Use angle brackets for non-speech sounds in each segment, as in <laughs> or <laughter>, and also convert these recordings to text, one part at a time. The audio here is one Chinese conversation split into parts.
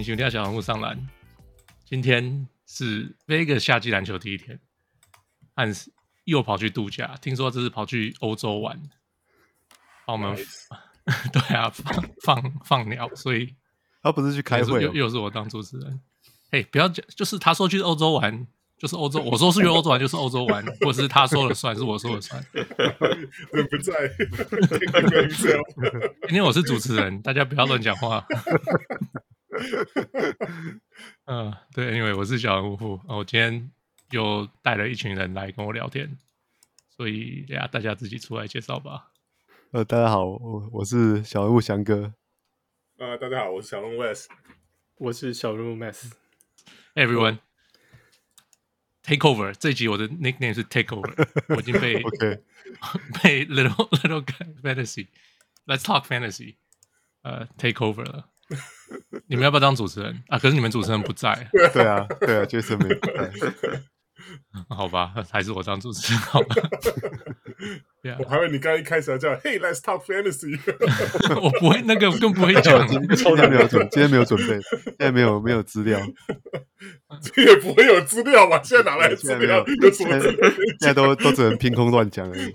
迎收听小人物上篮。今天是 Vegas 夏季篮球第一天，汉斯又跑去度假，听说这是跑去欧洲玩，帮我们 <laughs> 对啊放放放鸟，所以他不是去开会，又又是我当主持人。嘿，不要讲，就是他说去欧洲玩，就是欧洲，我说是去欧洲玩，就是欧洲玩，或者是他说了算，是我说了算。<laughs> 人不在，今天 <laughs> 我是主持人，大家不要乱讲话。嗯，对，因为我是小人物户，我今天又带了一群人来跟我聊天，所以大家自己出来介绍吧。呃，大家好，我我是小人物翔哥。呃，大家好，我是小人物 West，我是小人物 Max。Everyone take over，这一集我的 nickname 是 Take Over，我已经被 OK 被 Little Little Fantasy，Let's Talk Fantasy，呃，Take Over 了。<laughs> 你们要不要当主持人啊？可是你们主持人不在。对啊，对啊，就是没在。<laughs> 好吧，还是我当主持人好了。<laughs> 我还以为你刚一开始要叫 Hey，Let's Talk Fantasy。我不会，那个更不会讲。今天没有准，今天没有准备，现在没有没有资料。这也不会有资料吧？现在哪来资料？现在现在都都只能凭空乱讲而已。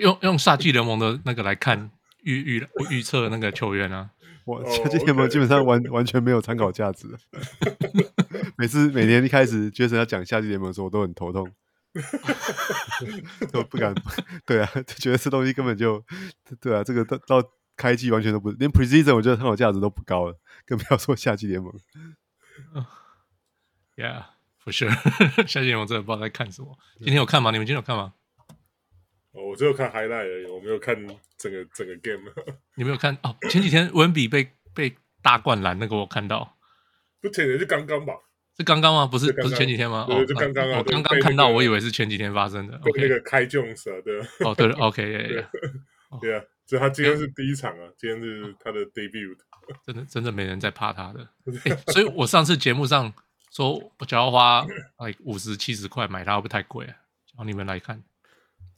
用用夏季联盟的那个来看。预预 <laughs> 预测那个球员啊，<laughs> 我夏季联盟基本上完完全没有参考价值。<laughs> 每次每年一开始，Jason 要讲夏季联盟的时候，我都很头痛，都不敢。对啊，就觉得这东西根本就对啊，这个到到开季完全都不，连 Precision 我觉得参考价值都不高了，更不要说夏季联盟。Yeah，for sure，夏季联盟真的不知道在看什么。今天有看吗？你们今天有看吗？哦，我只有看 highlight 而已，我没有看整个整个 game。<laughs> 你没有看哦？前几天文比被被大灌篮那个我看到，<laughs> 不前天是刚刚吧？是刚刚吗？不是不是前几天吗？对，就刚刚啊！我刚刚看到，我以为是前几天发生的。那个开 Jones 对。哦，对了，<laughs> OK，对啊，所以他今天是第一场啊，今天是他的 debut。真的真的没人在怕他的，所以我上次节目上说，我只要花哎五十七十块买它，会不会太贵啊？然后你们来看。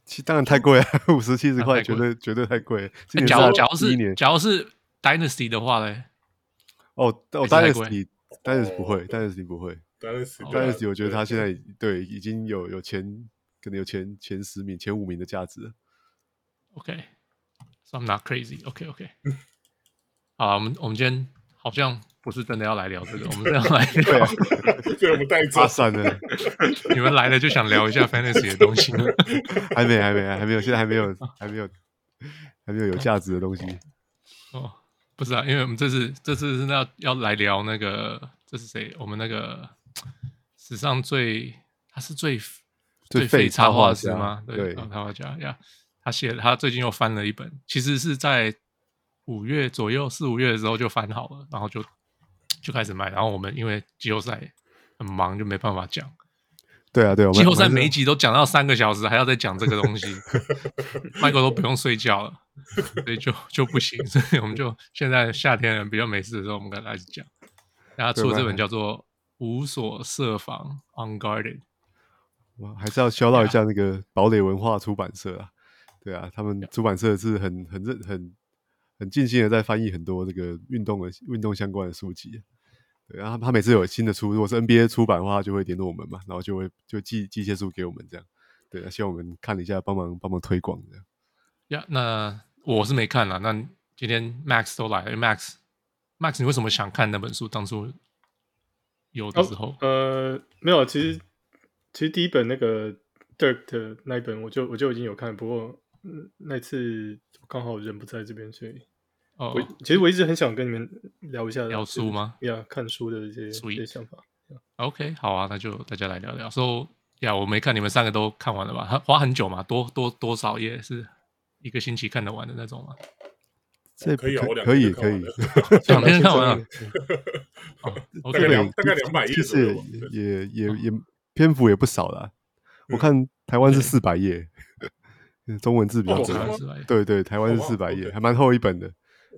其当然太贵了，五十七十块绝对绝对太贵。假如假如是假如是 Dynasty 的话嘞？哦哦，Dynasty Dynasty 不会，Dynasty 不会，Dynasty 我觉得他现在对已经有有前可能有前前十名前五名的价值。OK，so I'm not crazy。OK OK，好，我们我们今天好像。不是真的要来聊这个，<laughs> 我们是要来聊。对，我们带发散了。<laughs> 你们来了就想聊一下 fantasy 的东西呢？<laughs> 还没，还没，还没有，现在还没有，还没有，还没有有价值的东西。哦，不是啊，因为我们这次这次是要要来聊那个，这是谁？我们那个史上最，他是最最废插画师吗？对，插画家呀。他写，他最近又翻了一本，其实是在五月左右，四五月的时候就翻好了，然后就。就开始卖，然后我们因为季后赛很忙，就没办法讲。对啊，对啊，季后赛每一集都讲到三个小时，还要再讲这个东西，<laughs> Michael 都不用睡觉了，所以就就不行。所以我们就现在夏天比较没事的时候，我们跟他开始讲。然后出了这本叫做《无所设防》（Unguarded）。哇，还是要消到一下那个堡垒文化出版社啊。对啊，他们出版社是很很认很很尽心的在翻译很多这个运动的运动相关的书籍。对，然后他每次有新的出，如果是 NBA 出版的话，就会联络我们嘛，然后就会就寄寄些书给我们这样。对，希望我们看了一下，帮忙帮忙推广这样。呀，那我是没看了。那今天 Max 都来了，Max Max，你为什么想看那本书？当初有的时候，哦、呃，没有，其实其实第一本那个 Dirk 的那一本，我就我就已经有看，不过嗯，那次刚好人不在这边，所以。哦，我其实我一直很想跟你们聊一下聊书吗？呀，看书的一些一些想法。OK，好啊，那就大家来聊聊。说呀，我没看你们三个都看完了吧？花很久嘛？多多多少页？是一个星期看得完的那种吗？这可以啊，我两可以可以，两天看完了。<laughs> <laughs> <laughs> 大概两大概两百页，其实也也也篇幅也不少啦。我看台湾是四百页，中文字比较多。对对，台湾是四百页，还蛮厚一本的。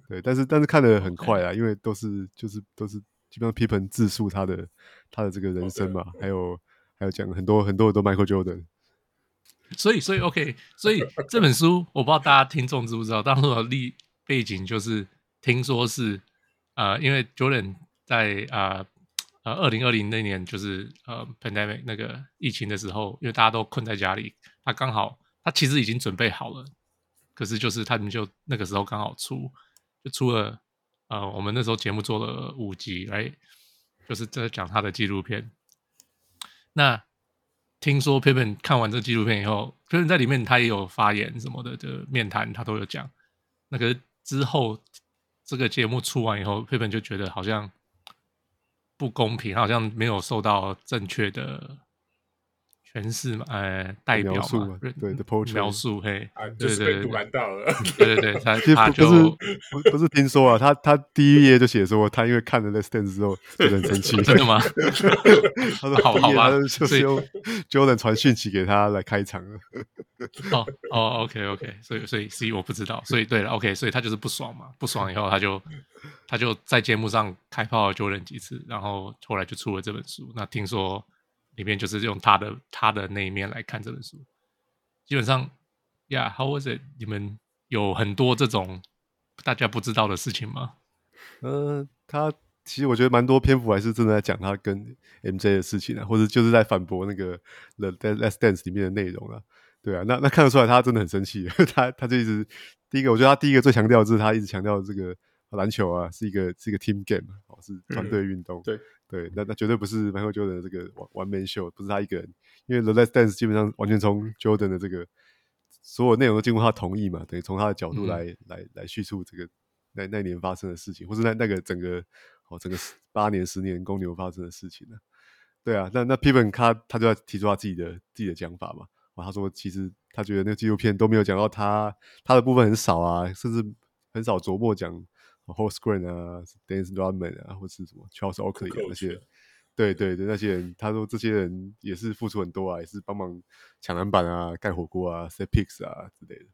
对，但是但是看的很快啊，因为都是就是都是基本上 Pippen 自述他的他的这个人生嘛，还有还有讲很多很多都 Michael Jordan。<laughs> 所以所 <laughs> 以 OK，所以这本书我不知道大家听众知不知道，当初的历背景就是听说是呃，因为 Jordan 在啊呃二零二零那年就是呃 pandemic 那个疫情的时候，因为大家都困在家里，他刚好他其实已经准备好了，可是就是他们就那个时候刚好出就出了呃，我们那时候节目做了五集来，就是在讲他的纪录片，那。听说 Pippen 看完这纪录片以后，Pippen 在里面他也有发言什么的，就面谈他都有讲。那个之后这个节目出完以后，Pippen 就觉得好像不公平，好像没有受到正确的。诠释嘛，呃，代表嘛，对的描述，嘿，就是被，读完到了，对对对，他他不是不不是听说啊，他他第一页就写说，他因为看了《Last Dance》之后就很生气，<laughs> 真的吗？他说好好吧，就是用 Jordan 传讯息给他来开场了。哦哦，OK OK，所以所以 C 我不知道，所以对了，OK，所以他就是不爽嘛，不爽以后他就他就在节目上开炮了 Jordan 几次，然后后来就出了这本书。那听说。里面就是用他的他的那一面来看这本书，基本上，Yeah，How was it？你们有很多这种大家不知道的事情吗？呃，他其实我觉得蛮多篇幅还是正在讲他跟 MJ 的事情啊，或者就是在反驳那个《The Last Dance》里面的内容啊。对啊，那那看得出来他真的很生气，<laughs> 他他就一直第一个，我觉得他第一个最强调的就是他一直强调这个篮球啊是一个是一个 team game 哦，是团队运动。嗯、对。对，那那绝对不是 Michael Jordan 的这个 one man show，不是他一个人，因为 The Last Dance 基本上完全从 Jordan 的这个所有内容都经过他同意嘛，等于从他的角度来、嗯、来来叙述这个那那年发生的事情，或是那那个整个哦整个八年十年公牛发生的事情呢？对啊，那那 Pippen 他他就要提出他自己的自己的讲法嘛，哦，他说其实他觉得那个纪录片都没有讲到他他的部分很少啊，甚至很少琢磨讲。Holmgren 啊，Dennis Rodman 啊，或是什么 Charles Oakley 那些，对对对，那些人，他说这些人也是付出很多啊，也是帮忙抢篮板啊、盖火锅啊、set picks 啊之类的。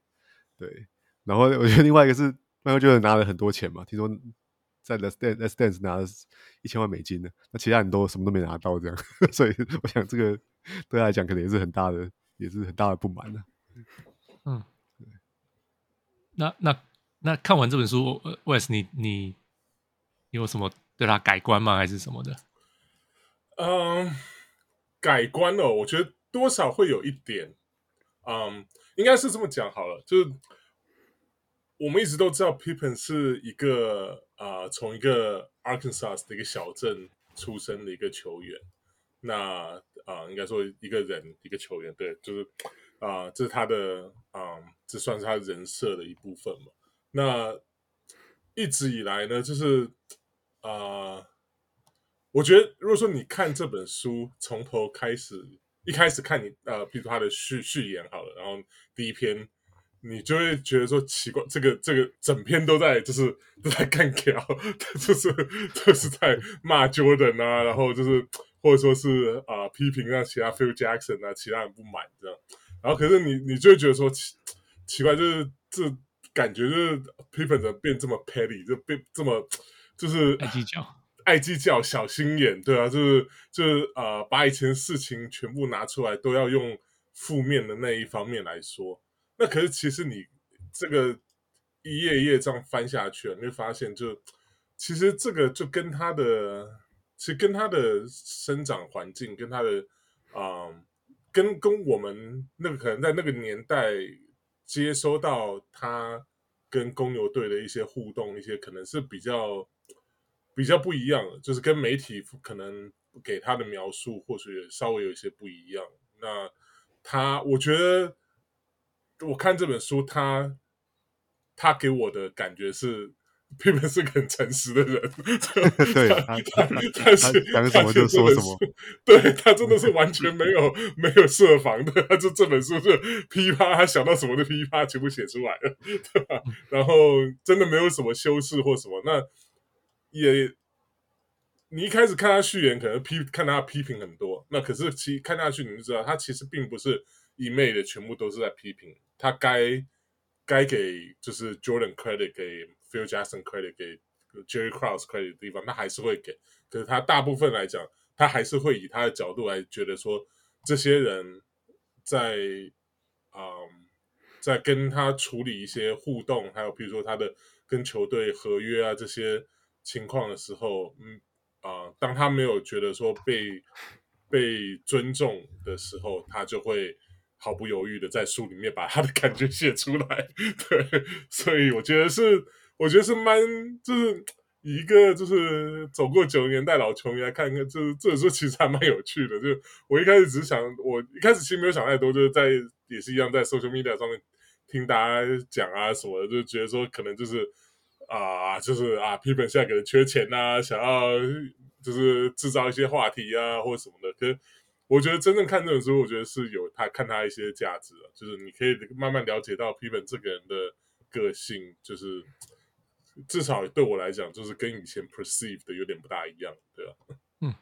对，然后我觉得另外一个是 Michael Jordan 拿了很多钱嘛，听说在 Last Dance Last Dance 拿了一千万美金呢，那其他人都什么都没拿到这样，<laughs> 所以我想这个对他来讲可能也是很大的，也是很大的不满的。嗯，对，那那。那看完这本书，Wes，你你有什么对他改观吗？还是什么的？嗯，改观了，我觉得多少会有一点。嗯，应该是这么讲好了，就是我们一直都知道 Pippen 是一个啊，从、一个 Arkansas 的一个小镇出生的一个球员。那啊、应该说一个人，一个球员，对，就是啊、这是他的啊、这算是他人设的一部分嘛。那一直以来呢，就是啊、我觉得如果说你看这本书从头开始，一开始看你呃，比如他的序序言好了，然后第一篇，你就会觉得说奇怪，这个这个整篇都在就是都在干譙，<laughs> 就是就是在骂 Jordan 啊，然后就是或者说是啊、批评让其他 Phil Jackson 啊其他人不满这样，然后可是你你就会觉得说奇奇怪，就是这。感觉就是 Pippen 怎么变这么 petty，就变这么就是爱计较、爱计较、小心眼，对啊，就是就是呃，把以前事情全部拿出来，都要用负面的那一方面来说。那可是其实你这个一页一页这样翻下去，你会发现就，就其实这个就跟他的，其实跟他的生长环境，跟他的啊、呃，跟跟我们那个可能在那个年代。接收到他跟公牛队的一些互动，一些可能是比较比较不一样的，就是跟媒体可能给他的描述或许稍微有一些不一样。那他，我觉得我看这本书，他他给我的感觉是，Pippen 是个很诚实的人，<laughs> 对，他他他讲什么就说什么，对他真的是完全没有没有设防的，他就这本书是噼啪，他想到什么就噼啪全部写出来了，<laughs> 对吧？然后真的没有什么修饰或什么，那也你一开始看他序言，可能批看他批评很多，那可是其实看下去你就知道，他其实并不是一昧的全部都是在批评，他该该给就是 Jordan credit 给。Phil Jackson credit 给 Jerry Cross credit 的地方，他还是会给。可是他大部分来讲，他还是会以他的角度来觉得说，这些人在嗯，在跟他处理一些互动，还有比如说他的跟球队合约啊这些情况的时候，嗯啊、当他没有觉得说被被尊重的时候，他就会毫不犹豫的在书里面把他的感觉写出来。<laughs> 对，所以我觉得是。我觉得是蛮，就是以一个就是走过九十年代老球迷来看看，就是这本书其实还蛮有趣的。就我一开始只是想，我一开始其实没有想太多，就是在也是一样在 social media 上面听大家讲啊什么的，就觉得说可能就是啊，就是啊皮本现在可能缺钱啊，想要就是制造一些话题啊或者什么的。可是我觉得真正看这本书，我觉得是有他看他一些价值的，就是你可以慢慢了解到皮本这个人的个性，就是。至少对我来讲，就是跟以前 perceive 的有点不大一样，对吧？嗯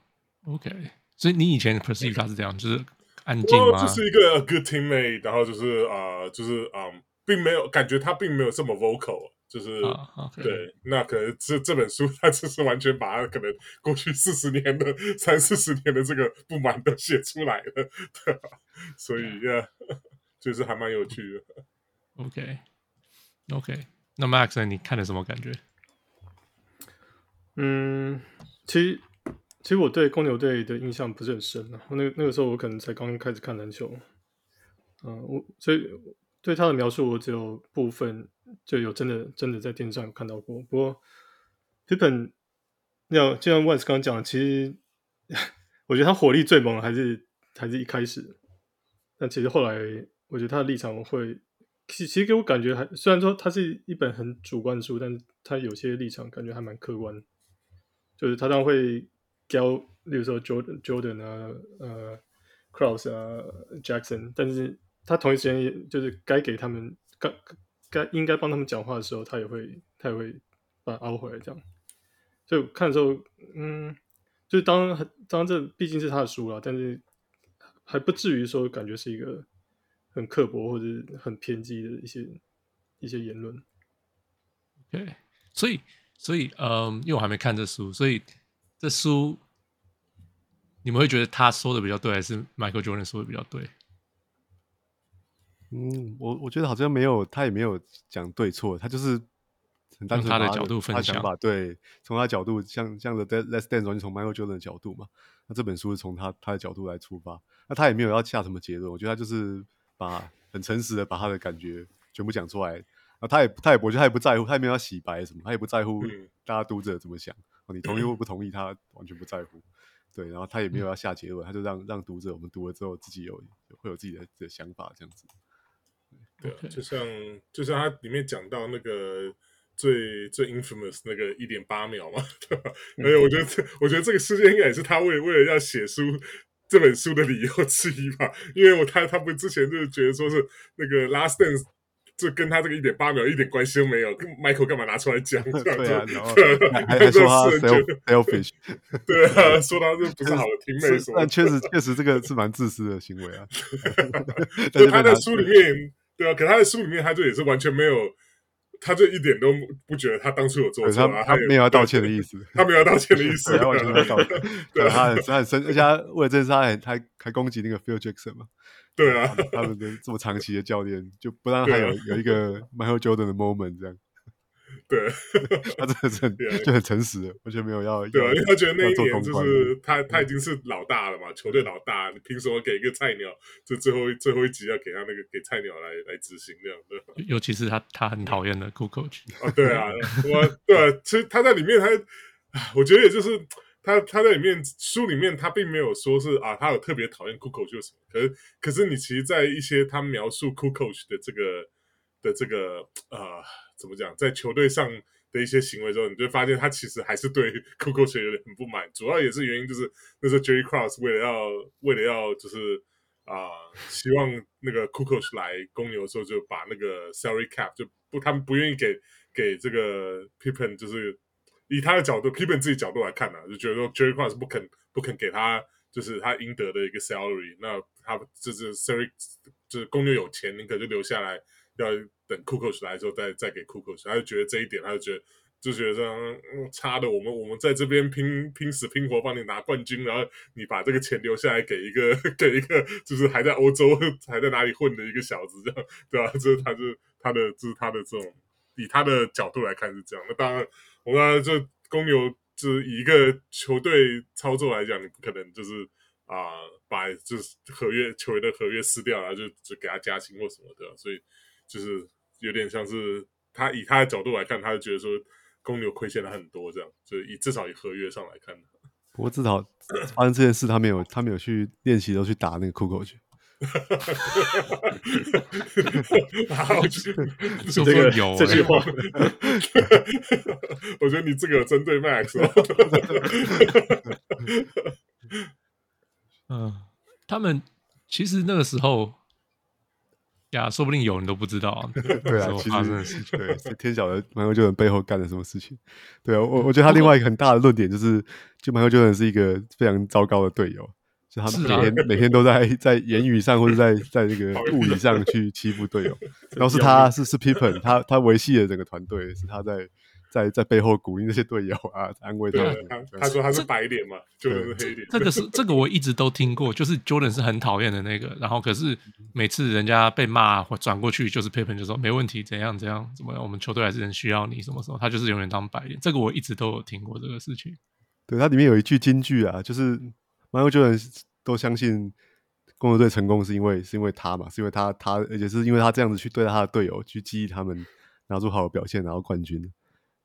，OK。所以你以前 perceive 他是这样，就是安静吗？就是一个 good teammate，然后就是啊、呃，就是啊、呃，并没有感觉他并没有这么 vocal，就是、啊 okay、对。那可能这这本书，<laughs> 他就是完全把他可能过去四十年的三四十年的这个不满都写出来了，对吧？所以 <laughs> 就是还蛮有趣的。OK，OK。那 Max，你看了什么感觉？嗯，其实其实我对公牛队的印象不是很深啊。那那个时候我可能才刚开始看篮球，嗯，我所以对他的描述我只有部分就有真的真的在电视上有看到过。不过 Pippen，那就像 Wes 刚刚讲的，其实 <laughs> 我觉得他火力最猛还是还是一开始，但其实后来我觉得他的立场会。其其实给我感觉还，虽然说它是一本很主观的书，但是它有些立场感觉还蛮客观。就是他当然会教，例如说 Jordan Jordan 啊，呃，Cross 啊，Jackson，但是他同一时间也就是该给他们该该应该帮他们讲话的时候，他也会他也会把它凹回来这样。所以看的时候，嗯，就是当当这毕竟是他的书了，但是还不至于说感觉是一个。很刻薄或者很偏激的一些一些言论。对，所以所以嗯，因为我还没看这书，所以这书你们会觉得他说的比较对，还是 Michael Jordan 说的比较对？嗯，我我觉得好像没有，他也没有讲对错，他就是很单纯他的角度分享吧。对，从他角度，像这样的 Let's Dance 完全从 Michael Jordan 的角度嘛。那这本书是从他他的角度来出发，那他也没有要下什么结论。我觉得他就是。把很诚实的把他的感觉全部讲出来，啊，他也他也我觉得他也不在乎，他也没有要洗白什么，他也不在乎大家读者怎么想，嗯、你同意或不同意，他完全不在乎，对，然后他也没有要下结论，嗯、他就让让读者我们读了之后自己有会有自己的的想法这样子，对啊，就像就像他里面讲到那个最最 infamous 那个一点八秒嘛，<laughs> 对吧？而且我觉得这我觉得这个事件应该也是他为为了要写书。这本书的理由之一吧，因为我他他们之前就是觉得说是那个 Last Dance，就跟他这个一点八秒一点关系都没有，跟 Michael 干嘛拿出来讲？对啊，然后还还说他 selfish，<laughs> 对啊，说他这不是好的 teammate，但确实确实这个是蛮自私的行为啊。<laughs> <laughs> 就他在书里面，对啊，可他在书里面他就也是完全没有。他就一点都不觉得他当初有做错，他他没有要道歉的意思，他没有要道歉的意思，他完全没有道歉。<laughs> 对，他很他很生，而且他为了这事，他还还还攻击那个 Phil Jackson 嘛。对啊，他们的这么长期的教练，就不让他有有一个 Michael Jordan 的 moment 这样。对，<laughs> 他真的是很就很诚实的，完全没有要对啊，因为他觉得那一年就是他他已经是老大了嘛，球队老大，你凭什么给一个菜鸟？就最后最后一集要给他那个给菜鸟来来执行这样的。尤其是他他很讨厌的 Kukoc 啊，对啊，我对，其实他在里面他，我觉得也就是他他在里面书里面他并没有说是啊，他有特别讨厌 Kukoc 就是什么，可是可是你其实，在一些他描述 Kukoc 的这个的这个呃。怎么讲？在球队上的一些行为之后，你就发现他其实还是对 <laughs> Kukoc 有点很不满。主要也是原因就是那时候 Jerry Cross 为了要为了要就是啊、希望那个 Kukoc 来公牛的时候，就把那个 salary cap 就不他们不愿意给给这个 Pippen，就是以他的角度 Pippen 自己角度来看呢、就觉得说 Jerry Cross 不肯不肯给他就是他应得的一个 salary，那他就是 salary 就是公牛有钱，宁可就留下来。要等 Kukoc 来之后再再给 Kukoc，他就觉得这一点，他就觉得就觉得这样、嗯、差的。我们我们在这边拼拼死拼活帮你拿冠军，然后你把这个钱留下来给一个给一个就是还在欧洲还在哪里混的一个小子，这样对吧？就是他就是他的就是他的这种以他的角度来看是这样。那当然，我们这公牛就是以一个球队操作来讲，你不可能就是啊、把就是合约球员的合约撕掉，然后就就给他加薪或什么的，所以。就是有点像是他以他的角度来看，他就觉得说公牛亏欠了很多，这样，就以至少以合约上来看。<laughs> 不过至少发生这件事，他没有他没有去练习，都去打那个 Kukoc <laughs> 去。<laughs> 这个有这句话，我觉得你这个有针对 Max。嗯，他们其实那个时候。呀，说不定有人都不知道啊。<laughs> 对啊，其实 <laughs> 对，天晓得迈克尔乔丹背后干了什么事情。对啊，我我觉得他另外一个很大的论点就是，就迈克尔乔丹是一个非常糟糕的队友，就他每天、啊、每天都在在言语上或者在 <laughs> 在这个物理上去欺负队友。然后是他是是 Pippen，他他维系了整个团队，是他在。在在背后鼓励那些队友啊，<laughs> 安慰他们。他他说他是白脸嘛，就是黑脸。这个是这个我一直都听过，就是 Jordan 是很讨厌的那个，然后可是每次人家被骂或转过去，就是 Pippen 就说没问题，怎样怎样怎么样，我们球队还是很需要你，什么时候他就是永远当白脸。这个我一直都有听过这个事情。对，他里面有一句金句啊，就是 Michael Jordan 都相信公牛队成功是因为是因为他嘛，是因为他他而且是因为他这样子去对待他的队友，去激励他们拿出好的表现，拿到冠军。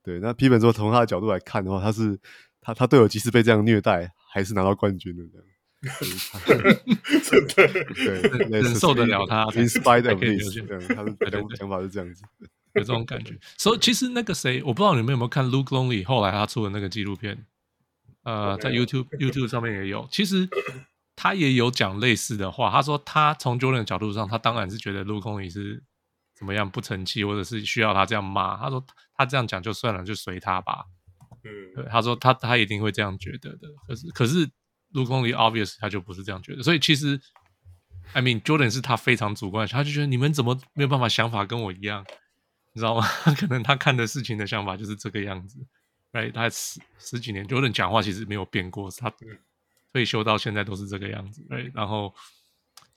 对，那 Pippen 说，从他的角度来看的话，他是他他队友即使被这样虐待，还是拿到冠军的这样。<laughs> 对，忍受得了他。Of this，这样他的想法是这样子，<laughs> 有这种感觉。所以其实那个谁，我不知道你们有没有看 Luke Longley 后来他出的那个纪录片，呃，在 YouTube YouTube 上面也有。其实他也有讲类似的话，他说他从 Jordan 的角度上，他当然是觉得 Luke Longley 是。怎么样不成器，或者是需要他这样骂？他说他这样讲就算了，就随他吧。嗯，对，他说他他一定会这样觉得的。可是可是，Luke Longley obvious 他就不是这样觉得。所以其实，I mean Jordan 是他非常主观，他就觉得你们怎么没有办法想法跟我一样，你知道吗？<laughs> 可能他看的事情的想法就是这个样子。哎，他十十几年 Jordan 讲话其实没有变过，他退休到现在都是这个样子。哎，然后。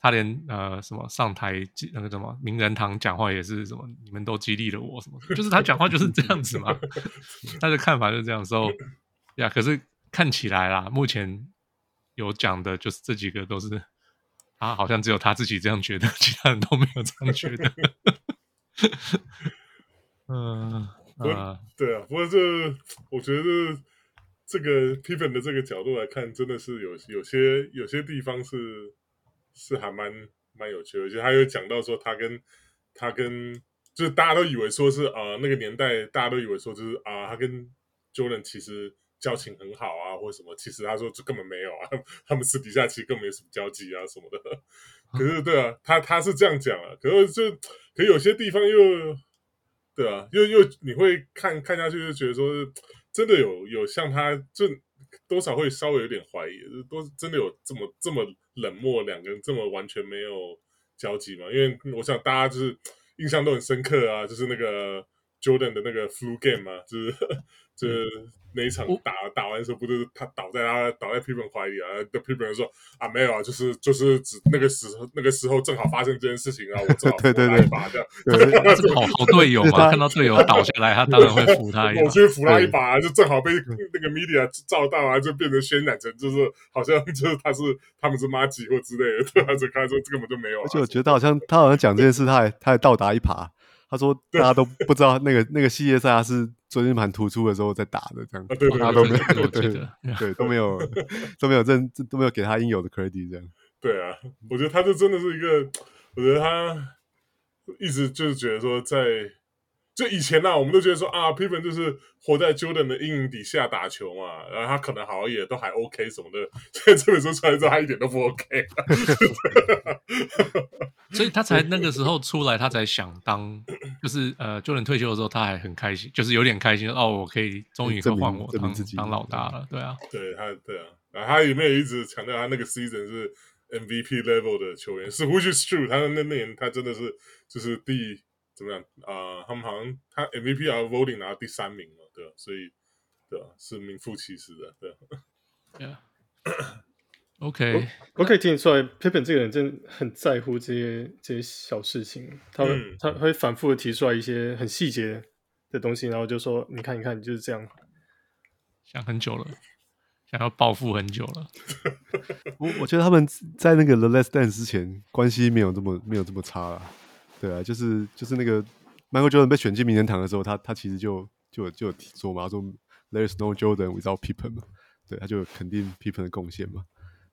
他连呃什么上台那个什么名人堂讲话也是什么，你们都激励了我什么，就是他讲话就是这样子嘛，<laughs> 他的看法就是这样说呀。可是看起来啦，目前有讲的就是这几个都是，他，好像只有他自己这样觉得，其他人都没有这样觉得。<laughs> 嗯啊，对啊，不过这我觉得这个 Pippen 的这个角度来看，真的是有有些有些地方是。是还蛮蛮有趣的，而且他有讲到说，他跟他跟就是大家都以为说是啊、呃、那个年代，大家都以为说就是啊、呃、他跟 Jordan 其实交情很好啊，或者什么，其实他说这根本没有啊，<laughs> 他们私底下其实根本没什么交集啊什么的。可是对啊，他他是这样讲啊，可是就可有些地方又对啊，又又你会看看下去就觉得说，真的有有像他就多少会稍微有点怀疑，都真的有这么这么。冷漠，两个人这么完全没有交集嘛？因为我想大家就是印象都很深刻啊，就是那个 Jordan 的那个 flu game 嘛，就是 <laughs> 就是那一场打打完的时候，不是他倒在他倒在 Pippen 怀里啊？那 Pippen 说啊没有啊，就是就是只那个时候那个时候正好发生这件事情啊，我正好 <laughs> 扶他一把这样。这 <laughs> 个好好队友嘛，看到队友倒下来，他当然会扶他一把。我去扶他一把，就正好被那个 media 照到啊，就变成渲染成就是好像就是他是他们是妈吉或之类的，他就开始说这根本就没有。而且我觉得他好像他好像讲这件事，他还他还倒打一耙。他说：“大家都不知道那个那个系列赛他是椎间盘突出的时候在打的，这样，对对，他都没有，对，都没有，都没有认，都没有给他应有的 credit，这样。<laughs> 对啊，我觉得他就真的是一个，我觉得他一直就是觉得说，在就以前呢、啊，我们都觉得说啊，Pippen 就是活在 Jordan 的阴影底下打球嘛，然后他可能好像也都还 OK 什么的。所以这本书出来之后，他一点都不 OK。<laughs> 所以他才那个时候出来，他才想当，就是呃，Jordan 退休的时候，他还很开心，就是有点开心哦，我可以终于可以换我当当老大了，对啊，对他，对啊，然后他有没有一直强调他那个 season 是 MVP level 的球员？是 which is true，他的那年他真的是就是第。怎么样啊、呃？他们好像他 MVP 啊 voting 拿到第三名了，对吧，所以对吧，是名副其实的，对。Yeah，OK，、我，我可以听得出来，Pippen 这个人真的很在乎这些这些小事情，他会、嗯、他会反复的提出来一些很细节的东西，然后就说：“你看，你看，你就是这样。”想很久了，想要报复很久了。<laughs> 我我觉得他们在那个 The Last Dance 之前关系没有这么没有这么差了。对啊，就是就是那个 Michael Jordan 被选进名人堂的时候，他他其实就就就有说嘛，说 There's no Jordan without Pippen 嘛，对，他就肯定 Pippen 的贡献嘛，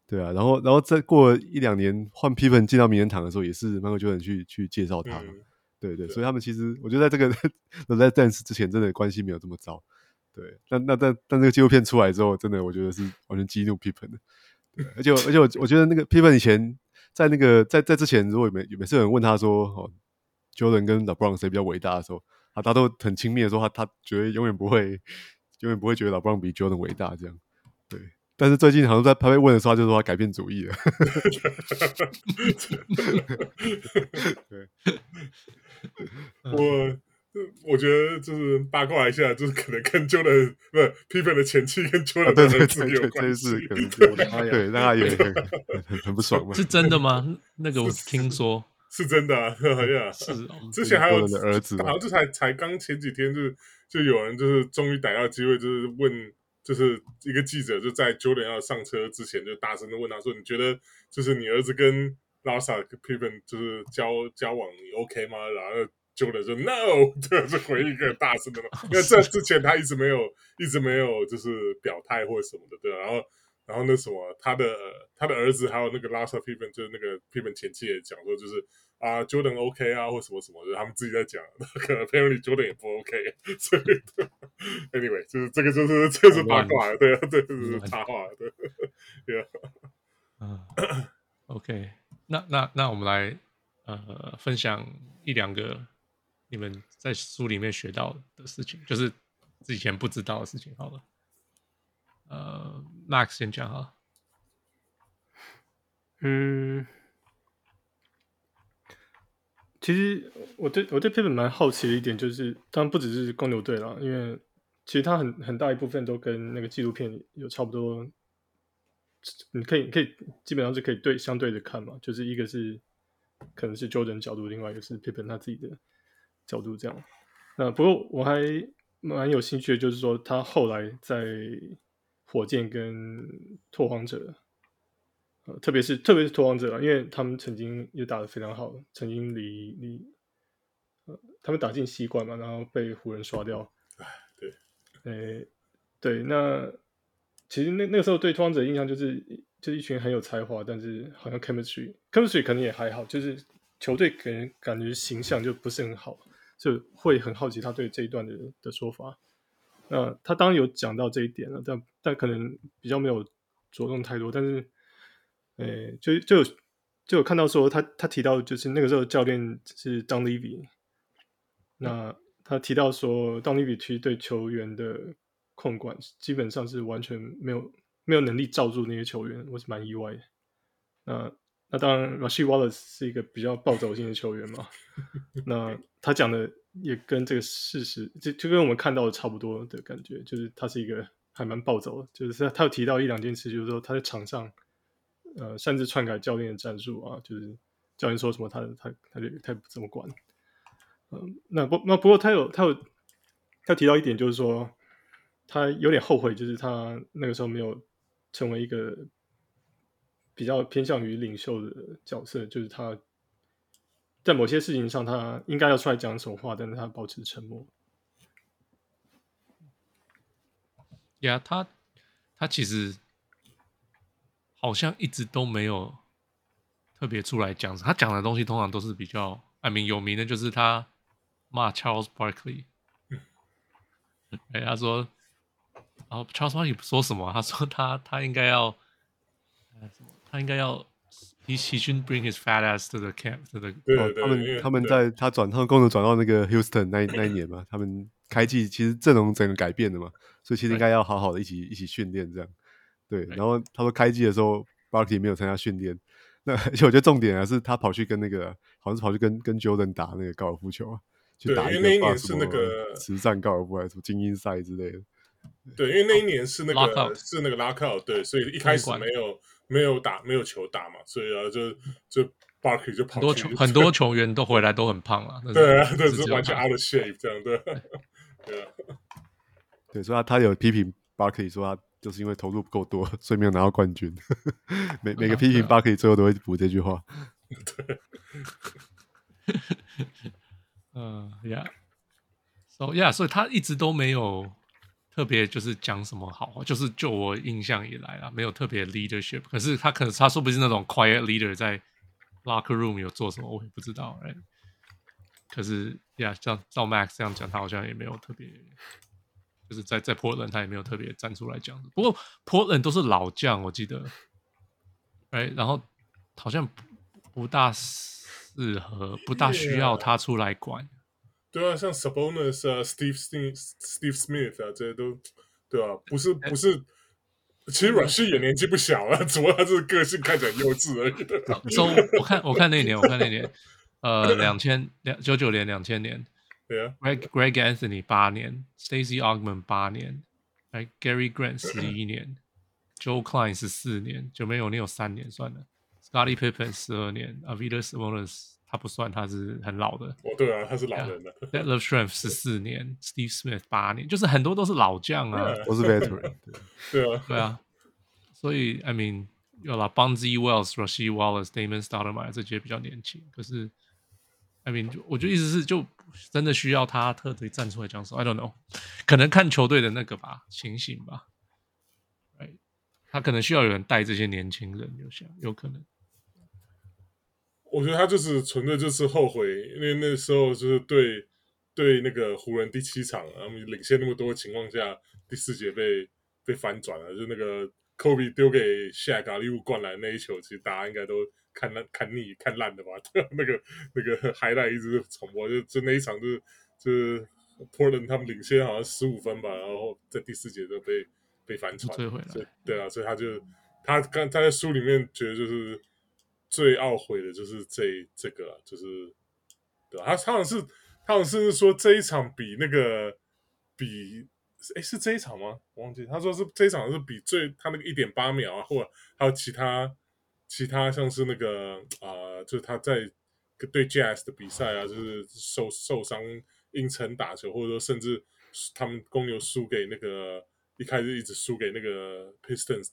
对啊，然后然后再过一两年换 Pippen 进到名人堂的时候，也是 Michael Jordan 去去介绍他嘛，嗯、对，对对，所以他们其实我觉得在这个 The Last Dance 之前，真的关系没有这么糟，对，但那但但这个纪录片出来之后，真的我觉得是完全激怒 Pippen 的，对，而且而且我我觉得那个 Pippen 以前。在那个在在之前，如果每每次有人问他说，哦，Jordan 跟 LeBron 谁比较伟大的时候，他他都很轻蔑的说，他他觉得永远不会，永远不会觉得 LeBron 比 Jordan 伟大这样。对，但是最近好像在他被问的时候，他就说他改变主意了。<laughs> <laughs> 对，我。我觉得就是八卦一下，就是可能跟 Jordan 不是 Pippen 的前妻跟 Jordan 的儿子有关系，<laughs> 对，那他也很不爽嘛。是真的吗？那个我听说是真的，<laughs> 是哦。之前还有儿子，好像这才才刚前几天，就是就有人就是终于逮到机会，就是问，就是一个记者就在 Jordan 要上车之前，就大声的问他说：“你觉得就是你儿子跟 Larsa Pippen 就是交交往，你 OK 吗？”然后。Jordan 说 no，<laughs> 这是回应一个大声的，因为这之前他一直没有，一直没有就是表态或者什么的，对。然后，然后那什么，他的他的儿子还有那个 Larsa Pippen，就是那个 Pippen 前妻也讲说，就是啊，Jordan OK 啊，或什么什么，就是他们自己在讲，可 <laughs> 能 Apparently Jordan 也不 OK，<laughs> 所以，Anyway，就是这个就是这是八卦，对啊，对，就是插话，对，对啊，嗯，OK，那那那我们来呃分享一两个。你们在书里面学到的事情，就是之前不知道的事情。好了，呃，Max 先讲哈。嗯，其实我对我对 Pippen 蛮好奇的一点，就是当然不只是公牛队了，因为其实他很很大一部分都跟那个纪录片有差不多，你可以可以基本上是可以对相对的看嘛，就是一个是可能是 Jordan 角度，另外一个是 Pippen 他自己的。角度这样，那不过我还蛮有兴趣的，就是说他后来在火箭跟拓荒者，呃，特别是特别是拓荒者，因为他们曾经也打得非常好，曾经离离，呃，他们打进西冠嘛，然后被湖人刷掉。对，诶，对，那其实那那个时候对拓荒者的印象就是，就是一群很有才华，但是好像 chemistry chemistry 可能也还好，就是球队给人感觉形象就不是很好。就会很好奇他对这一段的的说法。那他当然有讲到这一点了，但但可能比较没有着重太多。但是，诶，就就就有看到说他他提到就是那个时候教练是 Don Levy。那他提到说 Don Levy 其实对球员的控管基本上是完全没有没有能力罩住那些球员，我是蛮意外的。那那当然，Rasheed Wallace 是一个比较暴走型的球员嘛。<laughs> 那他讲的也跟这个事实，就就跟我们看到的差不多的感觉，就是他是一个还蛮暴走的。就是他他有提到一两件事，就是说他在场上，呃，擅自篡改教练的战术啊，就是教练说什么他，他他他就他不怎么管。嗯、呃，那不那不过他有他有他提到一点，就是说他有点后悔，就是他那个时候没有成为一个。比较偏向于领袖的角色，就是他在某些事情上，他应该要出来讲什么话，但是他保持沉默。呀，他他其实好像一直都没有特别出来讲，他讲的东西通常都是比较，I mean，有名的就是他骂 Charles Barkley。哎，他说，然后 Charles Barkley 说什么？他说他他应该要，他应该要，he he shouldn't bring his fat ass to the camp to the。对对对，他们他们在他转他们共同转到那个 Houston 那 <laughs> 那一年嘛，他们开季其实阵容整个改变了嘛，所以其实应该要好好的一起一起训练这样。对，然后他说开季的时候 Barkley 没有参加训练，<laughs> 那而且我觉得重点还是他跑去跟那个好像是跑去跟跟 Jordan 打那个高尔夫球啊。去打一个，那年是那个慈善高尔夫还是什么精英赛之类的？对，因为那一年是那个是那个拉克，对，所以一开始没有没有打没有球打嘛，所以啊就就 Barkley 就跑很多球很多球员都回来都很胖啊，对啊，对，是完全 out of shape 这样，对 <laughs> 对 <laughs> 对，所以他他有批评 Barkley 说他就是因为投入不够多，所以没有拿到冠军。<laughs> 每每个批评 Barkley 最后都会补这句话。对。嗯、uh,，Yeah，So Yeah，所以他一直都没有特别就是讲什么好话，就是就我印象以来啊，没有特别 leadership。可是他可能他说不定是那种 quiet leader，在 locker room 有做什么，我也不知道。哎，可是 Yeah，像照 Max 这样讲，他好像也没有特别，就是在在 Portland 他也没有特别站出来讲。不过 Portland 都是老将，我记得，哎，然后好像不，不大。适合不大需要他出来管.对啊，像 Sabonis 啊，Steve Steve Steve Smith 啊，这些都对啊，不是不是，其实阮旭也年纪不小了，只不过他这个个性看起来幼稚而已。so, 我看我看那年，我看那年，呃，两千两九九年两千年，对啊，Greg Greg Anthony 八年，Stacey Augmon 八年，哎，Gary Grant 十一年，Joe Kleine 十四年，就没有你有三年算了。Scottie Pippen 十二年，Arvydas Sabonis 他不算，他是很老的。哦，对啊，他是老人的。<laughs> Detlef Schrempf 十四年，Steve Smith 八年，就是很多都是老将啊，都是 veteran。<laughs> 对啊，对啊。所以，I mean，有了 Bonzi Wells、Rasheed Wallace、Damon Stoudemire 这些比较年轻。可是，I mean，我觉得意思是，就真的需要他特地站出来讲说，I don't know，可能看球队的那个吧，情形吧。Right，他可能需要有人带这些年轻人，有想有可能。我觉得他就是纯粹就是后悔，因为那时候就是对对那个湖人第七场，他们领先那么多情况下，第四节被被翻转了，就那个科比丢给 Shaq 礼物灌篮那一球，其实大家应该都看烂看腻看烂的吧？<laughs> 那个那个 <laughs> highlight 一直重播，就就那一场就是就是 Portland 他们领先好像十五分吧，然后在第四节就被被翻船，所以对啊，所以他就他刚他在书里面觉得就是。最懊悔的就是这这个、啊，就是对吧？他他好像是他好像是说这一场比那个比哎是这一场吗？我忘记他说是这一场是比最他那个一点八秒啊，或者还有其他其他像是那个啊、就是他在对 Jazz 的比赛啊，就是受受伤硬撑打球，或者说甚至他们公牛输给那个一开始一直输给那个 Pistons。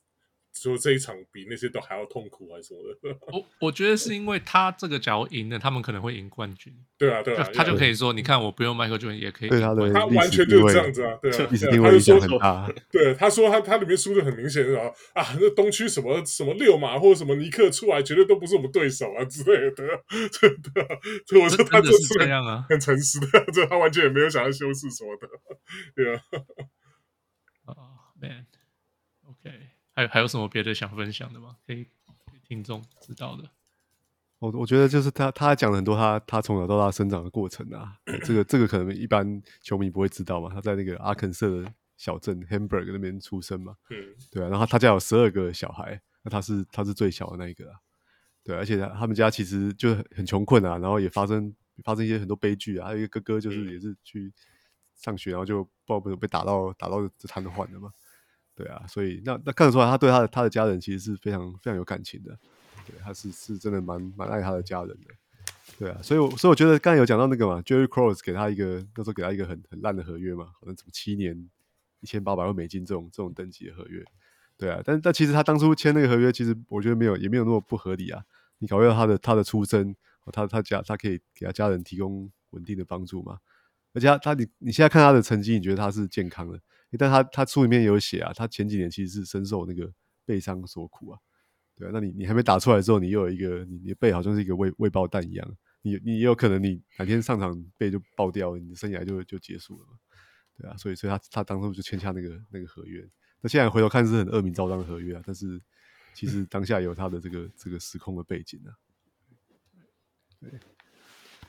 说这一场比那些都还要痛苦还是什么的？<laughs> 我我觉得是因为他这个假如赢了，他们可能会赢冠军。对啊，对啊，他就可以说，你看我不用迈克尔乔丹也可以。对他的，他完全就是这样子啊，对啊，历史地位影响很大。<laughs> 对，他说他他里面输的很明显是啊，啊，那东区什么什么六马或者什么尼克出来，绝对都不是我们对手啊之类的。真的，所以我说他就是这样啊，很诚实的，<laughs> 这他完全也没有想要修饰什么的。对啊。哦，man，OK。还还有什么别的想分享的吗？可以给听众知道的。我我觉得就是他他讲了很多他他从小到大生长的过程啊，<clears throat> 这个这个可能一般球迷不会知道嘛。他在那个阿肯色的小镇 Hamburg 那边出生嘛，嗯，对啊。然后他家有十二个小孩，那他是他是最小的那一个啊，对啊。而且他他们家其实就很很穷困啊，然后也发生发生一些很多悲剧啊。还有一个哥哥就是也是去上学，然后就不知道被被打到打到这瘫痪了嘛。对啊，所以那那看得出来，他对他的他的家人其实是非常非常有感情的。对，他是是真的蛮蛮爱他的家人的。对啊，所以我所以我觉得刚才有讲到那个嘛，Jerry Cross 给他一个那时候给他一个很很烂的合约嘛，可能什么七年一千八百万美金这种这种等级的合约。对啊，但但其实他当初签那个合约，其实我觉得没有也没有那么不合理啊。你考虑到他的他的出身，他他家他可以给他家人提供稳定的帮助嘛。而且他他你你现在看他的成绩，你觉得他是健康的？但他他书里面有写啊，他前几年其实是深受那个背伤所苦啊，对啊，那你你还没打出来之后，你又有一个你你的背好像是一个未未爆弹一样，你你也有可能你哪天上场背就爆掉了，你的生涯就就结束了嘛，对啊，所以所以他他当初就签下那个那个合约。那现在回头看是很恶名昭彰的合约啊，但是其实当下有他的这个这个时空的背景啊。对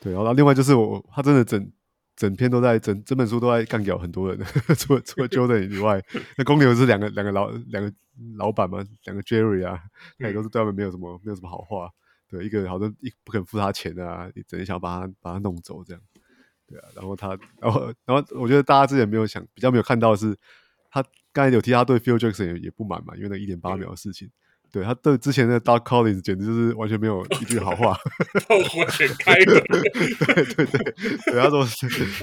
对，然后另外就是我他真的整整篇都在整整本书都在干掉很多人，<laughs> 除了除了 <laughs> Jordan 以外，那公牛是两个两个老两个老板嘛，两个 Jerry 啊，他也都是对他们没有什么没有什么好话。对，一个好像一不肯付他钱啊，你整天想把他把他弄走这样。对啊，然后他然后然后我觉得大家之前没有想比较没有看到的是，他刚才有提他对 Phil Jackson 也也不满嘛，因为那一点八秒的事情。对，他对之前的 Doc Collins 简直就是完全没有一句好话，<laughs> 炮火全开了。对 <laughs> 对对，对他说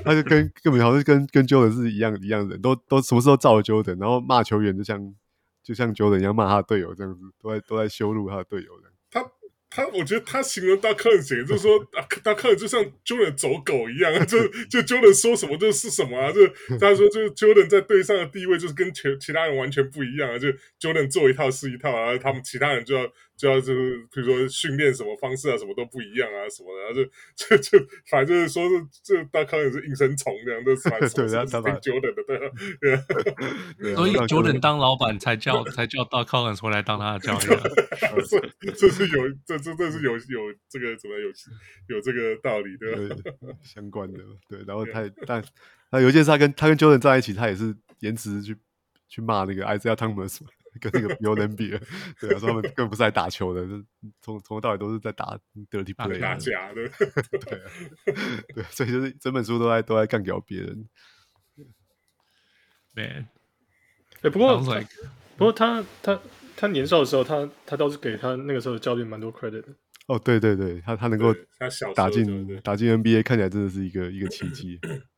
他就跟根本好像跟跟 Jordan 是一样一样的人，都都什么时候照 Jordan，然后骂球员就像就像 Jordan 一样骂他的队友这样子，都在都在羞辱他的队友这样。他他，我觉得他形容 Doc Collins 就是说，<laughs> Doc Collins 就像 Jordan 走狗一样，就就 Jordan 说什么就是什么啊，就他说就是 Jordan 在队上的地位就是跟其其他人完全不一样啊，就 Jordan 做一套是一套啊，然后他们其他人就要。就要就是，比如说训练什么方式啊，什么都不一样啊，什么的，然后就 <laughs> 就就反正就是说是这大康也是应声虫这样，都是反正是挺 Jordan 的，<laughs> <laughs> 对啊。所以 Jordan 当老板才叫才叫大康人出来当他的教练，这这是有这这这是有有这个怎么有有这个道理的。相关的对，然后他但那有一件事，他跟他跟 Jordan 在一起，他也是颜值去去骂那个 Isiah Thomas。跟那个有人 <laughs> 比了，对啊，说他们更不是来打球的，从从头到尾都是在打 dirty play，打假的，对啊，<laughs> 对，所以就是整本书都在都在干掉别人。Man，哎，<laughs> 不过不过他他他年少的时候，他他倒是给他那个时候的教练蛮多 credit 的。哦，对对对，他他能够打进打进 NBA，看起来真的是一个一个奇迹。<clears throat>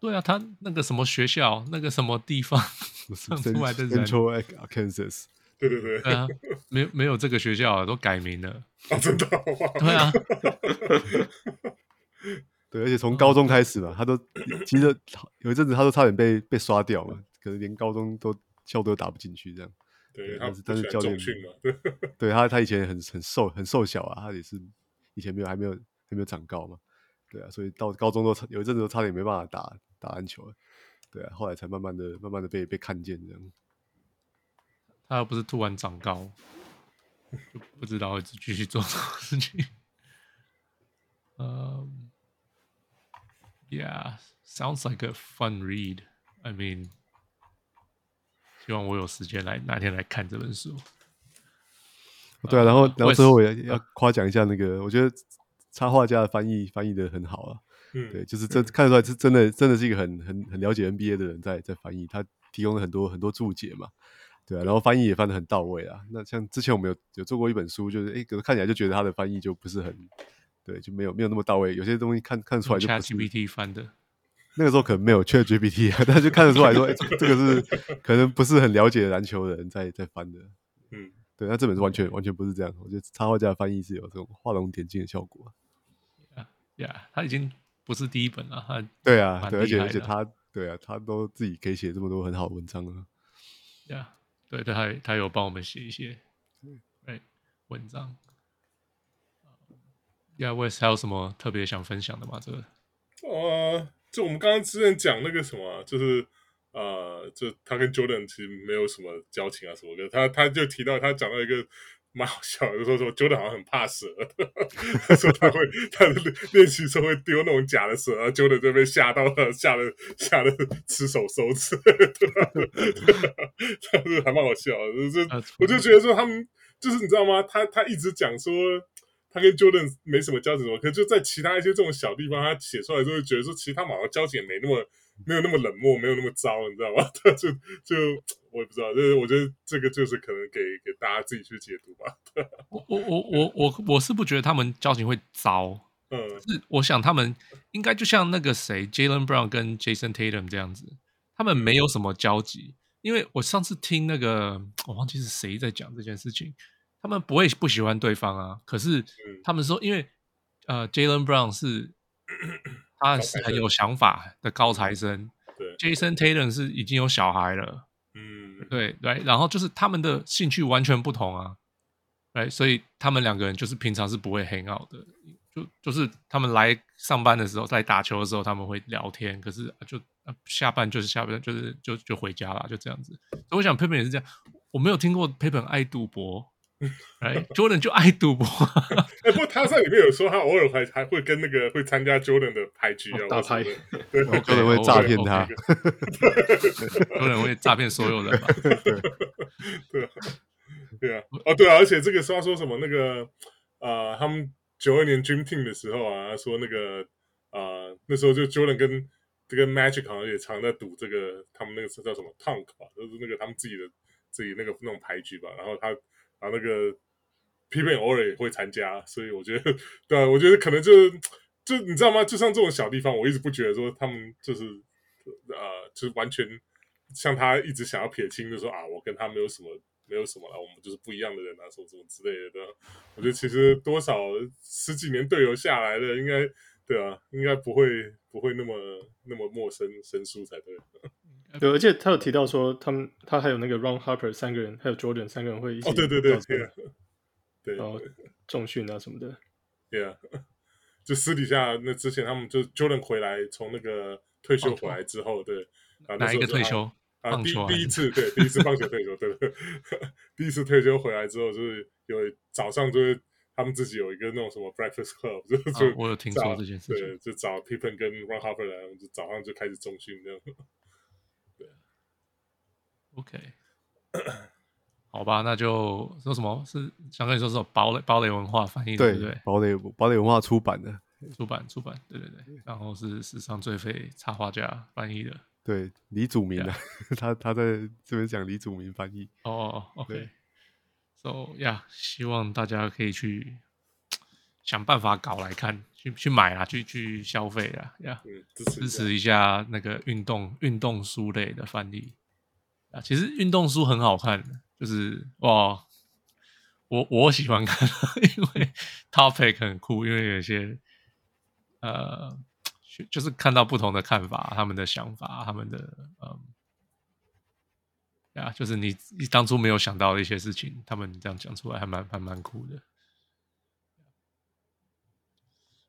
对啊，他那个什么学校，那个什么地方 <laughs> 上出来的人，Central Arkansas，对对对，对啊，没有没有这个学校啊都改名了，哦、真的，对啊，<laughs> 对，而且从高中开始嘛，他都其实有一阵子他都差点被被刷掉了，可能连高中都校队都打不进去这样。对，但是但是教练，对 <laughs> 他他以前很很瘦很瘦小啊，他也是以前没有还没有还没有长高嘛。对啊，所以到高中都有一阵子都差点没办法打打篮球了。对啊，后来才慢慢的、慢慢的被被看见这样。他又不是突然长高，就不知道会继续做什么事情。嗯、um,，Yeah，sounds like a fun read. I mean，希望我有时间来哪天来看这本书。对啊，然后然后最后我也要夸奖一下那个，我觉得。插画家的翻译翻译的很好啊，嗯，对，就是这看得出来是真的，真的是一个很很很了解 NBA 的人在在翻译，他提供了很多很多注解嘛，对啊，然后翻译也翻得很到位啊。那像之前我们有有做过一本书，就是哎，可是看起来就觉得他的翻译就不是很，对，就没有没有那么到位，有些东西看看出来就不是 ChatGPT 翻的，那个时候可能没有 ChatGPT 啊，但是就看得出来说，哎，这个是 <laughs> 可能不是很了解篮球的人在在翻的，嗯，对，那这本是完全完全不是这样，我觉得插画家的翻译是有这种画龙点睛的效果。呀，yeah, 他已经不是第一本了。他对啊，对，而且而且他对啊，他都自己可以写这么多很好的文章了。呀，yeah, 对，他他有帮我们写一些对文章。呀，Wes 还有什么特别想分享的吗？这个呃，就我们刚刚之前讲那个什么，就是呃，就他跟 Jordan 其实没有什么交情啊什么的。他他就提到他讲到一个。蛮好笑的，就说说 Jordan 好像很怕蛇，他 <laughs> 说他会他练习时候会丢那种假的蛇，然后 Jordan 就被吓到了，吓得吓得吃手收吃，对吧？但是还蛮好笑的，就是我就觉得说他们就是你知道吗？他他一直讲说他跟 Jordan 没什么交集什么，可就在其他一些这种小地方，他写出来就会觉得说其实他们好像交情也没那么。没有那么冷漠，没有那么糟，你知道吗？他 <laughs> 就就我也不知道，就是我觉得这个就是可能给给大家自己去解读吧。<laughs> 我我我我我我是不觉得他们交情会糟，嗯，是我想他们应该就像那个谁，Jaylen Brown 跟 Jason Tatum 这样子，他们没有什么交集。因为我上次听那个我忘记是谁在讲这件事情，他们不会不喜欢对方啊，可是他们说，因为呃，Jaylen Brown 是。他是很有想法的高材生，对，Jason Taylor 是已经有小孩了，嗯，对对，然后就是他们的兴趣完全不同啊，对，所以他们两个人就是平常是不会 hang out 的，就就是他们来上班的时候，在打球的时候他们会聊天，可是就下班就是下班，就是就就回家了，就这样子。所以我想 Pippen 也是这样，我没有听过 Pippen 爱赌博。<laughs> 哎，Jordan 就爱赌博。<laughs> 哎，不过他在里面有说，他偶尔还还会跟那个会参加 Jordan 的牌局啊，打牌，对，可能会诈骗他，可能会诈骗所有人吧。<laughs> 对。啊，对啊，哦，对啊，而且这个说说什么那个呃，他们九二年 Dream Team 的时候啊，说那个啊，那时候就 Jordan 跟这个 Magic 好像也常在赌这个，他们那个是叫什么 Tonk 吧，就是那个他们自己的自己那个那种牌局吧，然后他。啊，那个 Pippen 偶尔也会参加，所以我觉得，对啊，我觉得可能就就你知道吗？就像这种小地方，我一直不觉得说他们就是呃，就是完全像他一直想要撇清，就说啊，我跟他没有什么，没有什么了，我们就是不一样的人啊，什么什么之类的。我觉得其实多少十几年队友下来的，应该对啊，应该不会不会那么那么陌生生疏才对。<laughs> 对，而且他有提到说，他们他还有那个 Ron Harper 三个人，还有 Jordan 三个人会一起。哦，对对对对，对，然后重训啊什么的。对啊，<laughs> 就私底下那之前他们就 Jordan 回来，从那个退休回来之后，对，哪一个退休？啊，第第一次，对，第一次棒球退休，对对，<laughs> 第一次退休回来之后，就是有早上就是他们自己有一个那种什么 breakfast club，就就我有听说这件事情，对，就找 Pippen 跟 Ron Harper 来，就早上就开始重训这样。对 OK，<laughs> 好吧，那就说什么是想跟你说说堡垒堡垒文化翻译的，对不对？堡垒堡垒文化出版的，出版出版，对对对。然后是史上最废插画家翻译的，对李祖明的，yeah. <laughs> 他他在这边讲李祖明翻译。哦、oh,，OK，So yeah，希望大家可以去想办法搞来看，去去买啊，去去消费啊，呀、支持一下那个运动运动书类的翻译啊。其实运动书很好看，就是哇，我我喜欢看，<laughs> 因为 topic 很酷，因为有些呃，就是看到不同的看法，他们的想法，他们的嗯，呀，就是你你当初没有想到的一些事情，他们这样讲出来还蛮还蛮酷的。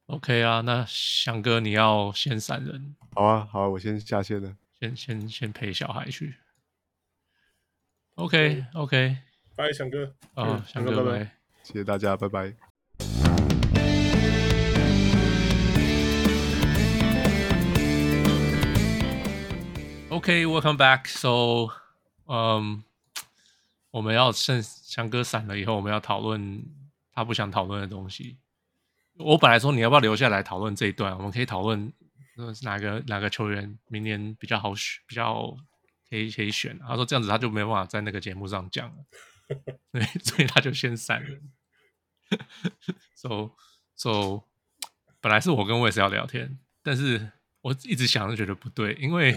OK 啊，那翔哥你要先闪人，好啊好啊，我先下线了，先先先陪小孩去。OK，OK，拜，翔哥，啊，翔哥，拜拜，谢谢大家，拜拜。OK，welcome back。So，嗯，我们要趁翔哥散了以后，我们要讨论他不想讨论的东西。我本来说你要不要留下来讨论这一段，我们可以讨论哪个哪个球员明年比较好选，比较。可以可以选，他说这样子他就没办法在那个节目上讲了，对，<laughs> 所以他就先散了。so so，本来是我跟卫斯要聊天，但是我一直想着觉得不对，因为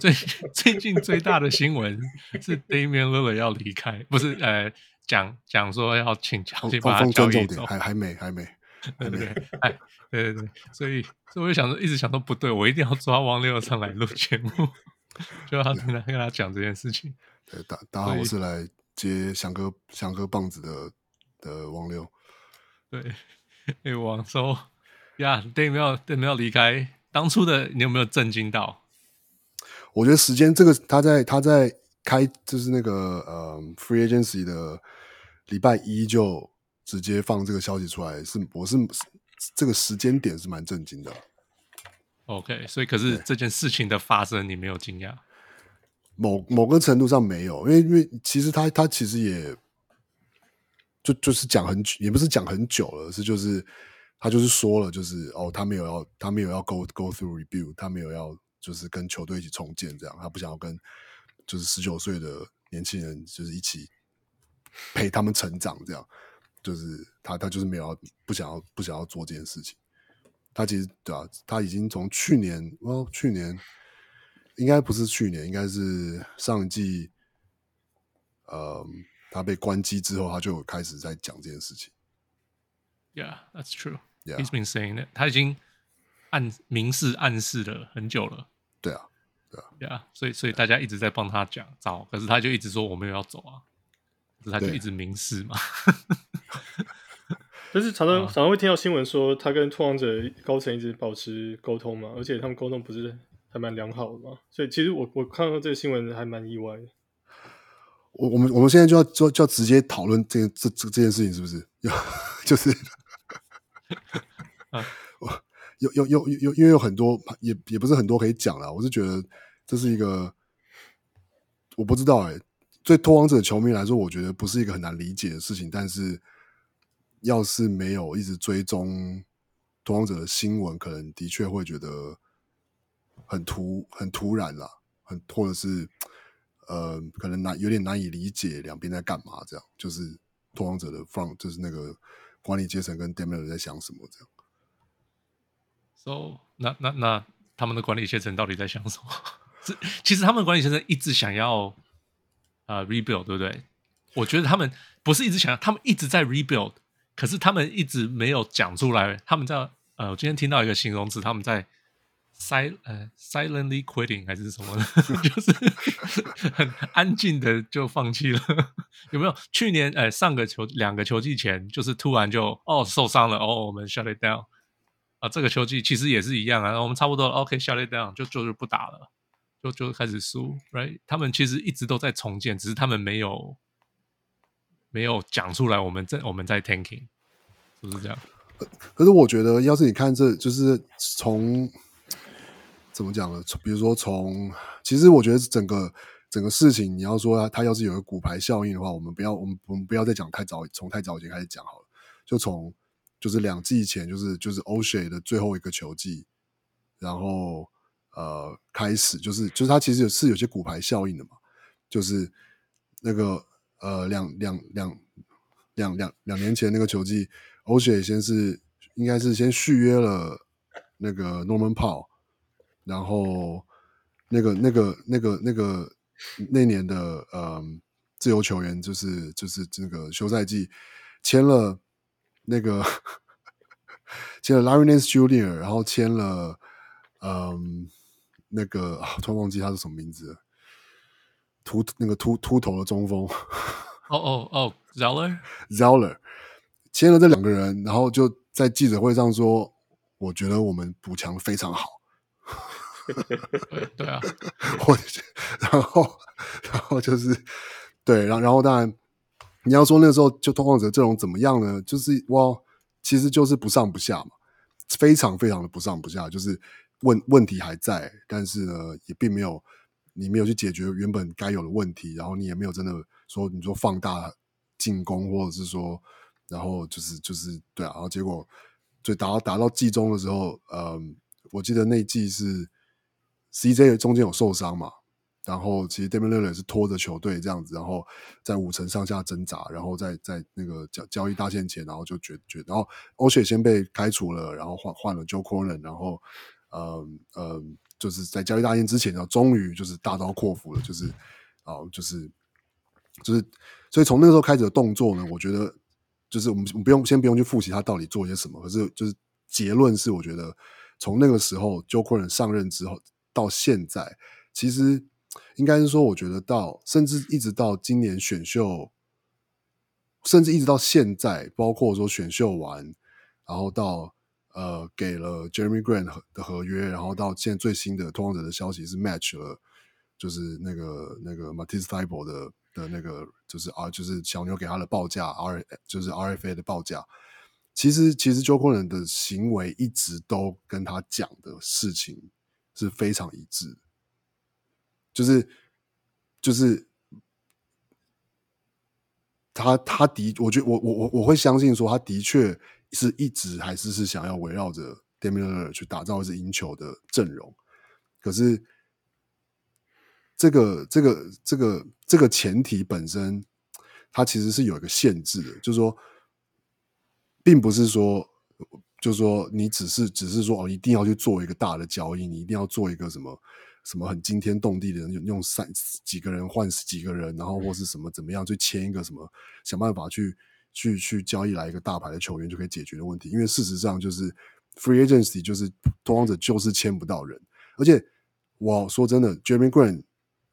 最 <laughs> 最近最大的新闻是 Damian Lillard 要离开，不是呃讲讲说要请交易把他交易走，还还没还没，<laughs> 对对对，哎对对对，所以所以我就想说一直想说不对，我一定要抓王六上来录节目。就要他跟他跟他讲这件事情。对，大大家好，我是来接翔哥翔哥棒子的的王六。对，哎，王说呀，Dame 要 Dame 要离开，当初的你有没有震惊到？我觉得时间这个他在他在开就是那个呃 Free Agency 的礼拜一就直接放这个消息出来，是我是这个时间点是蛮震惊的。OK，所以可是这件事情的发生，你没有惊讶？某某个程度上没有，因为因为其实他他其实也就就是讲很久，也不是讲很久了，是就是他就是说了，就是哦，他没有要他没有要 go go through review，他没有要就是跟球队一起重建这样，他不想要跟就是十九岁的年轻人就是一起陪他们成长这样，就是他他就是没有要不想要不想要做这件事情。他其实对啊，他已经从去年，哦，去年应该不是去年，应该是上一季，呃，他被关机之后，他就开始在讲这件事情。Yeah, that's true. Yeah. He's been saying that. 他已经暗明示暗示了很久了。对啊，对啊。Yeah，所以所以大家一直在帮他讲找，可是他就一直说我没有要走啊，可是他就一直明示嘛。<laughs> 但是常常常常会听到新闻说，他跟拓荒者高层一直保持沟通嘛，而且他们沟通不是还蛮良好的嘛，所以其实我我看到这个新闻还蛮意外的。我我们我们现在就要就就要直接讨论这这这这件事情是不是？<laughs> 就是，啊有有有有，因为有很多也也不是很多可以讲了。我是觉得这是一个，我不知道哎、欸，对拓荒者球迷来说，我觉得不是一个很难理解的事情。但是，要是没有一直追踪拓荒者的新闻，可能的确会觉得很突很突然啦，很或者是。呃，可能难有点难以理解两边在干嘛，这样就是拓荒者的方就是那个管理阶层跟 Damian 在想什么这样。So，那那那他们的管理阶层到底在想什么？<laughs> 是其实他们的管理阶层一直想要呃 rebuild，对不对？我觉得他们不是一直想要，他们一直在 rebuild，可是他们一直没有讲出来。他们在呃，我今天听到一个形容词，他们在。silent 呃 silently quitting 还是什么的，<laughs> 就是很安静的就放弃了。<laughs> 有没有？去年呃上个球两个球季前，就是突然就哦受伤了，哦我们 shut it down 啊，这个球季其实也是一样啊，我们差不多 OK shut it down 就就是不打了，就就开始输，right？他们其实一直都在重建，只是他们没有没有讲出来，我们在我们在 tanking，是不是这样？可是我觉得，要是你看这就是从。怎么讲呢？比如说从，其实我觉得整个整个事情，你要说它，它要是有个骨牌效应的话，我们不要，我们我们不要再讲太早，从太早以前开始讲好了。就从就是两季前，就是就是 OSHA 的最后一个球季，然后呃开始，就是就是它其实是有些骨牌效应的嘛，就是那个呃两两两两两两年前那个球季，O'Shea 先是应该是先续约了那个 Norman Powell。然后，那个、那个、那个、那个那年的呃自由球员，就是就是这个休赛季签了那个 <laughs> 签了 Larry Nance Jr.，然后签了嗯那个突然忘记他是什么名字，秃那个秃秃头的中锋。哦哦哦，<laughs> Zeller，Zeller 签了这两个人，然后就在记者会上说：“我觉得我们补强非常好。”对对啊，我然后然后就是对，然后然后当然你要说那时候就拓荒者阵容怎么样呢？就是哇，其实就是不上不下嘛，非常非常的不上不下，就是问问题还在，但是呢也并没有你没有去解决原本该有的问题，然后你也没有真的说你说放大进攻，或者是说然后就是就是对啊，然后结果就打到打到季中的时候，嗯，我记得那季是。CJ 中间有受伤嘛，然后其实 Damian Lillard 是拖着球队这样子，然后在五成上下挣扎，然后在在那个交交易大限前，然后就决决，然后 o s h 先被开除了，然后换换了 Joe Cronin，然后嗯嗯，就是在交易大限之前，然后终于就是大刀阔斧了，就是啊，就是就是，所以从那个时候开始的动作呢，我觉得就是我们不用先不用去复习他到底做些什么，可是就是结论是，我觉得从那个时候 j o k e r 上任之后。到现在，其实应该是说，我觉得到甚至一直到今年选秀，甚至一直到现在，包括说选秀完，然后到呃给了 Jeremy Grant 的合约，然后到现在最新的拓荒者的消息是 match 了，就是那个那个 Matisse Thybulle 的的那个就是啊就是小牛给他的报价 R 就是 RFA 的报价，其实其实 Joe Cronin 的行为一直都跟他讲的事情。是非常一致，就是就是他他的，我觉得我我我我会相信说，他的确是一直还是是想要围绕着 Damian Lillard 去打造一支赢球的阵容，可是这个这个这个这个前提本身，它其实是有一个限制的，就是说，并不是说。就是说，你只是只是说哦，一定要去做一个大的交易，你一定要做一个什么什么很惊天动地的，用用三几个人换几个人，然后或是什么怎么样去签一个什么，想办法去去去交易来一个大牌的球员就可以解决的问题。因为事实上就是 free agency 就是拓荒者就是签不到人，而且我说真的，Jeremy Grant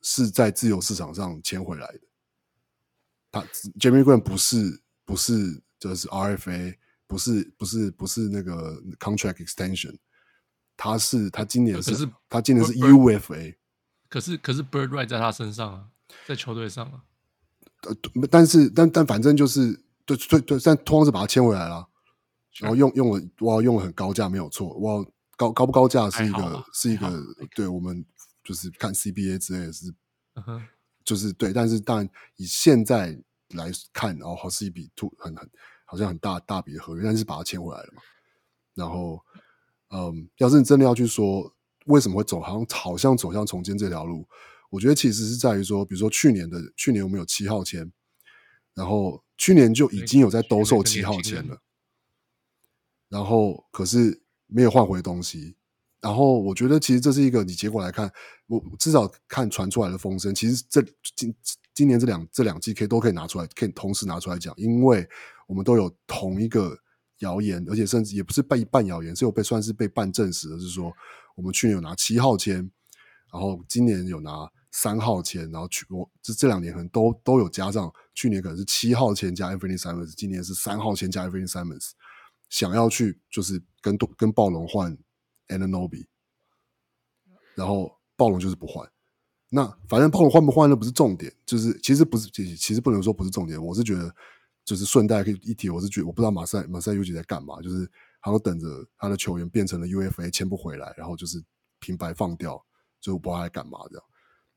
是在自由市场上签回来的，他 Jeremy Grant 不是不是就是 RFA。不是不是不是那个 contract extension，他是他今年是，是他今年是 UFA，可是可是 Bird Right 在他身上啊，在球队上啊，呃，但是但但反正就是对对对，但通常是把他签回来了，然后用用了哇用了很高价没有错哇高高不高价是一个是一个对我们就是看 CBA 之类的是，就是对，但是当然以现在来看，哦，好是一笔突很很。好像很大大笔的合约，但是把它签回来了嘛。然后，嗯，要是你真的要去说为什么会走，好像好像走向重建这条路，我觉得其实是在于说，比如说去年的去年我们有七号签，然后去年就已经有在兜售七号签了，然后可是没有换回东西。然后我觉得其实这是一个你结果来看，我至少看传出来的风声，其实这今今年这两这两季可以都可以拿出来，可以同时拿出来讲，因为。我们都有同一个谣言，而且甚至也不是被半谣言，是有被算是被半证实的，是说我们去年有拿七号签，然后今年有拿三号签，然后去我这这两年可能都都有加上，去年可能是七号签加 Anfernee Simons，今年是三号签加 Anfernee Simons，想要去就是跟跟暴龙换 Ananobi，然后暴龙就是不换，那反正暴龙换不换那不是重点，就是其实不是其实不能说不是重点，我是觉得。就是顺带可以一提，我是觉得我不知道马赛马赛优吉在干嘛，就是他都等着他的球员变成了 UFA 签不回来，然后就是平白放掉，就不知道在干嘛这样。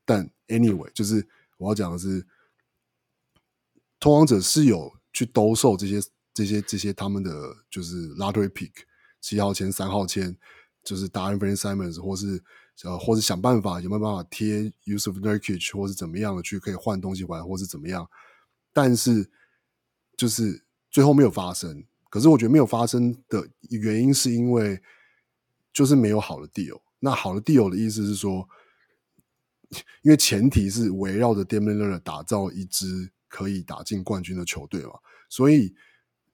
但 anyway，就是我要讲的是，通往者是有去兜售这些这些这些他们的就是 lottery pick 七号签三号签，就是打 Anfernee Simons 或是呃或是想办法有没有办法贴 Use of Nurkic 或是怎么样的去可以换东西回来，或是怎么样，但是。就是最后没有发生，可是我觉得没有发生的原因是因为就是没有好的 deal。那好的 deal 的意思是说，因为前提是围绕着 Damian l i l l a r 打造一支可以打进冠军的球队嘛，所以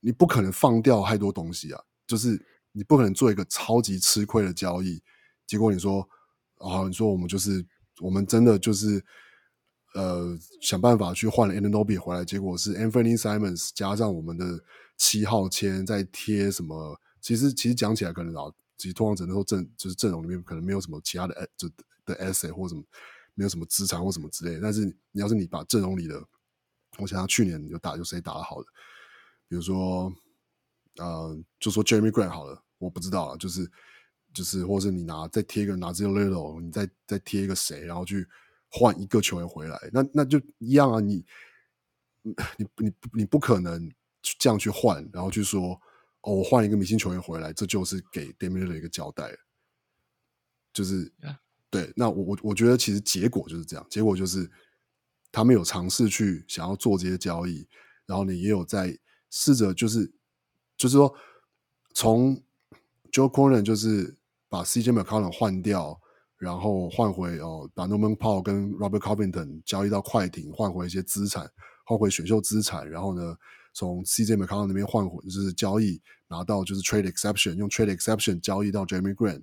你不可能放掉太多东西啊。就是你不可能做一个超级吃亏的交易，结果你说啊，你说我们就是我们真的就是。呃，想办法去换了 Anunoby 回来，结果是 Anfernee Simons 加上我们的七号签，再贴什么？其实其实讲起来可能啊，其实通常只能说阵就是阵容里面可能没有什么其他的就的 asset 或什么，没有什么资产或什么之类。但是你要是你把阵容里的，我想想去年有打有谁打得好的，比如说呃，就说 Jeremy Grant 好了，我不知道啊，就是就是，或是你拿再贴一个 Nassir Little，你再再贴一个谁，然后去。换一个球员回来，那那就一样啊！你你你你不可能这样去换，然后去说哦，我换一个明星球员回来，这就是给 d a m i a 的一个交代。就是、对，那我我我觉得其实结果就是这样，结果就是他们有尝试去想要做这些交易，然后你也有在试着就是就是说从 Joe Cronin 就是把 CJ McCollum 换掉。然后换回哦，把 Norman Powell 跟 Robert Covington 交易到快艇，换回一些资产，换回选秀资产。然后呢，从 CJ McCollum 那边换回就是交易拿到就是 Trade Exception，用 Trade Exception 交易到 Jerami Grant。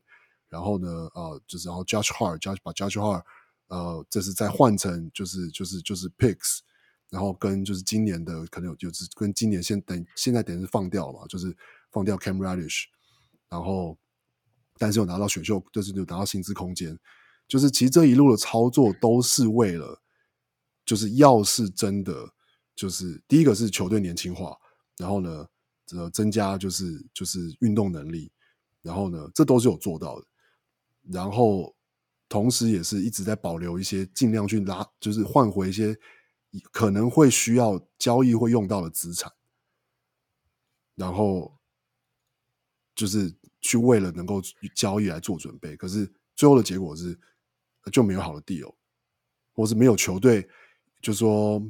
然后呢，呃，就是然后 Judge Hard，Judge 把 Judge Hard，呃，这是再换成就是就是就是 Picks，然后跟就是今年的可能有就是跟今年现等现在等于是放掉了嘛，就是放掉 Cam Reddish，然后。但是有拿到选秀，就是有拿到薪资空间，就是其实这一路的操作都是为了，就是要是真的，就是第一个是球队年轻化，然后呢，呃，增加就是就是运动能力，然后呢，这都是有做到的，然后同时也是一直在保留一些，尽量去拉，就是换回一些可能会需要交易会用到的资产，然后就是。去为了能够交易来做准备，可是最后的结果是就没有好的 deal，或是没有球队，就说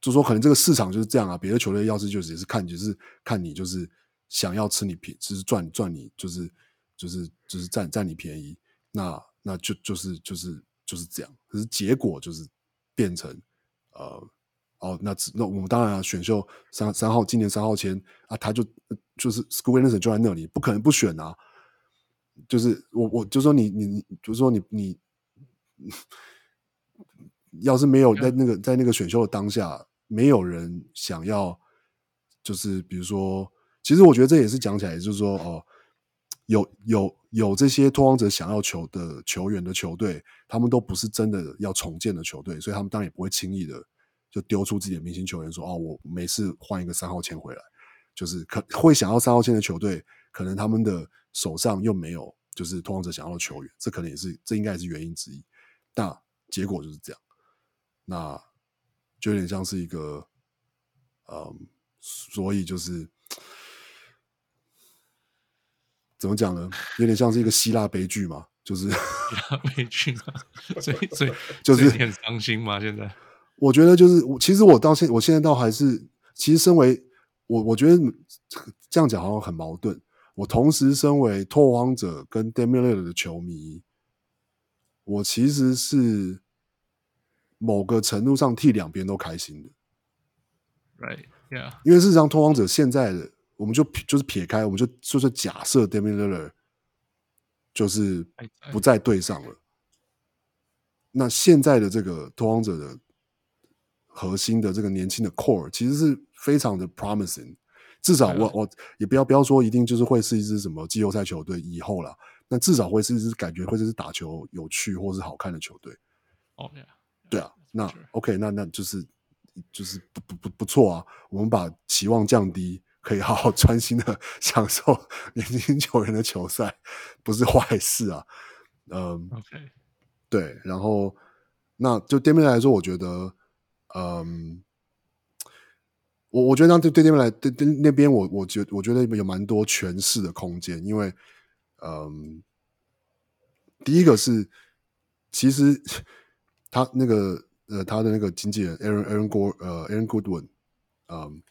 就说可能这个市场就是这样啊。别的球队要是就是也是看就是看你就是想要吃你便宜，就是赚赚你就是就是就是占占你便宜，那那就就是就是就是这样。可是结果就是变成呃。哦，那那我们当然啊选秀三三号，今年三号签啊，他就就是 Scoot Henderson 就在那里，不可能不选啊。就是我我就说你你你，就是说你你，<laughs> 要是没有在那个在那个选秀的当下，没有人想要，就是比如说其实我觉得这也是讲起来，就是说哦，有有有这些拓荒者想要求的球员的球队，他们都不是真的要重建的球队，所以他们当然也不会轻易的就丢出自己的明星球员说哦，我没事换一个三号签回来，就是可会想要三号签的球队，可能他们的手上又没有就是拓荒者想要的球员，这可能也是这应该也是原因之一。那结果就是这样，那就有点像是一个，嗯，所以就是。怎么讲呢？有点像是一个希腊悲剧嘛，就是希腊悲剧嘛，<laughs> 所以 <laughs> 所以就是很伤心嘛。现在 <laughs> 我觉得就是，其实我到现我现在倒还是，其实身为我，我觉得这样讲好像很矛盾。我同时身为拓荒者跟 Damian Lillard 的球迷，我其实是某个程度上替两边都开心的。Right, yeah. 因为事实上拓荒者现在的。我们就就是撇开，我们就就是假设 Damian Lillard 就是不在队上了。那现在的这个拓荒者的核心的这个年轻的 core 其实是非常的 promising。至少我我也不要不要说一定就是会是一支什么季后赛球队以后了，那至少会是一支感觉会是打球有趣或是好看的球队。哦，对啊，那 OK，那那就是就是不不不不错啊。我们把期望降低。可以好好专心的 <laughs> 享受年轻球员的球赛，不是坏事啊。嗯，OK，对，然后那就对面来说，我觉得，嗯，我我觉得那对对面来对对那边，我我觉我觉得有蛮多诠释的空间，因为，嗯，第一个是其实 <laughs> 他那个呃他的那个经纪人 Aaron Aaron Gord 呃 Aaron Goodwin，嗯。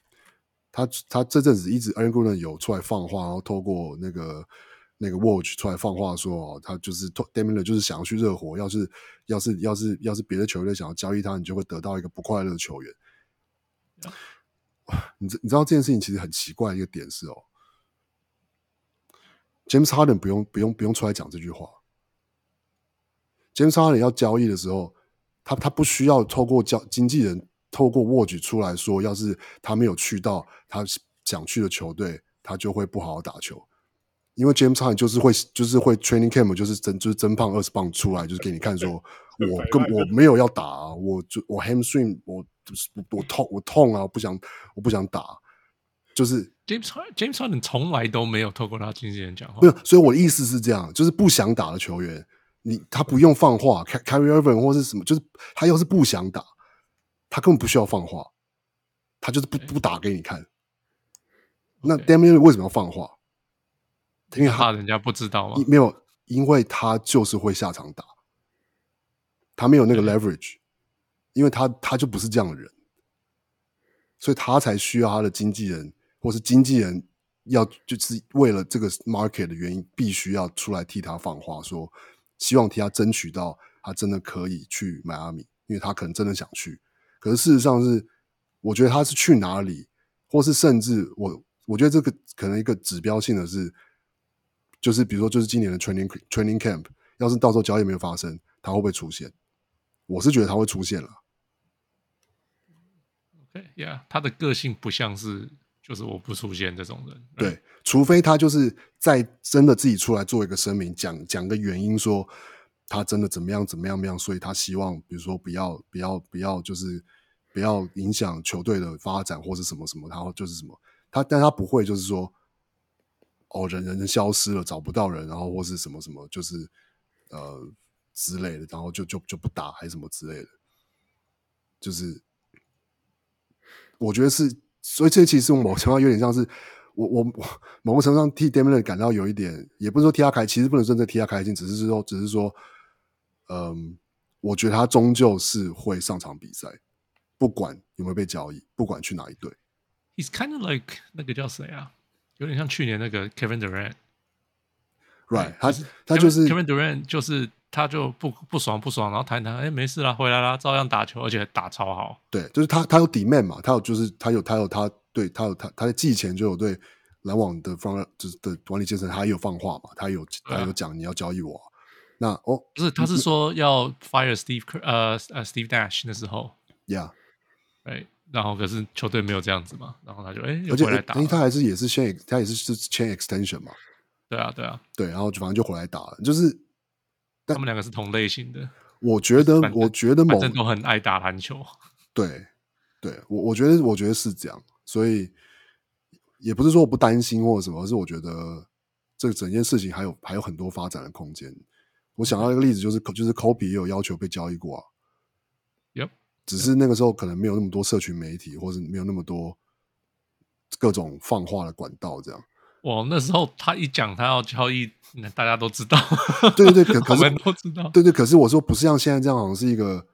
他他这阵子一直 Aaron Gordon 有出来放话，然后透过那个那个 Watch 出来放话说，哦，他就是 Damian 就是想要去热火，要是要是要是要是别的球队想要交易他，你就会得到一个不快乐的球员。<sighs> 你知你知道这件事情其实很奇怪的一个点是哦，James Harden 不用不用不用出来讲这句话，James Harden 要交易的时候，他他不需要透过交经纪人。透过沃举出来说，要是他没有去到他想去的球队，他就会不好好打球。因为 James Harden 就是会就是会 training camp 就是增就是增胖二十磅出来，就是给你看说，<laughs> 我跟我没有要打啊，我就我 hamstring 我我痛我痛啊，我不想我不想打。就是 James James Harden 从来都没有透过他经纪人讲话，没有。所以我的意思是这样，就是不想打的球员，你他不用放话，Carry Irving 或是什么，就是他要是不想打。他根本不需要放话，他就是不不打给你看。那 Damian 为什么要放话？因为他怕人家不知道吗？没有，因为他就是会下场打，他没有那个 leverage，因为他他就不是这样的人，所以他才需要他的经纪人，或是经纪人要就是为了这个 market 的原因，必须要出来替他放话，说希望替他争取到他真的可以去迈阿密，因为他可能真的想去。可是事实上是，我觉得他是去哪里，或是甚至我，我觉得这个可能一个指标性的是，就是比如说，就是今年的 training training camp，要是到时候交易没有发生，他会不会出现？我是觉得他会出现了。OK，yeah，他的个性不像是就是我不出现这种人。对，除非他就是在真的自己出来做一个声明，讲讲个原因说。他真的怎么样怎么样怎么样，所以他希望，比如说不要不要不要，就是不要影响球队的发展或是什么什么，然后就是什么，他但他不会就是说，哦，人人消失了，找不到人，然后或是什么什么，就是呃之类的，然后就就就不打还是什么之类的，就是我觉得是，所以这其实某程度有点像是我我我某个程度上替 d a m i n 感到有一点，也不是说替他开，其实不能真正替他开心，只是说只是说。嗯，我觉得他终究是会上场比赛，不管有没有被交易，不管去哪一队。He's kind of like 那个叫谁啊？有点像去年那个 Kevin Durant，right？他他就是 Kevin Durant，就是他就不不爽不爽，然后谈谈，哎，没事啦，回来啦，照样打球，而且打超好。对，就是他他有 demand 嘛，他有就是他有他有他对他有他他在季前就有对篮网的方就是的管理阶层，他也有放话嘛，他有他有讲你要交易我。那哦，不是，他是说要 fire Steve 呃呃 Steve Nash 的时候，Yeah，哎，然后可是球队没有这样子嘛，然后他就哎又回来打，因为他还是也是签，他也是是签 extension 嘛。对啊，对啊，对，然后就反正就回来打了，就是他们两个是同类型的。我觉得，我觉得某人都很爱打篮球。<laughs> 对，对我我觉得，我觉得是这样，所以也不是说我不担心或者什么，而是我觉得这整件事情还有还有很多发展的空间。我想到一个例子，就是就是 Kobe 也有要求被交易过啊。Yep，只是那个时候可能没有那么多社群媒体，或者没有那么多各种放话的管道，这样。哇，那时候他一讲他要交易，那大家都知道。对对对，可 <laughs> 可是都知道。对对，可是我说不是像现在这样，好像是一个，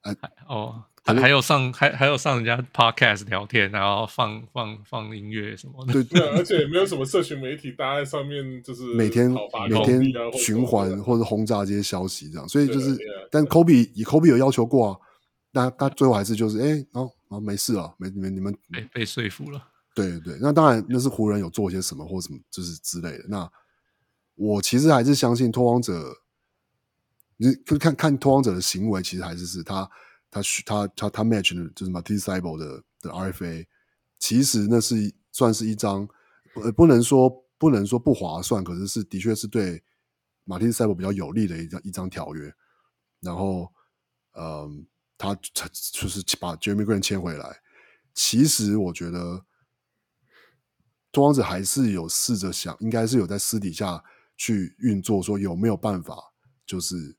哎哦，还还有上还还有上人家 podcast 聊天，然后放放放音乐什么的。对对，而且也没有什么社群媒体，大家在上面就是每天每天循环或者轰炸这些消息，这样。所以就是，但 Kobe 以 Kobe 有要求过啊，那他最后还是就是，哎，哦哦，没事了，没你们你们被被说服了。对对，那当然那是湖人有做些什么或什么就是之类的。那我其实还是相信拓荒者，你就看看拓荒者的行为，其实还是是他他他他他 match 的就是 Matisse Thybulle 的的 RFA，其实那是算是一张呃不能说不能说不划算，可是是的确是对 Matisse Thybulle 比较有利的一张一张条约。然后嗯，他就是把 Jerami Grant 签回来，其实我觉得。拓荒者还是有试着想，应该是有在私底下去运作，说有没有办法，就是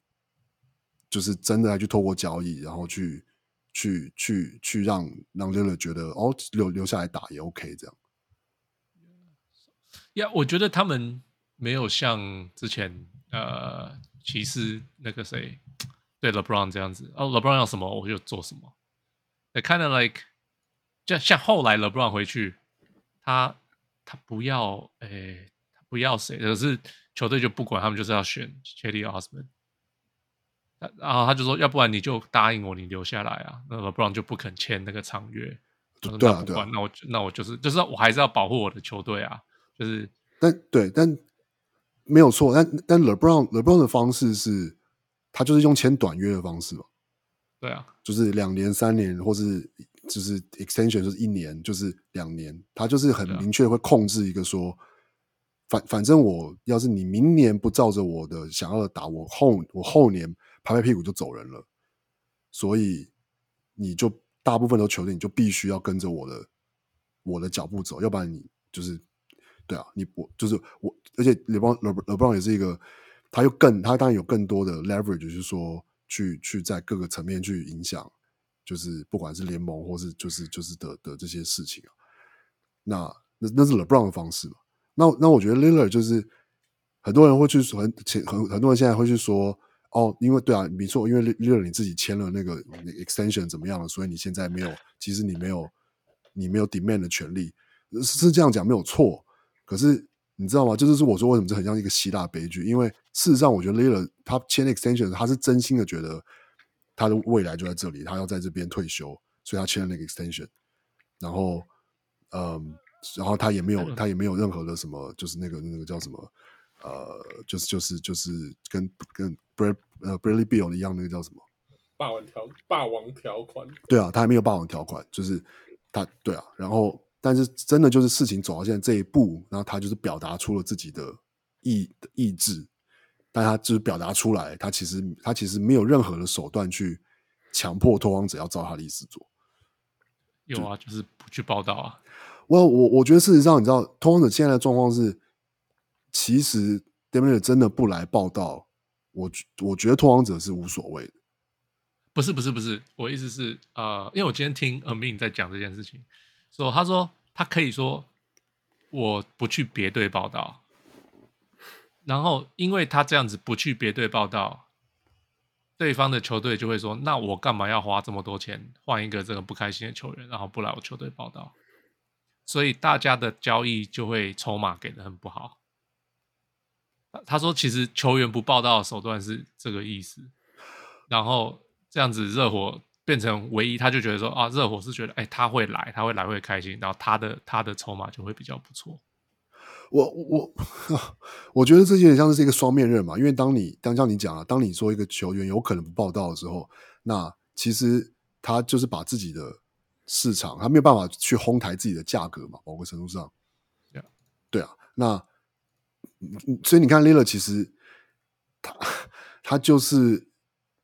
就是真的去透过交易，然后去去去去让让 l i l l a 觉得哦留留下来打也 OK 这样。呀，yeah, 我觉得他们没有像之前呃骑士那个谁对 LeBron 这样子哦，LeBron 要什么我就做什么。They kind of like 就像后来 LeBron 回去他。他不要，诶、欸，他不要谁，可是球队就不管他们，就是要选 Cedi Osman。然后他就说，要不然你就答应我，你留下来啊。那 LeBron 就不肯签那个长约。对啊，对啊。那我那我就是就是我还是要保护我的球队啊。就是，但对，但没有错。但但 LeBron LeBron 的方式是，他就是用签短约的方式嘛。对啊，就是两年、三年，或是。就是 extension 就是一年，就是两年，他就是很明确会控制一个说，反反正我要是你明年不照着我的想要的打，我后我后年拍拍屁股就走人了，所以你就大部分都球队你就必须要跟着我的我的脚步走，要不然你就是对啊，你我就是我，而且 LeBron LeBron 也是一个，他又更他当然有更多的 leverage，就是说去去在各个层面去影响。就是不管是联盟或是就是就是的的这些事情啊，那那那是 LeBron 的方式嘛？那那我觉得 l i l l a r 就是很多人会去很很很多人现在会去说哦，因为对啊，没错，因为 Lillard 你自己签了那个 extension 怎么样了，所以你现在没有，其实你没有你没有 demand 的权利，是这样讲没有错。可是你知道吗？就是我说为什么这很像一个希腊悲剧？因为事实上，我觉得 Lillard 他签 extension，他是真心的觉得。他的未来就在这里，他要在这边退休，所以他签了那个 extension。然后，嗯，然后他也没有，他也没有任何的什么，就是那个那个叫什么，呃，就是就是就是跟跟 Brad 呃 Bradley Bill 一样，那个叫什么？霸王条霸王条款。对啊，他还没有霸王条款，就是他对啊。然后，但是真的就是事情走到现在这一步，然后他就是表达出了自己的意意志。但他就是表达出来，他其实他其实没有任何的手段去强迫拓荒者要照他的意思做。有啊，就，是不去报道啊。我我我觉得事实上，你知道拓荒者现在的状况是，其实 Lillard 真的不来报道，我我觉得拓荒者是无所谓的。不是不是不是，我意思是呃，因为我今天听 Amin 在讲这件事情，说他说他可以说我不去别队报道。然后，因为他这样子不去别队报道，对方的球队就会说：“那我干嘛要花这么多钱换一个这个不开心的球员，然后不来我球队报道？”所以大家的交易就会筹码给的很不好。他说：“其实球员不报道的手段是这个意思。”然后这样子，热火变成唯一，他就觉得说：“啊，热火是觉得，哎，他会来，他会来会开心，然后他的他的筹码就会比较不错。”我我 <laughs> 我觉得这有点像是一个双面刃嘛，因为当你当像你讲了，当你说一个球员有可能不报道的时候，那其实他就是把自己的市场，他没有办法去哄抬自己的价格嘛，某个程度上。Yeah. 对啊，那所以你看 l i l a 其实他他就是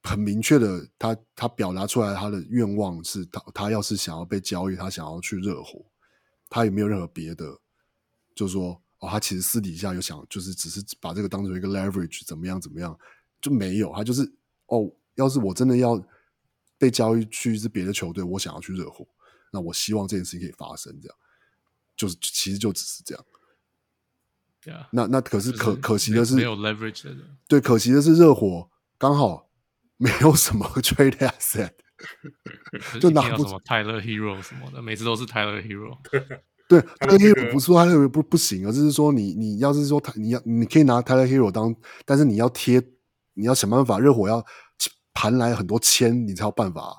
很明确的，他他表达出来他的愿望是他他要是想要被交易，他想要去热火，他也没有任何别的，就是说哦，他其实私底下有想，就是只是把这个当成一个 leverage，怎么样怎么样，就没有，他就是哦，要是我真的要被交易去一支别的球队，我想要去热火。那我希望这件事情可以发生，这样就是其实就只是这样。Yeah, 那那可是可就是可惜的是没有 leverage 的人，对，可惜的是热火刚好没有什么 <laughs> trade asset，就拿不什么 Tyler Hero 什么的，每次都是 Tyler Hero。<laughs> 对，Tyler Hero 不是说 Tyler Hero 不不行，而是说你你要是说他你要你可以拿 Tyler Hero 当，但是你要贴，你要想办法，热火要盘来很多签，你才有办法。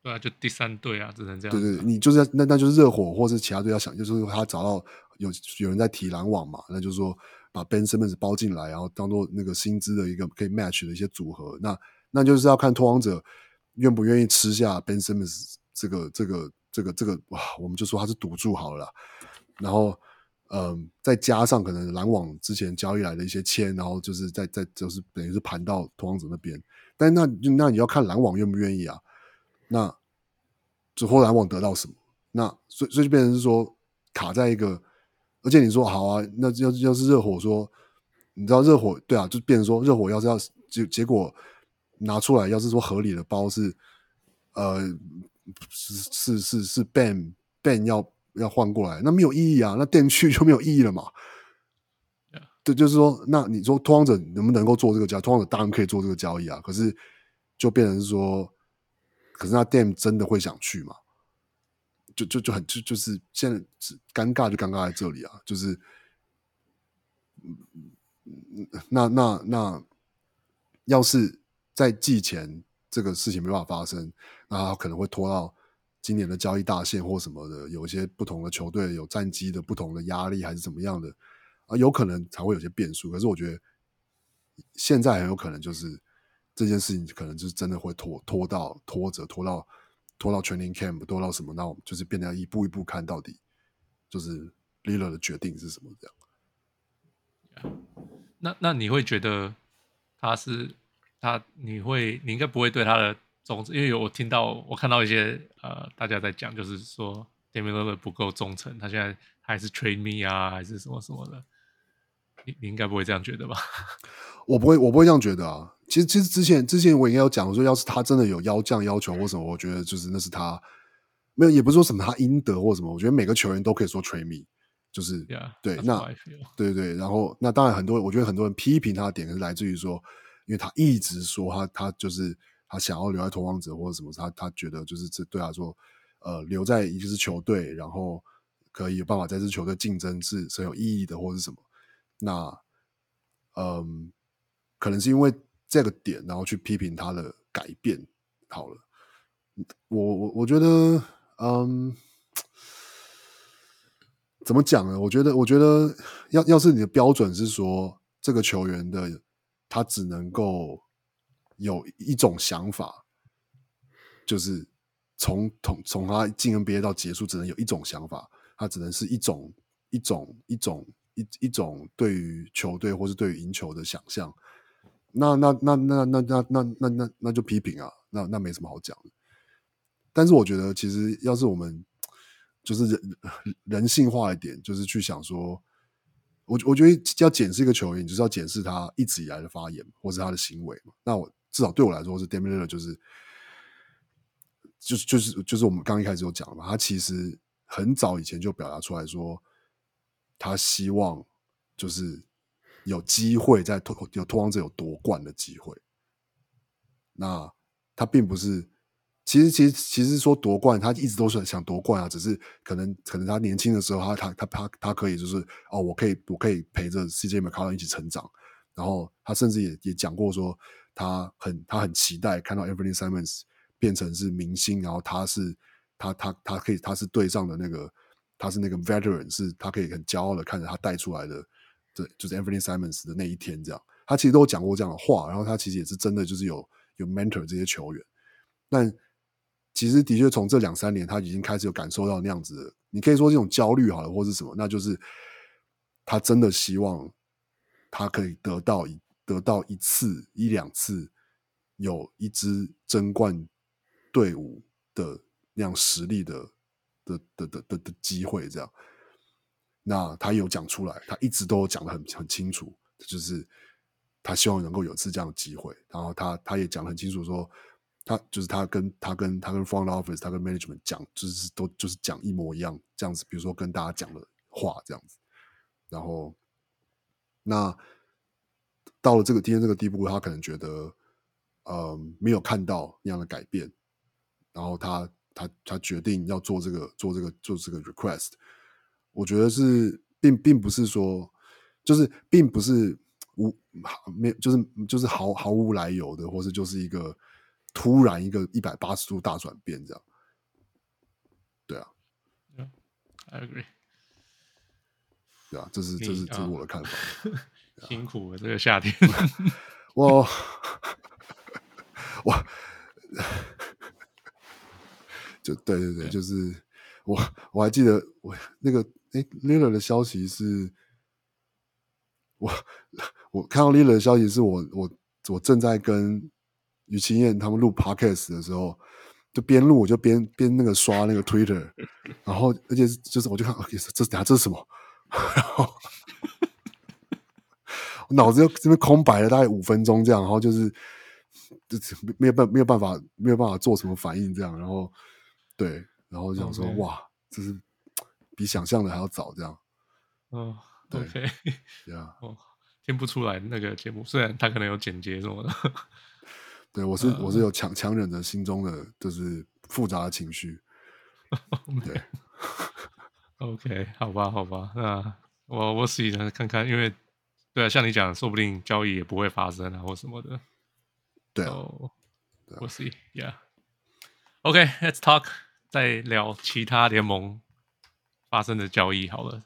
对啊，就第三队啊，只能这样。对对，你就是那那就是热火，或是其他队要想，就是他找到有有人在提篮网嘛，那就是说把 Ben Simmons 包进来，然后当做那个薪资的一个可以 match 的一些组合。那那就是要看拓荒者愿不愿意吃下 Ben Simmons 这个这个这个这个哇，我们就说他是赌注好了。然后嗯，再加上可能篮网之前交易来的一些签，然后就是在在就是等于是盘到拓荒者那边。但那那你要看篮网愿不愿意啊？那之后篮网得到什么？那所以所以就变成是说卡在一个，而且你说好啊，那要要是热火说，你知道热火对啊，就变成说热火要是要结结果拿出来，要是说合理的包是呃是是是是 Ben Ben 要要换过来，那没有意义啊，那电去 <laughs> 就没有意义了嘛。对，就是说，那你说拓荒者能不能够做这个交易？拓荒者当然可以做这个交易啊，可是就变成是说。可是那 Dame 真的会想去吗？就就就很就就是现在尴尬就尴尬在这里啊，就是，那那那要是在季前这个事情没办法发生，那他可能会拖到今年的交易大限或什么的，有一些不同的球队有战绩的不同的压力还是怎么样的啊，有可能才会有些变数。可是我觉得现在很有可能就是。这件事情可能就是真的会拖拖到拖着拖到拖到 training camp 拖到什么？那我们就是变得要一步一步看到底，就是 Lillard 的决定是什么这样。Yeah. 那那你会觉得他是他？你会你应该不会对他的忠诚，因为有我听到我看到一些呃大家在讲，就是说 Damian Lillard 不够忠诚，他现在还是 train me 啊，还是什么什么的。你你应该不会这样觉得吧？<laughs> 我不会，我不会这样觉得啊。其实，其实之前之前我应该有讲说，要是他真的有要降要求或什么，我觉得就是那是他没有，也不是说什么他应得或什么。我觉得每个球员都可以说 trade me，就是、yeah, 对那对对。然后那当然很多，我觉得很多人批评他的点是来自于说，因为他一直说他他就是他想要留在拓荒者或者什么，他他觉得就是这对他说，呃，留在一支球队，然后可以有办法在这支球队竞争是是很有意义的，或者是什么。那嗯，可能是因为。这个点，然后去批评他的改变，好了，我我我觉得，嗯，怎么讲呢？我觉得，我觉得要要是你的标准是说，这个球员的他只能够有一种想法，就是从从从他进 NBA 到结束，只能有一种想法，他只能是一种一种一种一一种对于球队或是对于赢球的想象。那那那那那那那那那那就批评啊，那那没什么好讲的。但是我觉得，其实要是我们就是人 <laughs> 人性化一点，就是去想说，我我觉得要检视一个球员，就是要检视他一直以来的发言或是他的行为嘛。那我至少对我来说，是 d a m i l l e r 就是就是就是就是我们刚一开始有讲了嘛，他其实很早以前就表达出来说，他希望就是。有机会在拓有拓荒者有夺冠的机会，那他并不是，其实其实其实说夺冠，他一直都是想夺冠啊，只是可能可能他年轻的时候，他他他他他可以就是哦，我可以我可以陪着 CJ m c c o l l u 一起成长，然后他甚至也也讲过说，他很他很期待看到 Anthony Simons 变成是明星，然后他是他他他可以他是队上的那个他是那个 veteran，是他可以很骄傲的看着他带出来的。对，就是 Anthony Simons 的那一天，这样，他其实都有讲过这样的话，然后他其实也是真的，就是有有 mentor 这些球员，但其实的确从这两三年，他已经开始有感受到那样子的，你可以说这种焦虑好了，或是什么，那就是他真的希望他可以得到一得到一次一两次有一支争冠队伍的那样实力的的的的的的机会，这样。那他有讲出来，他一直都讲得很很清楚，就是他希望能够有次这样的机会。然后他他也讲得很清楚说，说他就是他跟他跟他跟 front office，他跟 management 讲，就是都就是讲一模一样这样子。比如说跟大家讲的话这样子。然后那到了这个今天这个地步，他可能觉得呃没有看到那样的改变，然后他他他决定要做这个做这个做这个 request。我觉得是并并不是说，就是并不是无没就是就是毫毫无来由的，或是就是一个突然一个一百八十度大转变这样。对啊，I agree。对啊，这是这是这是我的看法。<laughs> 辛苦了这个夏天，<laughs> <laughs> 我我就对对对，就是我我还记得我那个。哎，Lillard 的消息是，我 <laughs> 我看到 Lillard 的消息是我我我正在跟于清燕他们录 Podcast 的时候，就边录我就边边那个刷那个 Twitter，<laughs> 然后而且就是我就看，这这等下这是什么？<laughs> 然后我脑子就这边空白了大概五分钟这样，然后就是就是没有办没有办法没有办法做什么反应这样，然后对，然后想说、okay. 哇，这是。比想象的还要早，这样。哦，OK，呀，<laughs> 哦，听不出来那个节目，虽然他可能有剪接什么的。<laughs> 对，我是、呃、我是有强强忍着心中的就是复杂的情绪。对，<laughs> OK，好吧，好吧，那我我试一下看看，因为对啊，像你讲，说不定交易也不会发生啊，或什么的。对啊，我 see，Yeah，OK，Let's talk，再聊其他联盟。发生的交易好了，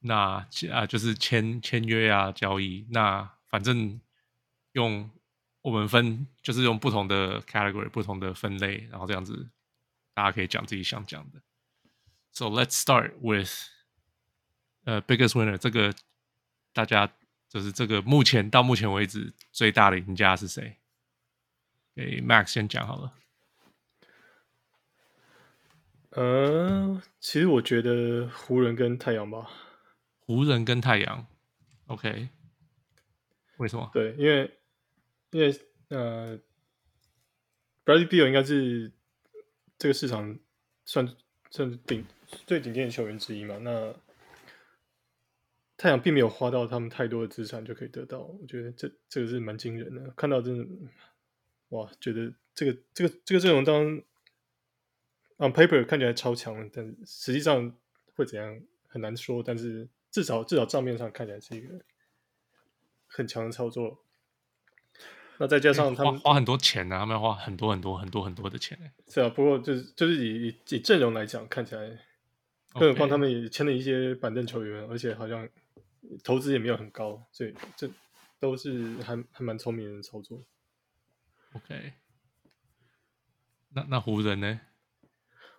那啊就是签签约啊交易，那反正用我们分就是用不同的 category 不同的分类，然后这样子大家可以讲自己想讲的。So let's start with 呃、biggest winner 这个大家就是这个目前到目前为止最大的赢家是谁？给 Max 先讲好了。呃，其实我觉得湖人跟太阳吧。湖人跟太阳，OK？为什么？对，因为因为呃，Bradley Beal 应该是这个市场算算是顶最顶尖的球员之一嘛。那太阳并没有花到他们太多的资产就可以得到，我觉得这这个是蛮惊人的。看到真的，哇，觉得这个这个这个阵容当。On paper 看起来超强，但实际上会怎样很难说。但是至少至少账面上看起来是一个很强的操作。那再加上他们花，花很多钱呢、啊，他们要花很多很多很多很多的钱。是啊，不过就是就是以以阵容来讲，看起来，更何况他们也签了一些板凳球员，而且好像投资也没有很高，所以这都是还还蛮聪明的操作。OK，那那湖人呢？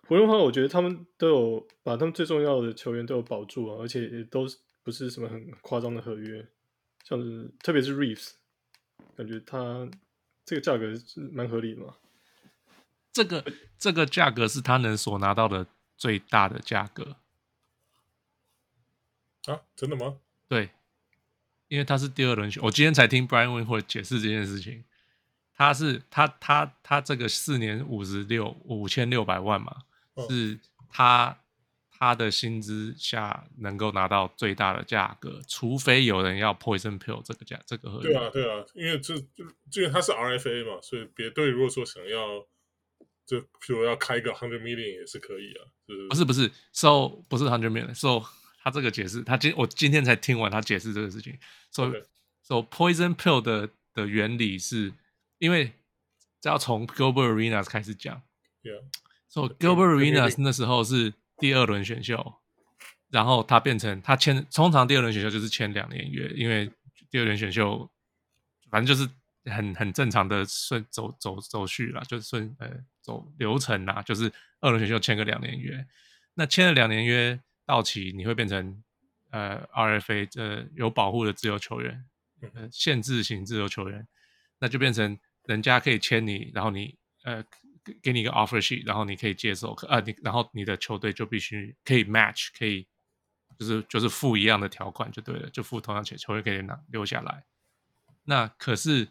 湖人的话，我觉得他们都有把他们最重要的球员都有保住啊，而且也都不是什么很夸张的合约，像是特别是 Reeves，感觉他这个价格是蛮合理的嘛。这个这个价格是他能所拿到的最大的价格啊？真的吗？对，因为他是第二轮选，我今天才听 Brian Windhorst 解释这件事情，他是他他他这个四年五十六五千六百万嘛。是他他的薪资下能够拿到最大的价格，除非有人要 poison pill 这个价这个合约。对啊，对啊，因为这就因为他是 RFA 嘛，所以别队如果说想要，就譬如要开个 hundred million 也是可以啊。就是、不是不是，so 不是 hundred million，so 他这个解释，他今我今天才听完他解释这个事情。so、so poison pill 的的原理是因为这要从 Gilbert Arenas 开始讲。So Gilbert Arenas 那时候是第二轮选秀，然后他变成他签，通常第二轮选秀就是签两年约，因为第二轮选秀反正就是很很正常的顺走走走序啦，就是顺呃走流程啦，就是二轮选秀签个两年约，那签了两年约到期，你会变成呃 RFA 呃有保护的自由球员，呃限制型自由球员，那就变成人家可以签你，然后你呃给给你一个 offer sheet，然后你可以接受，呃你然后你的球队就必须可以 match，可以就是就是付一样的条款就对了，就付同样钱，球员可以拿留下来。那可是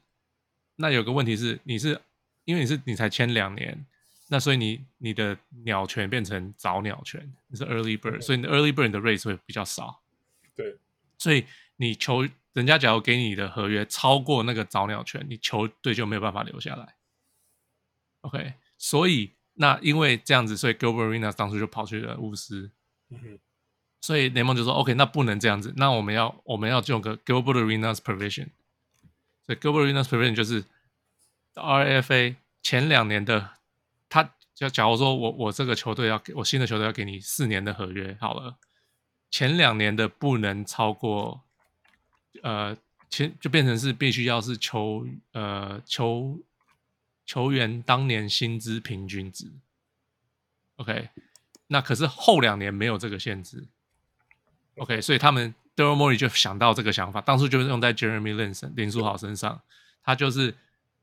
那有个问题是，你是因为你是你才签两年。那所以你你的鸟权变成早鸟权，你是 early bird，所以你的 early bird 的 race 会比较少。对，所以你球人家假如给你的合约超过那个早鸟权，你球队就没有办法留下来。OK，所以那因为这样子，所以 Gilbert Arenas 当初就跑去了巫师。嗯哼。所以联盟就说 OK，那不能这样子，那我们要我们要用个 Gilbert Arenas provision。所以 Gilbert Arenas provision 就是 RFA 前两年的。他就假如说我我这个球队要给我新的球队要给你四年的合约，好了，前两年的不能超过，呃，前就变成是必须要是球呃球球员当年薪资平均值，OK，那可是后两年没有这个限制，OK，所以他们 Daryl Morey 就想到这个想法，当初就是用在 Jeremy Lin 林书豪身上，他就是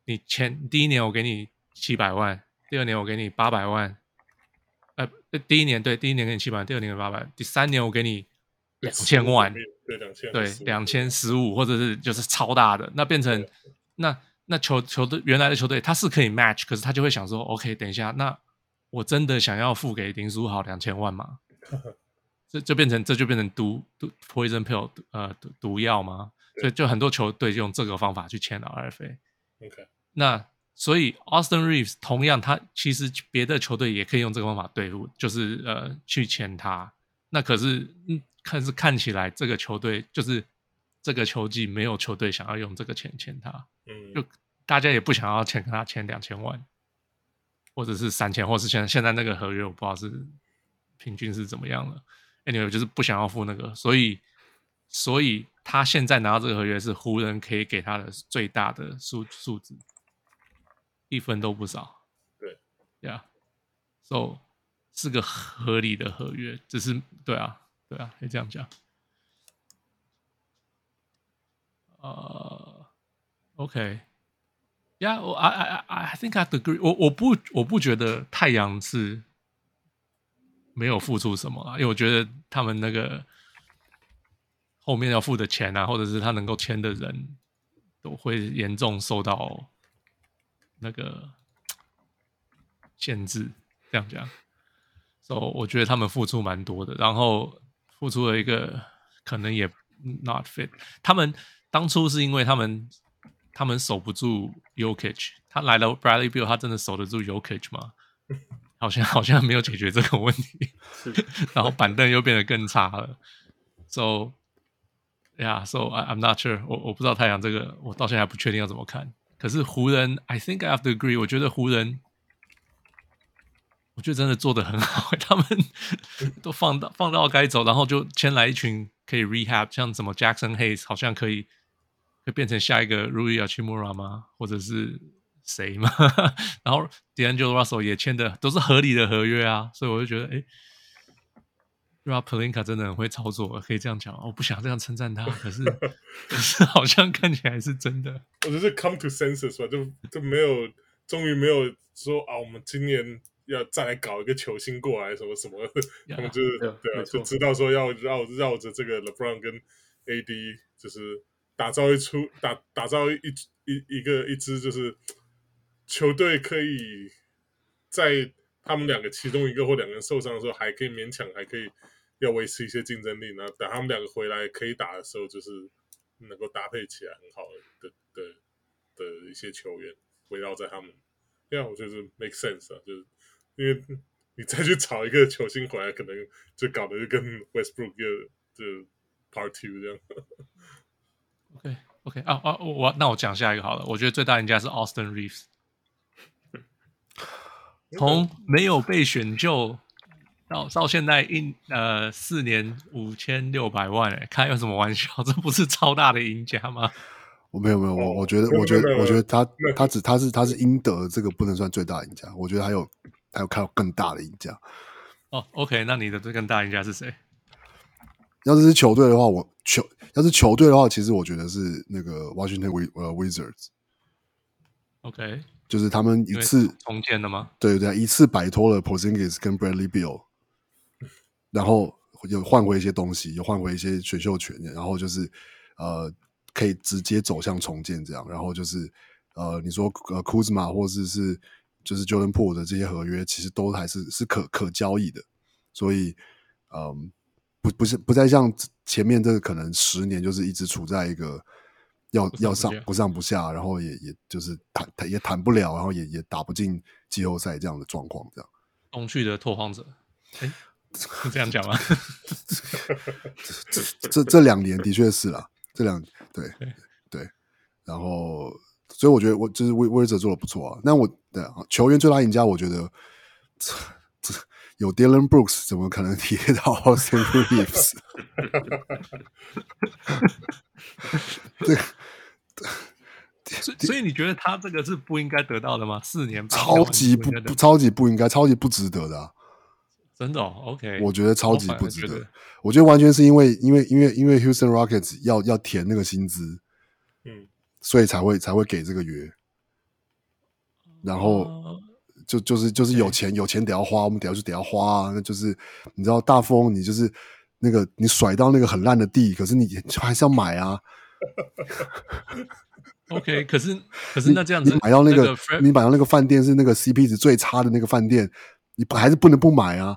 你前第一年我给你七百万。第二年我给你八百万，呃，第一年对，第一年给你七百万，第二年给八百，第三年我给你两千万，对两千，对两千十五，或者是就是超大的，那变成那那球球队原来的球队他是可以 match，可是他就会想说，OK，等一下，那我真的想要付给林书豪两千万吗？<laughs> 这就变成这就变成毒毒 poison pill，呃，毒毒药吗？所以就很多球队用这个方法去签了 RFA。OK，那。所以 Austin Reeves 同样，他其实别的球队也可以用这个方法对付，就是呃去签他。那可是，嗯，可是看起来这个球队就是这个球季没有球队想要用这个钱签他，嗯，就大家也不想要签跟他签两千万，或者是三千，或是现在现在那个合约我不知道是平均是怎么样了。Anyway，就是不想要付那个，所以所以他现在拿到这个合约是湖人可以给他的最大的数数字。一分都不少，对，呀，so 是个合理的合约，只是对啊，对啊，可以这样讲。呃、OK，yeah，I I I think I agree 我。我不我不觉得太阳是没有付出什么，因为我觉得他们那个后面要付的钱啊，或者是他能够签的人都会严重受到。那个限制，这样讲，所以我觉得他们付出蛮多的，然后付出了一个可能也 not fit。他们当初是因为他们他们守不住 Yokich，他来了 Bradley Beal，他真的守得住 Yokich 吗？好像 <laughs> 好像没有解决这个问题，<laughs> 然后板凳又变得更差了。So yeah，so I'm not sure，我我不知道太阳这个，我到现在还不确定要怎么看。可是湖人，I think I have to agree。我觉得湖人，我觉得真的做的很好。<laughs> 他们都放到放到该走，然后就牵来一群可以 rehab，像什么 Jackson Hayes，好像可以会变成下一个 Rui Hachimura 吗？或者是谁吗？<laughs> 然后 D'Angelo Russell 也签的都是合理的合约啊，所以我就觉得，哎。Rob Pelinka 真的很会操作，可以这样讲。我不想这样称赞他，可是 <laughs> 可是好像看起来是真的。我觉得是 come to senses 吧，就就没有，终于没有说啊，我们今年要再来搞一个球星过来什么什么，yeah, 他们就是对啊，就知道说要绕绕着这个 LeBron 跟 AD，就是打造一出打打造一一一个一支就是球队可以在。他们两个其中一个或两个人受伤的时候，还可以勉强还可以要维持一些竞争力。然后等他们两个回来可以打的时候，就是能够搭配起来很好的的的一些球员围绕在他们。这样我觉得是 make sense 啊，就是因为你再去找一个球星回来，可能就搞得就跟 Westbrook 就就 Part Two 这样。OK OK 啊啊，我那我讲下一个好了。我觉得最大赢家是 Austin Reeves。从没有被选就到到现在一呃四年五千六百万，哎，开有什么玩笑？这不是超大的赢家吗？我没有没有，我我觉得我觉得我觉得他他只他是他是应得这个不能算最大赢家，我觉得还有还有看到更大的赢家。哦，OK，那你的这更大赢家是谁？要是是球队的话，我球要是球队的话，其实我觉得是那个 Washington Wiz 呃 Wizards。OK，就是他们一次重建的吗？对对，一次摆脱了 Porzingis 跟 Bradley Beal，然后又换回一些东西，又换回一些选秀权，然后就是呃可以直接走向重建这样。然后就是呃你说呃 Kuzma 或者是就是 Jordan Poole 的这些合约，其实都还是是可可交易的，所以嗯。呃不不是不再像前面这个可能十年就是一直处在一个要要上不上不下，然后也也就是谈谈也谈不了，然后也也打不进季后赛这样的状况，这样。东区的拓荒者，哎，是这样讲吗？<laughs> 这这这两年的确是啦，这两对对，对，然后所以我觉得我就是威威尔做的不错啊。那我对啊，球员最大赢家，我觉得。有 Dillon Brooks，怎么可能提到 Austin Reeves？对，<laughs> 所以所以你觉得他这个是不应该得到的吗？四年超级不，不超级不应该，超级不值得的、啊。真的、哦、OK？我觉得超级不值得。我觉，我觉得完全是因为因为因为因为 Houston Rockets 要要填那个薪资，嗯，所以才会才会给这个约，然后。呃就就是就是有钱有钱得要花，我们得要就得要花啊！那就是你知道大富翁，你就是那个你甩到那个很烂的地，可是你还是要买啊。OK，可是可是那这样子，你买到那个，那个你买到那个饭店是那个 CP 值最差的那个饭店，你还是不能不买啊。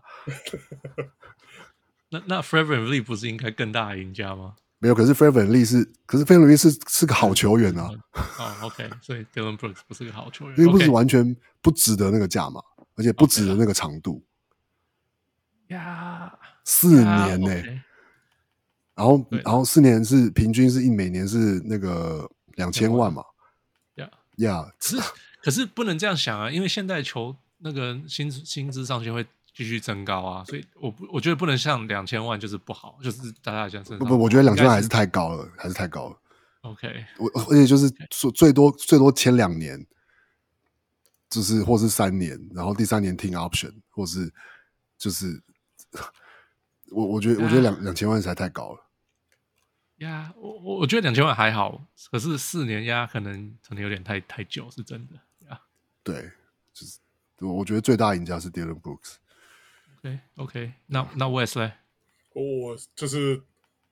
<laughs> 那那 Fred VanVleet 不是应该更大的赢家吗？没有，可是 VanVleet 是，可是 VanVleet 是是个好球员啊。哦、oh,，OK，所以 Dillon Brooks 不是个好球员，因为不是完全不值得那个价码，而且不值得那个长度。呀、四年呢、欸，然后然后四年是平均是一每年是那个两千万嘛。呀呀，可是可是不能这样想啊，因为现在球那个薪薪资上限会。继续增高啊，所以我不我觉得不能像两千万就是不好，就是大家这样。不不，我觉得两千万还是太高了，还是太高了。OK，我而且就是说最多最多签两年，就是或是三年，然后第三年 team option，或是就是我我觉得.我觉得两两千万实在太高了。呀、yeah,，我我我觉得两千万还好，可是四年呀，可能可能有点太太久，是真的。呀、yeah.，对，就是我我觉得最大赢家是 Dillon Brooks。OK OK，那那我也是嘞？我就是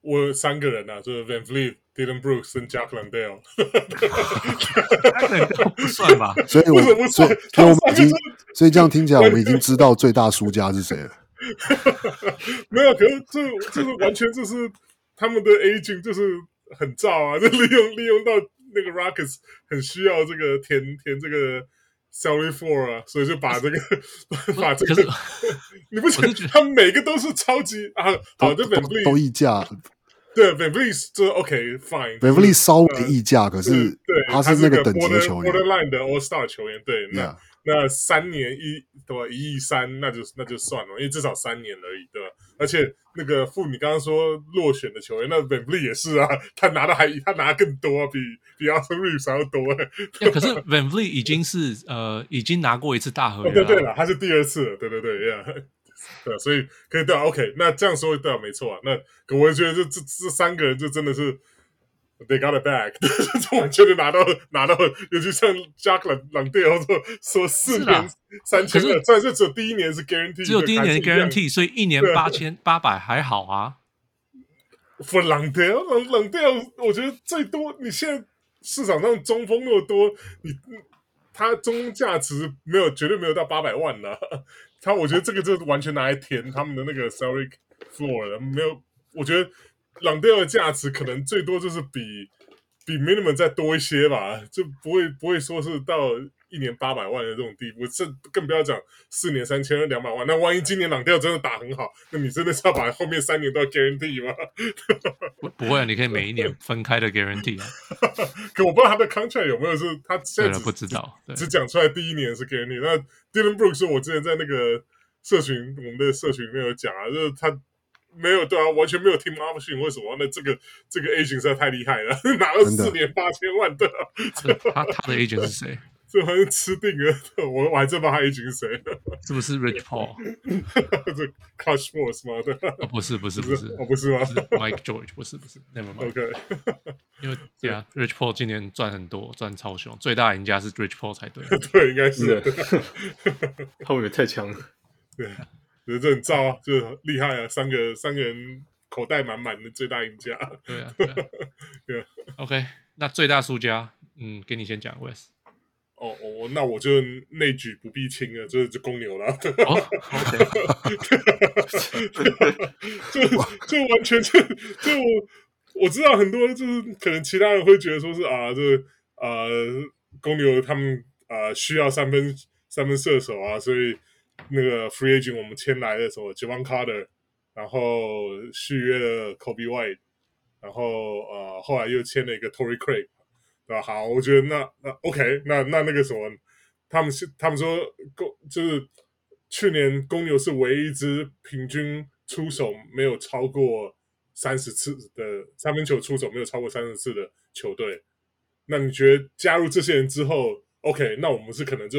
我三个人啊，就是 Van Fleet、Dylan Brooks 跟 Jack Landale。<laughs> 不算吧？所以我，我所以，所以我们已经，所以这样听起来，我们已经知道最大输家是谁了。<laughs> 没有，可是这这是完全就是他们的 agent 就是很燥啊，<laughs> 就利用利用到那个 Rockets 很需要这个填填这个。Salary for 啊，所以就把这个把这个，你不觉得他们每个都是超级啊？好，就 VanVleet 都溢价，对 VanVleet 就 OK fine。VanVleet 稍微溢价，可是对他是那个等级的球员，Borderline 的 All Star 球员，对，那.那三年一对吧？一亿三，那就那就算了，因为至少三年而已，对吧？而且那个傅，你刚刚说落选的球员，那 VanVleet 也是啊，他拿的还他拿的更多，比比 Austin Reeves 还要多。可是 VanVleet 已经是呃，已经拿过一次大合约、对对了，他是第二次，对对对，yeah, <laughs> 对，所以可以对啊，OK，那这样说对啊，没错啊，那我觉得这这这三个人就真的是。They got it back，完全的拿到拿到，尤其像 Jack 朗朗队后说说四年三千二，虽然是只有第一年是 guarantee，只有第一年 guarantee，所以一年八千八百还好啊。For 朗队朗朗队，我觉得最多你现在市场上中锋那么多，你他中锋价值没有绝对没有到八百万的，<laughs> 他我觉得这个就是完全拿来填他们的那个 salary floor 了，没有，我觉得。朗德尔的价值可能最多就是比比 minimum 再多一些吧，就不会不会说是到一年八百万的这种地步，这更不要讲四年三千两百万。那万一今年朗德尔真的打很好，那你真的是要把后面三年都要 guarantee 吗？不不会，你可以每一年分开的 guarantee 啊。<laughs> 可我不知道他的 contract 有没有是，他现在只不知道，只讲出来第一年是 guarantee。那 Dillon Brooks 说，我之前在那个社群，我们的社群里面有讲啊，就是他。没有对啊，完全没有听 Marshin 为什么？那这个这个 agent 实在太厉害了，<laughs> 拿了四年八千万的。他他的 agent 是谁？<laughs> 这好像吃定了，我我还真不知道他 agent 是谁。是不是 Rich Paul？<laughs> 这 Clutch Sports 吗？对，哦，不是不是不是，哦不是吗？Mike George 不是不是，Never mind。OK，因为对啊，Rich Paul 今年赚很多，赚超凶，最大赢家是 Rich Paul 才对。对，应该是。后面太强了。对。觉得这很燥啊，就厉害啊！三个三个人口袋满满的最大赢家。对啊，对啊。<laughs> 对啊 OK，那最大输家，嗯，给你先讲，Wes。哦哦，那我就内举不避亲了，就是就公牛了。<laughs> <laughs> 就就完全就就我我知道很多就是可能其他人会觉得说是啊，就是呃公牛他们啊、呃、需要三分三分射手啊，所以。那个 free agent 我们签来的时候 Jevon Carter，然后续约了 Kobe White，然后呃后来又签了一个 Tory Craig，对吧？好，我觉得那那 OK，那那那个什么，他们是他们说公就是去年公牛是唯一一支平均出手没有超过三十次的三分球出手没有超过三十次的球队，那你觉得加入这些人之后，OK，那我们是可能就。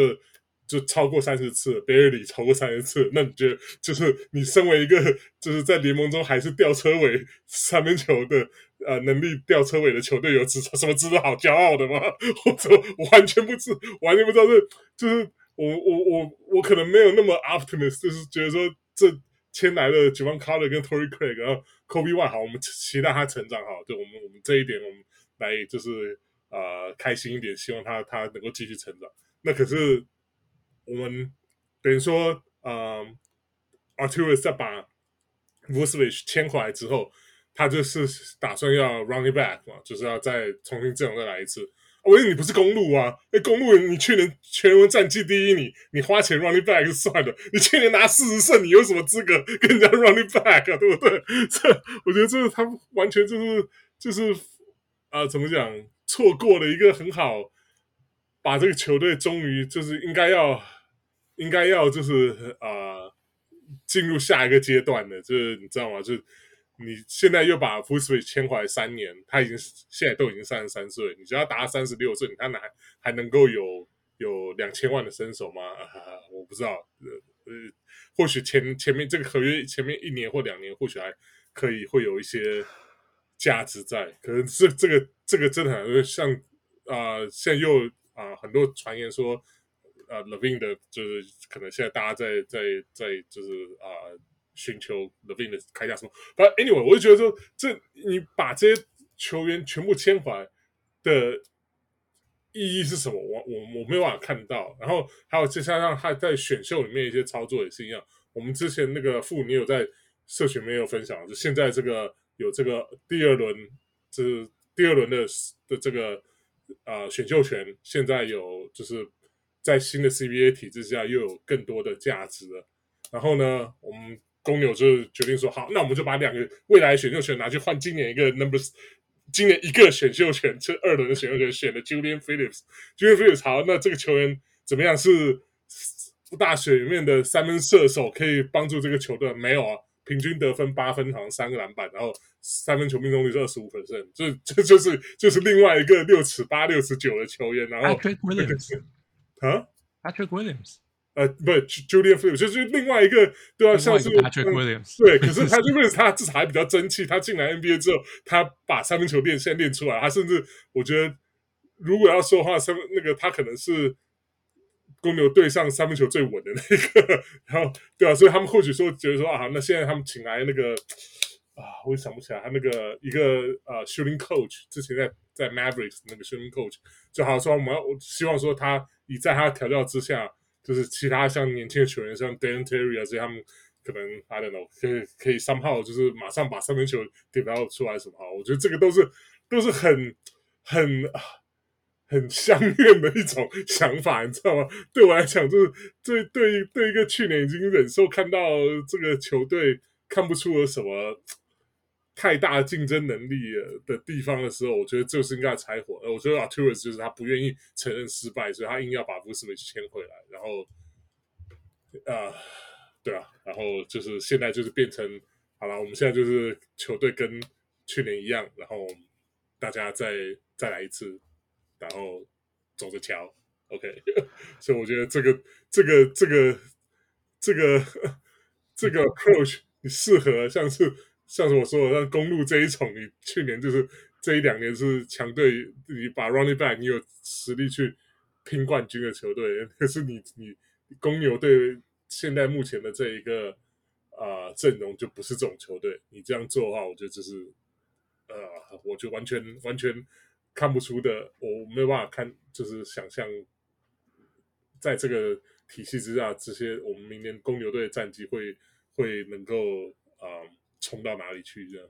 就超过三十次，barely 超过三十次，那你觉得就是你身为一个 <laughs> 就是在联盟中还是吊车尾三分球的呃能力吊车尾的球队有值什么值得好骄傲的吗？<laughs> 或者完全不知完全不知道这就是我我我我可能没有那么 optimist，就是觉得说这签来的 Jevon Carter 跟 Tory Craig，然后 Kobe White 好，我们期待他成长好，对我们我们这一点我们来就是呃开心一点，希望他他能够继续成长。那可是。我们等于说，呃，Arturas 在把 Vucevic 签回来之后，他就是打算要 Running back 嘛，就是要再重新阵容再来一次。我以为你不是公路啊，哎，公路你去年全文战绩第一，你你花钱 Running back 就算了，你去年拿四十胜，你有什么资格跟人家 Running back 啊？对不对？<laughs> 这我觉得这他完全就是就是啊、怎么讲，错过了一个很好。把这个球队终于就是应该要，应该要就是啊，进入下一个阶段的，就是你知道吗？就是你现在又把 Vucevic 签回来三年，他已经现在都已经三十三岁，你只要达到三十六岁，你看还还能够有有两千万的身手吗？啊，我不知道，呃，或许前前面这个合约前面一年或两年，或许还可以会有一些价值在，可能这这个这个真的很像啊、呃，现在又。啊、很多传言说，呃，Levine 的，就是可能现在大家在在在就是啊、寻求 Levine 的开价什么。But anyway，我就觉得说，这你把这些球员全部签回来的意义是什么？我我我没有办法看到。然后还有再加上他在选秀里面一些操作也是一样。我们之前那个副你有在社群里面有分享，就现在这个有这个第二轮，就是第二轮的的这个。啊、选秀权现在有，就是在新的 CBA 体制下又有更多的价值了。然后呢，我们公牛就决定说，好，那我们就把两个未来选秀权拿去换今年一个 numbers，今年一个选秀权，这二轮的选秀权选了 Julian Phillips。Julian Phillips 好，那这个球员怎么样？是大学里面的三分射手，可以帮助这个球队？没有啊。平均得分八分，好像三个篮板，然后三分球命中率是二十五分，这这就是就是另外一个六尺八、六尺九的球员。然后那个是啊，Patrick Williams，呃，不，Julian Phillips 就是另外一个，对啊，像是 Patrick Williams，对，可是 Patrick Williams 他至少还比较争气，他进来 NBA 之后，他把三分球练现在练出来，他甚至我觉得，如果要说的话，三分那个他可能是。公牛队上三分球最稳的那个，然后对啊，所以他们或许说觉得说啊，那现在他们请来那个啊，我也想不起来他那个一个呃 shooting coach，之前在在 Mavericks 那个 shooting coach，就好像说我们要我希望说他以在他调教之下，就是其他像年轻的球员像 Dan Terry 啊这些，他们可能 I don't know 可以可以 somehow 就是马上把三分球员点票出来什么，我觉得这个都是都是很很。很相怨的一种想法，你知道吗？对我来讲，就是对对对一个去年已经忍受看到这个球队看不出了什么太大的竞争能力的地方的时候，我觉得就是应该拆伙。我觉得 Arturas 就是他不愿意承认失败，所以他硬要把 Vucevic 签回来。然后，啊、呃，对啊，然后就是现在就是变成好了，我们现在就是球队跟去年一样，然后大家再再来一次，然后走着瞧，OK。<laughs> <laughs> 所以我觉得这个这个这个这个 <laughs> 这个 approach 你适合，像是像是我说的，那公路这一种，你去年就是这一两年是强队，你把 running back，你有实力去拼冠军的球队，可是你你公牛队现在目前的这一个啊、呃、阵容就不是这种球队，你这样做的话，我觉得就是呃，我就完全完全看不出的，我没有办法看，就是想象在这个体系之下，这些我们明年公牛队的战绩会会能够啊、冲到哪里去这样。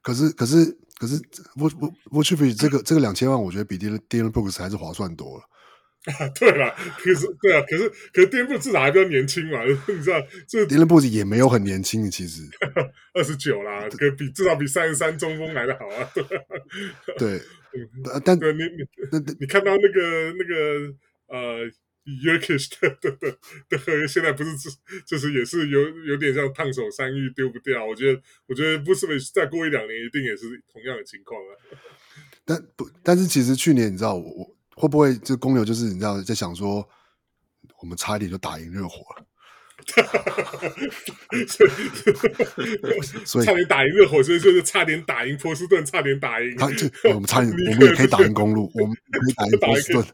可是可是可是，我我我去比这个这个两千万，我觉得比 Dylan Dillon Brooks 还是划算多了。啊，<laughs> 对了，可是对啊，可是可是 Dylan Brooks 至少还比较年轻嘛，<laughs> 你知道，这 Dylan Brooks 也没有很年轻，其实 <laughs> 二十九啦，可比至少比三十三中锋来的好啊。对，但对你你你看到那个那个呃。Yurkish 的 <laughs> 的的的合约现在不是就是也是有有点像烫手山芋丢不掉，我觉得我觉得不是再过一两年一定也是同样的情况啊。<laughs> 但不但是其实去年你知道我我会不会这公牛就是你知道在想说我们差一点就打赢热火了，<laughs> 所以差点打赢热火，所以就是差点打赢波士顿，差点打赢。他就我们差点 <laughs> 我们也可以打赢公路，我们可以打赢 <laughs> 波士顿。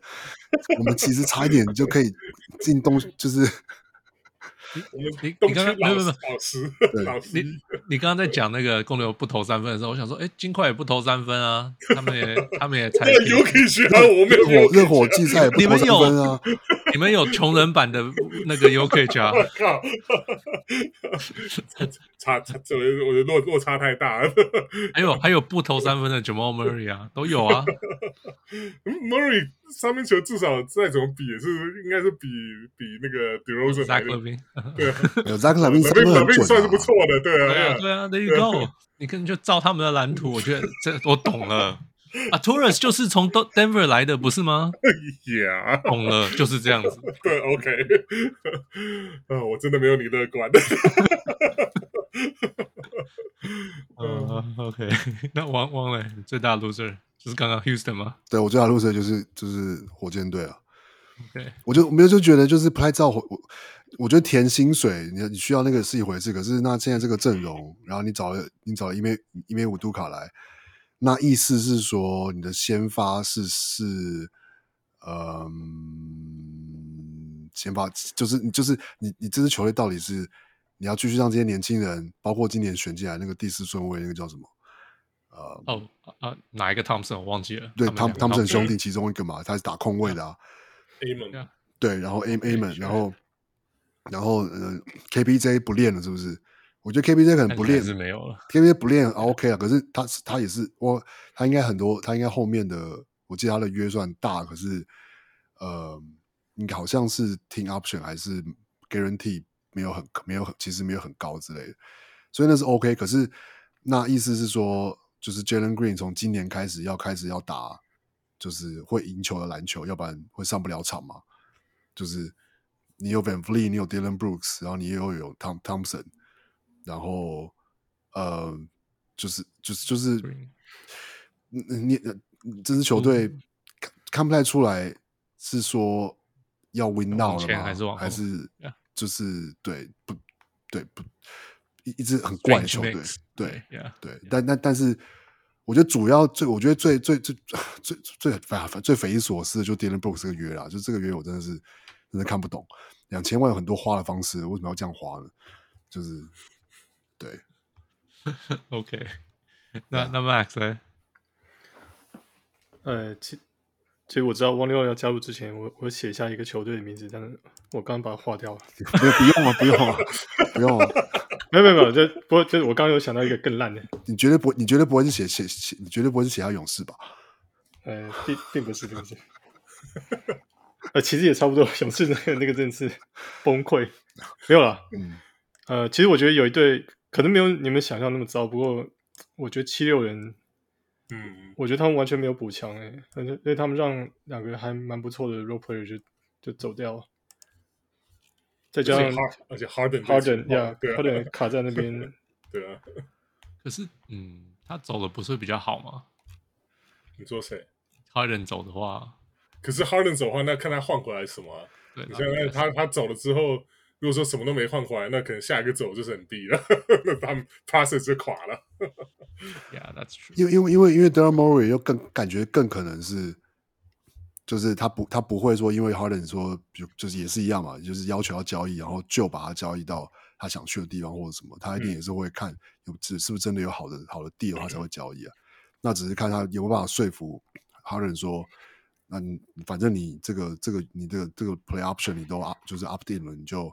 我们其实差一点就可以进东，就是我们你你刚刚没有没有老师，你你刚刚在讲那个公牛不投三分的时候，我想说，哎，金块也不投三分啊，他们也他们也才有可以学啊，我们热火热火季赛也不投三分啊，你们有穷人版的那个 Jokic 啊，<laughs> 我靠，差差这我觉得落落差太大。了，还有还有不投三分的 Jamal Murray 啊，都有啊，<laughs> Murray。三分球至少再怎么比也是应该是比比那个 DeRozan 来的，<laughs> 对，有 Zach LaVine 算是不错的，对啊，对啊，There you go，你可能就照他们的蓝图，我觉得这我懂了啊，Torres 就是从 Denver 来的，不是吗？Yeah，懂了，就是这样子。<laughs> 对，OK，<laughs> 啊，我真的没有你乐观。<laughs> 嗯，OK，那王王磊最大 loser。就是刚刚 Houston 吗？对，我最大的 loser 就是就是火箭队啊。OK，我就没有就觉得就是不太照我，我觉得填薪水你你需要那个是一回事，可是那现在这个阵容，然后你找了你找了伊梅伊梅乌杜卡来，那意思是说你的先发是是嗯先发就是就是你你这支球队到底是你要继续让这些年轻人，包括今年选进来那个第四顺位那个叫什么？呃哦啊，哪一个 Thompson 我忘记了？对，汤汤普森兄弟其中一个嘛，他是打控卫的啊。Amen，对，然后 A Amen，然后然后呃 KPJ 不练了是不是？我觉得 KBJ 可能不练是没有了，KBJ 不练 OK 啊。可是他他也是我，他应该很多，他应该后面的，我记得他的约算大，可是呃，应该好像是 Team Option 还是 Guarantee 没有很没有很其实没有很高之类的，所以那是 OK。可是那意思是说。就是 Jalen Green 从今年开始要开始要打，就是会赢球的篮球，要不然会上不了场嘛。就是你有 VanVleet，你有 Dillon Brooks，然后你又有 Tom Thompson，然后呃，就是就是就是，你你这支球队看看不太出来是说要 Win now 了吗？还是还是就是对不对不？一一支很怪的球队，对对，但但但是，我觉得主要最，我觉得最最最最最反最匪夷所思的就 Dillon Brooks 这个约啦，就这个约我真的是真的看不懂，两千万有很多花的方式，为什么要这样花呢？就是对，<laughs> OK，<laughs> 那那 Max 呢？呃，其其实我知道汪六要加入之前，我我写下一个球队的名字，但是我刚刚把它划掉了，<laughs> 不不用了，不用了，不用了。没有没有没有，就不过就是我刚刚有想到一个更烂的。你绝对不，你绝对不会是写写写，你绝对不会是写下勇士吧？呃，并并不是，并不是。呃，其实也差不多，勇士那个那个真的是崩溃。没有了，嗯，呃，其实我觉得有一队可能没有你们想象那么糟，不过我觉得七六人，嗯，我觉得他们完全没有补强诶，反正因为他们让两个还蛮不错的 role player 就就走掉了。再加上，而且 Harden Harden 呀，Harden 卡在那边，<laughs> 对啊。可是，嗯，他走了不是比较好吗？你说谁？Harden 走的话，可是 Harden 走的话，那看他换回来什么、啊？对，你现在他他走了之后，如果说什么都没换回来，那可能下一个走就是很低了，<laughs> 那他们 process 就垮了。Yeah, that's true. 因为因为因为因为 Daryl Morey 又更感觉更可能是，就是他不他不会说因为 Harden 说就就是也是一样嘛，就是要求要交易，然后就把他交易到。他想去的地方或者什么，他一定也是会看有是是不是真的有好的好的 deal，他才会交易啊。那只是看他有没有办法说服哈登说，那反正你这个这个你这个这个 play option 你都 up 就是 up 定了，你就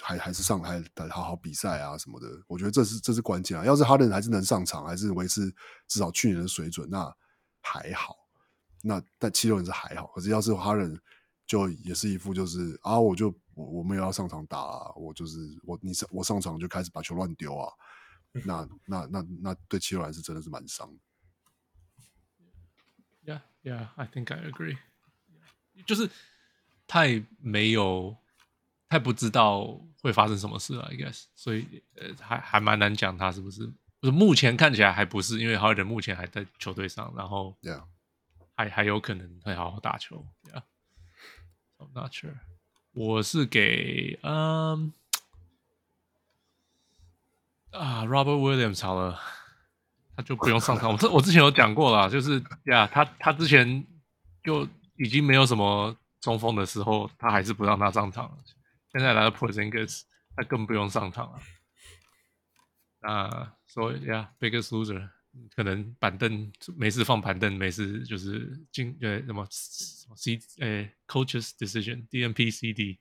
还还是上台好好比赛啊什么的。我觉得这是这是关键啊。要是哈登还是能上场，还是维持至少去年的水准，那还好。那但七六人是还好，可是要是哈登就也是一副就是啊，我就。我我们也要上场打啊！我就是我，你上我上场就开始把球乱丢啊！那那那那对七六人是真的是蛮伤。Yeah, yeah, I think I agree。就是太没有，太不知道会发生什么事了，I guess。所以呃，还还蛮难讲他是不是。就是目前看起来还不是，因为哈登目前还在球队上，然后 Yeah，还还有可能会好好打球。Yeah，I'm not sure。我是给嗯啊，Robert Williams 好了，他就不用上场。我这我之前有讲过了，就是呀，他他之前就已经没有什么中锋的时候，他还是不让他上场。现在来了 Porzingis，他更不用上场了。啊，所以呀，biggest loser。可能板凳没事放板凳，没事就是进呃什么什么 C 呃 coaches decision D N P C D。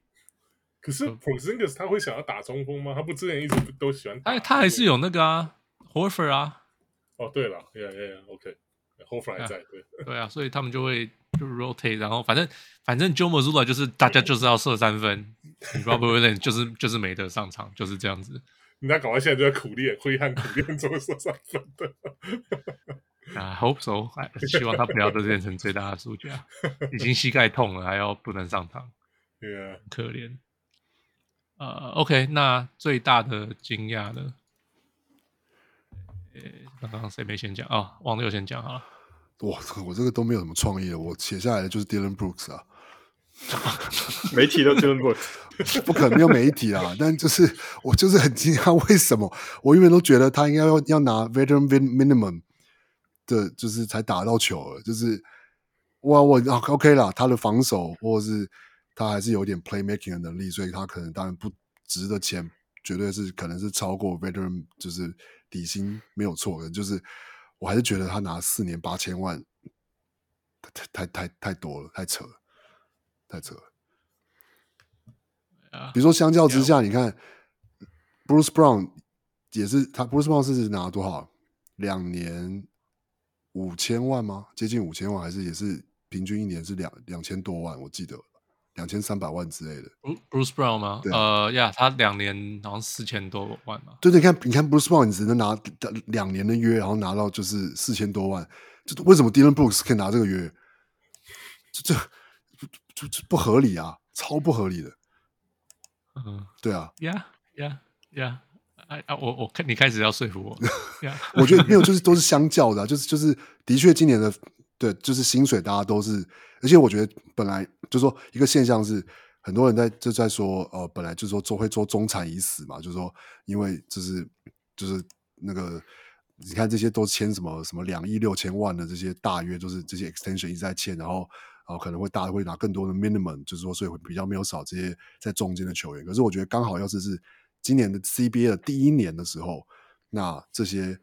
可是 Porzingis 他会想要打中锋吗？他不之前一直都喜欢打。他他还是有那个啊，Horford 啊。哦，对了，Yeah Yeah，OK，Horford 还在，对对啊，所以他们就会就 rotate，然后反正反正 Joe Mazzulla 就是大家就是要射三分，Robert Williams 就是就是没得上场，就是这样子。人家搞完现在就在苦练，挥汗苦练，怎么射三分的？啊、uh,，Hope so，希望他不要再变成最大的输家。已经膝盖痛了，还要不能上场，对啊，可怜。呃、uh,，OK，那最大的惊讶呢？呃，刚刚谁没先讲啊？Oh, 王六先讲好了。我，我这个都没有什么创意了，我写下来的就是 Dillon Brooks 啊。<laughs> 媒体都 Dylan Brooks，，<laughs> 不可能没有媒体啊！但就是我就是很惊讶，为什么我永远都觉得他应该要要拿 veteran minimum 的，就是才打到球了。就是哇，我 OK 啦，他的防守或者是他还是有点 playmaking 的能力，所以他可能当然不值的钱，绝对是可能是超过 veteran，就是底薪没有错的。就是我还是觉得他拿四年八千万，太太太太多了，太扯了。太扯了，比如说相较之下，你看 Bruce Brown 也是他 Bruce Brown 是拿了多少？两年五千万吗？接近五千万，还是也是平均一年是两两千多万？我记得两千三百万之类的。Bruce Brown 吗？对呃，呀，他两年好像四千多万嘛。对对，你看，你看 Bruce Brown，你只能拿两年的约，然后拿到就是四千多万，这为什么 Dylan Brooks 可以拿这个约？这这。就就不合理啊，超不合理的。嗯，对啊，Yeah，Yeah，Yeah，哎啊，我我看你开始要说服我。<laughs> Yeah. 我觉得没有，就是都是相较的，啊，就是就是的确，今年的对，就是薪水大家都是，而且我觉得本来就是说一个现象是，很多人在就在说，呃，本来就是说做会做中产已死嘛，就是说因为就是就是那个你看这些都签什么什么两亿六千万的这些大约，就是这些 extension 一直在签，然后。啊，可能会大会拿更多的 minimum，就是说，所以会比较没有少这些在中间的球员。可是我觉得刚好要是是今年的 CBA 的第一年的时候，那这些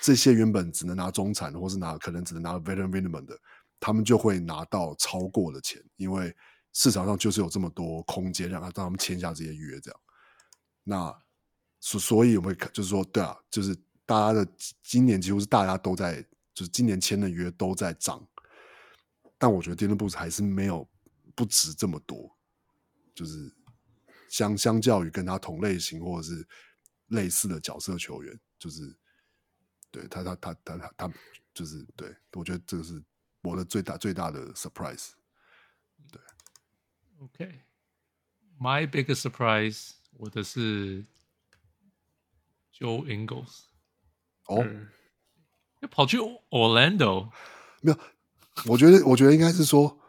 这些原本只能拿中产，或是拿可能只能拿 veteran minimum 的，他们就会拿到超过的钱，因为市场上就是有这么多空间让他让他们签下这些约，这样。那所所以我们，就是说，对啊，就是大家的今年几乎是大家都在，就是今年签的约都在涨。但我觉得 d i l 还是没有不值这么多，就是相相较于跟他同类型或者是类似的角色球员，就是对他他他他他他就是对，我觉得这个是我的最大最大的 surprise。对，OK，my、okay. biggest surprise，我的是 Joe Ingles。哦，要跑去 Orlando？没有，我觉得，我觉得应该是说，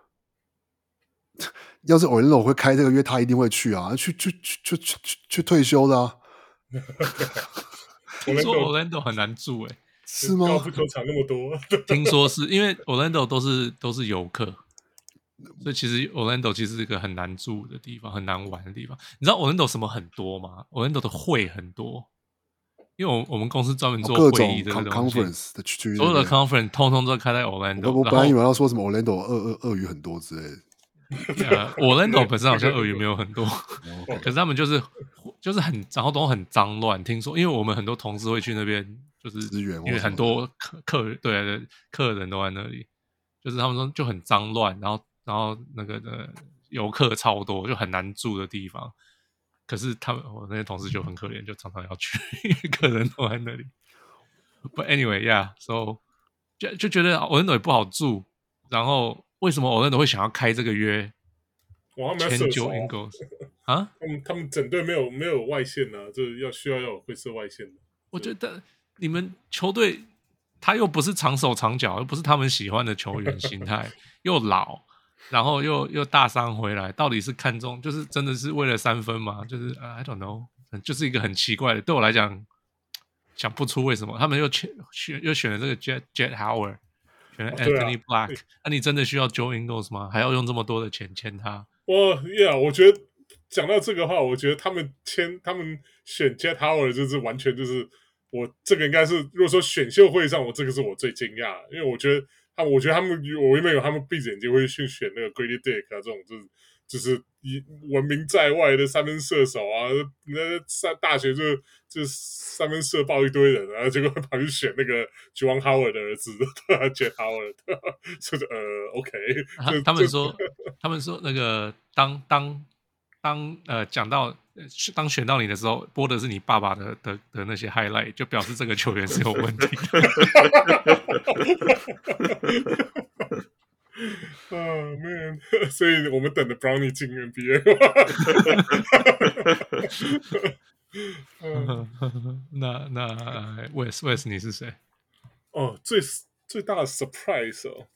要是 Orlando 会开这个约，他一定会去啊，去去去去去去退休的啊。听说 Orlando 很难住诶、欸，是吗？高尔夫球场那么多，<laughs> 听说是因为 Orlando 都是都是游客，所以其实 Orlando 其实是一个很难住的地方，很难玩的地方。你知道 Orlando 什么很多吗？Orlando 的会很多，因为我我们公司专门做会议的 conference 的区域，所有的 conference 通通都开在 Orlando。我本来以为要说什么 Orlando 鳄鳄鳄鱼很多之类的。<laughs> 呃，Orlando 本身好像鳄鱼没有很多，可是他们就是就是很，然后都很脏乱。听说，因为我们很多同事会去那边，就是因为很多客客对客人都在那里，就是他们说就很脏乱，然后然后那个的游客超多，就很难住的地方。可是他们我那些同事就很可怜，就常常要去，客人都在那里。But anyway, yeah, so 就就觉得 Orlando 也不好住，然后。为什么 Orlando 会想要开这个约？哇，<laughs> 他们要射手啊！啊他们他们整队没有没有外线呢、啊，就是要需要要有会射外线的。我觉得你们球队他又不是长手长脚，又不是他们喜欢的球员形态，<laughs> 又老，然后又又大伤回来，到底是看中就是真的是为了三分吗？就是 I don't know，就是一个很奇怪的，对我来讲想不出为什么他们又选选又选了这个 Jet Jet Howard 选了。Anthony Black，那你真的需要 Joe Ingles 吗？还要用这么多的钱签他？我呀，我觉得讲到这个话，我觉得他们签他们选 Jet Howard 就是完全就是我这个应该是如果说选秀会上，我这个是我最惊讶，因为我觉得他，我觉得他们我原本有他们闭着眼睛会去选那个 Grady Dick 啊这种就是。就是以闻名在外的三分射手啊，那上大学就就三分射爆一堆人啊，结果跑去选那个 Juwan Howard 的儿子，<laughs> Jet Howard，就是呃，OK，<laughs> 他，他们说，他们说那个当当当呃讲到当选到你的时候，播的是你爸爸的的的那些 highlight，就表示这个球员是有问题的。<laughs> 啊、<laughs> oh,，man！所以我们等着 Brownie 进 NBA。<laughs> 那那 Wes Wes 你是谁？哦、oh,，最最大的 surprise 哦，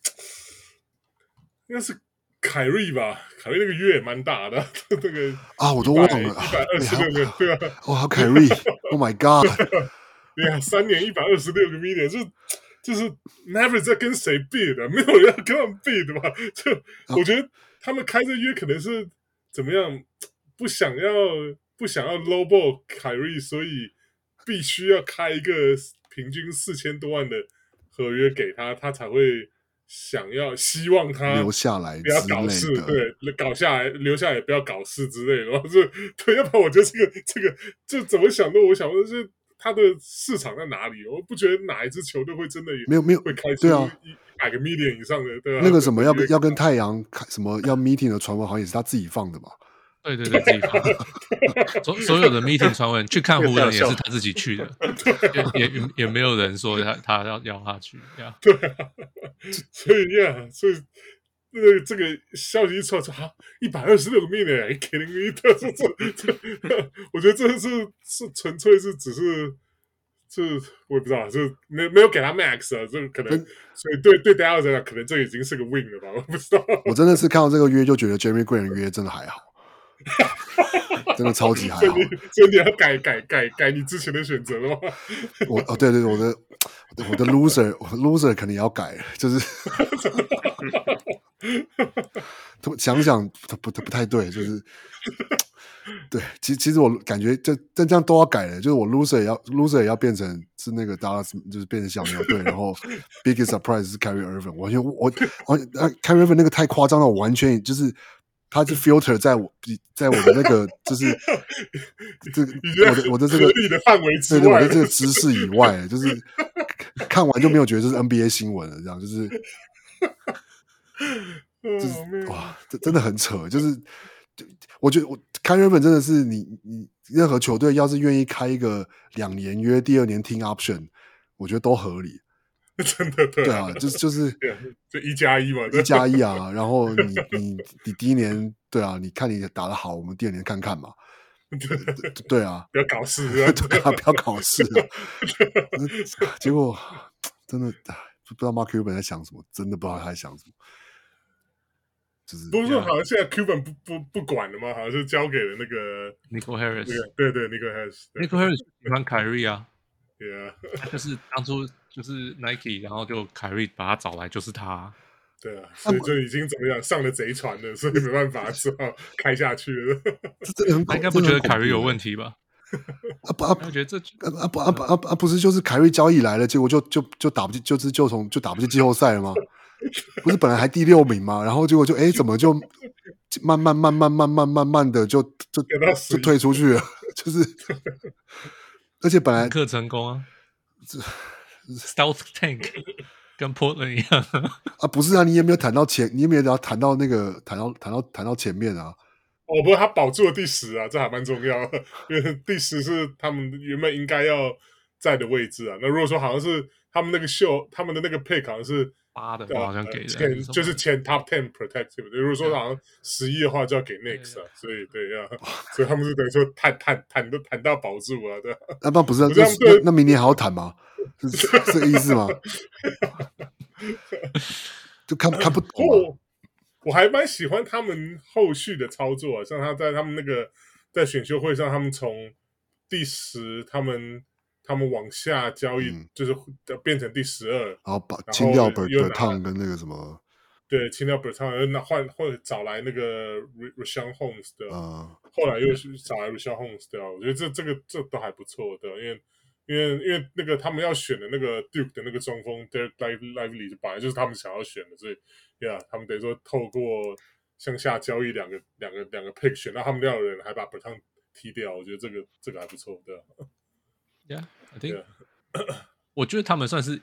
应该是凯瑞吧？凯瑞那个月也蛮大的，<laughs> 那个啊，我都忘了，一百二十六个，对啊，哇，凯瑞，Oh my God！<laughs> 对啊，三年一百二十六个 million 就。就是 never 在跟谁 bid 的，没有人要跟他们 bid 的吧？<laughs> 就我觉得他们开这约可能是怎么样，不想要不想要 lowball 凯瑞，所以必须要开一个平均四千多万的合约给他，他才会想要希望他留下来，不要搞事，对，搞下来留下来也不要搞事之类的。<laughs> 然后就对，要不然我觉得 <laughs> 这个这个这怎么想都，我想问是。他的市场在哪里？我不觉得哪一支球队会真的有没有没有会开出一百个 million 以上的，对吧？那个什么要跟要跟太阳开什么要 meeting 的传闻，好像也是他自己放的嘛？对对对，自己放。<laughs> 所所有的 meeting <laughs> 传闻去看湖人也是他自己去的，也也也没有人说他他要要他去，对啊。所以呀，所以那个这个消息一出来说，哈，一百二十六个 million，kidding me？<laughs> 这这这，我觉得这是是纯粹是只是。是，我也不知道，就没没有给他 max 啊，这个可能，所以对对大家来讲，可能这已经是个 win 了吧？我不知道。我真的是看到这个约就觉得 Jeremy Grant 的约真的还好，<laughs> 真的超级还好。所以你，要改改改改你之前的选择了吗？<laughs> 我哦，对对对，我的我的 loser loser 肯定要改，就是 <laughs> 想想不他不太对，就是。对，其实其实我感觉这这这样都要改了，就是我 loser 也要 loser 也要变成是那个 Dallas，就是变成小牛队，然后 biggest surprise 是 Carry Irving，完全我我 Carry Irving 那个太夸张了，我完全就是他是 filter 在我在我的那个就是这个我的我的这个的范围之我的这个知识以外，就是看完就没有觉得这是 NBA 新闻了，这样就是 <laughs> 就是哇，这真的很扯，就是。我觉得我开日本真的是你你任何球队要是愿意开一个两年约，第二年 team option，我觉得都合理。真的对，对啊，就是就是就一加一嘛，一加一啊。<laughs> 然后你你你第一年对啊，你看你打得好，我们第二年看看嘛。<laughs> 对啊，不要搞事，<laughs> 对啊，不要搞事啊！结果真的不知道 Mark Cuban 在想什么，真的不知道他在想什么。就是不是说好像现在 Cuban 不不不管了吗？好像是交给了那个 Nico Harris，对对，Nico Harris，Nico Harris 喜欢凯瑞啊，对啊，就是当初就是 Nike，然后就凯瑞把他找来，就是他。对啊，所以就已经怎么样上了贼船了，所以没办法，只好开下去了。这真的很他应该不觉得凯瑞有问题吧？啊不啊，我觉得这啊不啊不啊啊不是，就是凯瑞交易来了，结果就就就打不进，就是就从就打不进季后赛了吗？不是本来还第六名吗？然后结果就哎，怎么就慢慢慢慢慢慢慢慢的就就就退出去了？就是，<laughs> 而且本来克成功啊，这 Stealth Tank。<laughs> 跟 Portland 一样 <laughs> 啊，不是啊，你有没有谈到前？你有没有要谈到那个谈到谈到谈到前面啊？哦，不过，他保住了第十啊，这还蛮重要的，<laughs> 因为第十是他们原本应该要在的位置啊。那如果说好像是他们那个秀，他们的那个 pick 好像是八的，好像给的，就是前 top ten protective。如果说好像十一的话，就要给 next 啊。所以对呀，所以他们是等于说谈谈谈都谈到保住啊，对。那那不是那那明年还要谈吗？是这个意思吗？<laughs> 就看看不懂、啊我。我还蛮喜欢他们后续的操作、啊，像他在他们那个在选秀会上，他们从第十，他们他们往下交易，嗯、就是变成第十二，然后把清掉 Bertans 跟那个什么，对，清掉 Bertans，又拿换或者找来那个 Richaun Holmes 的，嗯、后来又是找来 Richaun Holmes 的，我觉得这这个这都还不错的，因为。因为因为那个他们要选的那个 Duke 的那个中锋 Dereck Lively 本来就是他们想要选的，所以呀，yeah, 他们等于说透过向下交易两个两个两个 pick 选到他们要的人，还把 Bertans 踢掉，我觉得这个这个还不错，对吧？Yeah，I think，我觉得他们算是。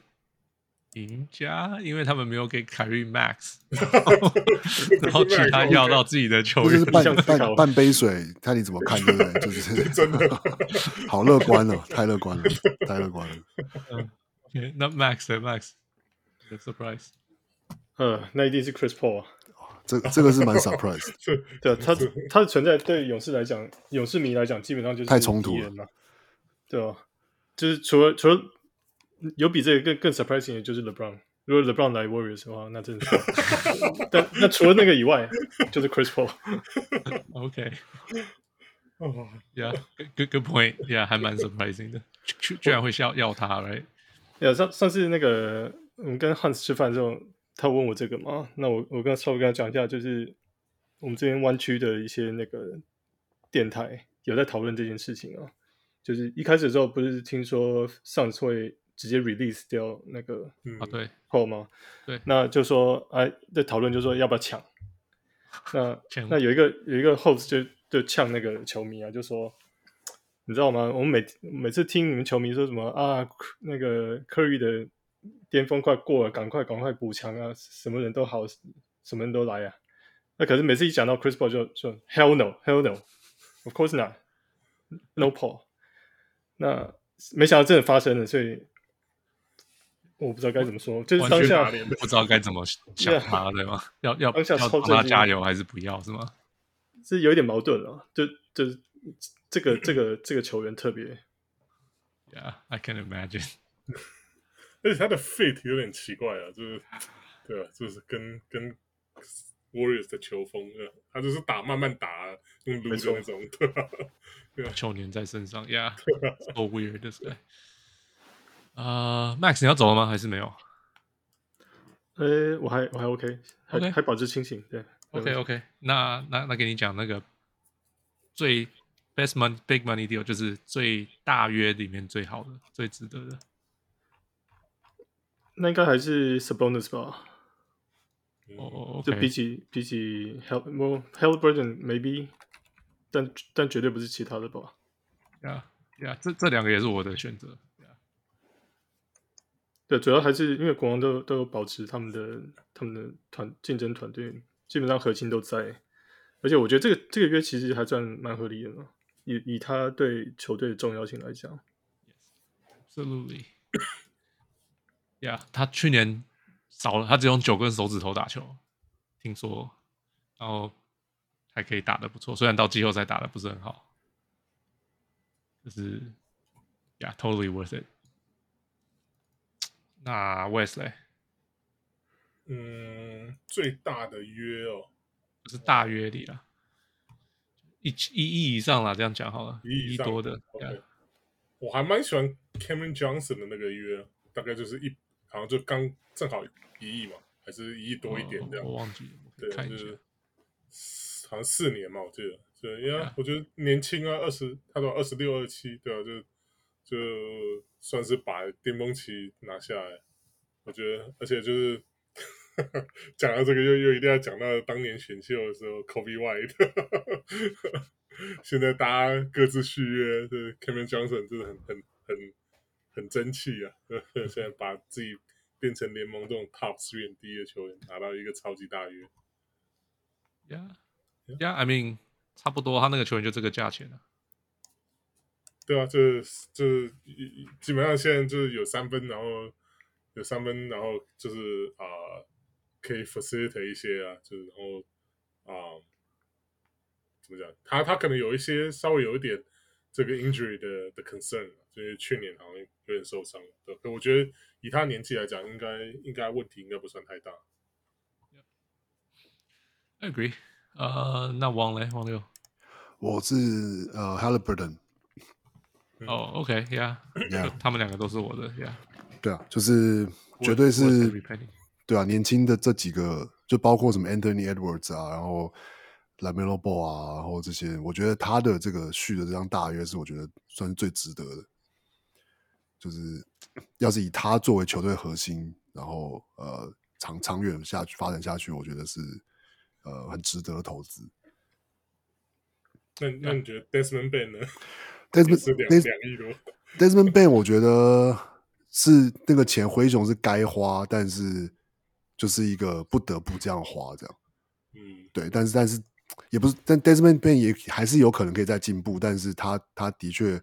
赢家，因为他们没有给凯瑞 Max，<laughs> 然后其他要到自己的球员，就是半半半杯水，看你怎么看，对不对？就是 <laughs> 真的 <laughs> 好乐观了，太乐观了，太乐观了。嗯，OK，那 Max 呢？Max，the surprise，呃，那一定是 Chris Paul，这这个是蛮 surprise，对，他他的存在对勇士来讲，勇士迷来讲，基本上就是太冲突了，对吧？就是除了除了。有比这个更更 surprising 的就是 LeBron。如果 LeBron 来 Warriors 的话，那真的是。<laughs> 但那除了那个以外，就是 Chris Paul。OK。哦，Yeah，good good point，Yeah，还蛮 surprising 的，居居然会要要他，Right？呀，上上次那个我们跟 Hans 吃饭的时候，他问我这个嘛，那我我跟稍微跟他讲一下，就是我们这边湾区的一些那个电台有在讨论这件事情啊。就是一开始的时候，不是听说上次会。直接 release 掉那个啊，对后吗？对，那就说哎，在讨论就说要不要抢？那 <laughs> 那有一个有一个 host 就就呛那个球迷啊，就说你知道吗？我们每每次听你们球迷说什么啊，那个 Curry 的巅峰快过了，赶快赶快补强啊，什么人都好，什么人都来啊。那可是每次一讲到 Chris Paul 就就 Hell no, Hell no, of course not, no Paul。那没想到真的发生了，所以。我不知道该怎么说，就是当下不知道该怎么想他，对吗？<laughs> 要要要帮他加油还是不要，是吗？是有一点矛盾啊，就就是这个这个这个球员特别，<clears throat> Yeah, I can imagine。<laughs> 而且他的 fit 有点奇怪啊，就是对啊，就是跟跟 Warriors 的球风，他就是打慢慢打，用撸的那种，对吧？<laughs> 对啊，球粘在身上，Yeah，so weird this guy。啊、uh,，Max，你要走了吗？还是没有？呃，我还我还 OK，还 OK，还保持清醒。对，OK OK，那那那给你讲那个最 best money big money deal，就是最大约里面最好的、最值得的。那应该还是 Sabonis 吧？哦、oh, okay. 就比起比起 Haliburton maybe，但但绝对不是其他的吧？呀呀，这这两个也是我的选择。对，主要还是因为国王都都有保持他们的他们的团竞争团队，基本上核心都在，而且我觉得这个这个约其实还算蛮合理的嘛，以以他对球队的重要性来讲。Absolutely. <coughs> Yeah，他去年少了，他只用九根手指头打球，听说，然后还可以打得不错，虽然到季后赛打得不是很好。就是，Yeah，totally worth it。那 West 嘞？嗯，最大的约哦，不是大约里了，一一亿以上啦，这样讲好了，一亿多的。Okay. Yeah. 我还蛮喜欢 Cameron Johnson 的那个约，大概就是一，好像就刚正好一亿嘛，还是一亿多一点这样。哦、我忘记了，对，就是好像四年嘛，我记得。对，因为我觉得年轻啊，二十，他说二十六、二十七，对啊，就就算是把巅峰期拿下来。我觉得，而且就是 <laughs> 讲到这个，又又一定要讲到当年选秀的时候，Kobe White。<laughs> 现在大家各自续约，对 Cameron Johnson 真的很很很很争气啊！<laughs> 现在把自己变成联盟这种 Top three and D 的球员，拿到一个超级大约。Yeah, yeah, I mean，差不多，他那个球员就这个价钱了。对啊，就是就是基本上现在就是有三分，然后有三分，然后就是啊、呃，可以 facilitate 一些啊，就是然后啊。呃怎么讲？他他可能有一些稍微有一点这个 injury 的的 concern，就是去年好像有点受伤。对，可我觉得以他年纪来讲，应该应该问题应该不算太大。I agree。呃，那王嘞，王六，我是呃 Haliburton。哦，OK，Yeah，他们两个都是我的，Yeah。对啊，就是绝对是，对啊，年轻的这几个，就包括什么 Anthony Edwards 啊，然后。LaMelo Ball 啊，然后这些，我觉得他的这个续的这张大约是我觉得算是最值得的。就是要是以他作为球队核心，然后呃长长远下去发展下去，我觉得是呃很值得的投资。那那你觉得 Desmond Bane 呢？Desmond 两两亿多。Desmond Bane 我觉得是那个钱灰熊是该花，但是就是一个不得不这样花这样。嗯，对，但是但是。也不是，但 Desmond Bane 也还是有可能可以再进步，但是他他的确，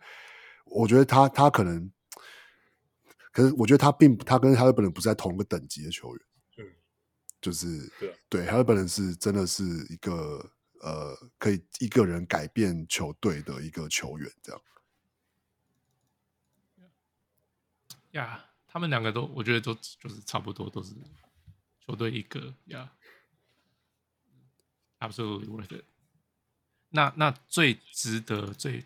我觉得他他可能，可是我觉得他并他跟 Haliburton 不是在同一个等级的球员，嗯，就是对对 Haliburton 是真的是一个呃可以一个人改变球队的一个球员，这样。呀，他们两个都我觉得都就是差不多都是球队一个呀。Absolutely worth it 那。那那最值得、最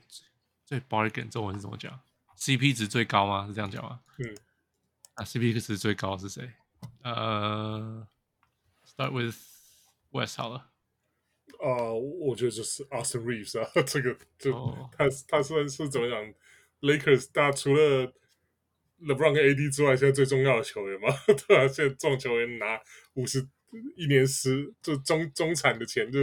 最 bargain 中文是怎么讲？CP 值最高吗？是这样讲吗？嗯。啊，CP 值最高是谁？呃、uh,，Start with West 好了。啊、uh,，我觉得就是 Austin Reeves 啊，<laughs> 这个就、oh. 他他算是怎么讲？Lakers 大除了 LeBron 跟 AD 之外，现在最重要的球员嘛，<laughs> 对啊，现在这种球员拿五十。一年十就中中产的钱就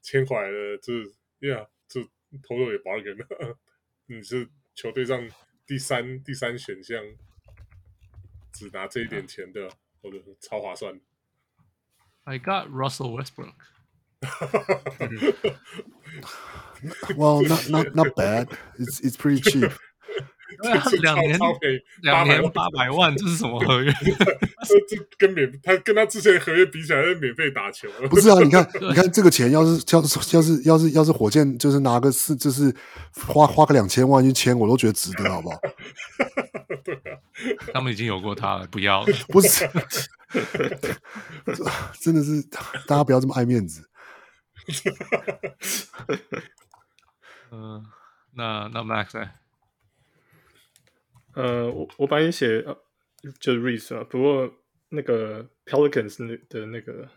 签回来了，就是呀，就投入也 bargain 了。你是球队上第三第三选项，只拿这一点钱的，或者超划算。I got Russell Westbrook. Well, not <laughs> not not bad. It's it's pretty cheap. <laughs> 两年两年八百万，这是什么合约？这这跟免他跟他之前合约比起来，是免费打球。不是啊，你看，<laughs> 你看这个钱，要是要是要是要是要是火箭，就是拿个四，就是花花个两千万去签，我都觉得值得，好不好？对啊，他们已经有过他了，不要了。不是，真的是大家不要这么爱面子。<laughs> 嗯、呃，那那 Max 呢？呃，我我把你写呃，就是 Reese 啊，不过那个 Pelicans 那的那个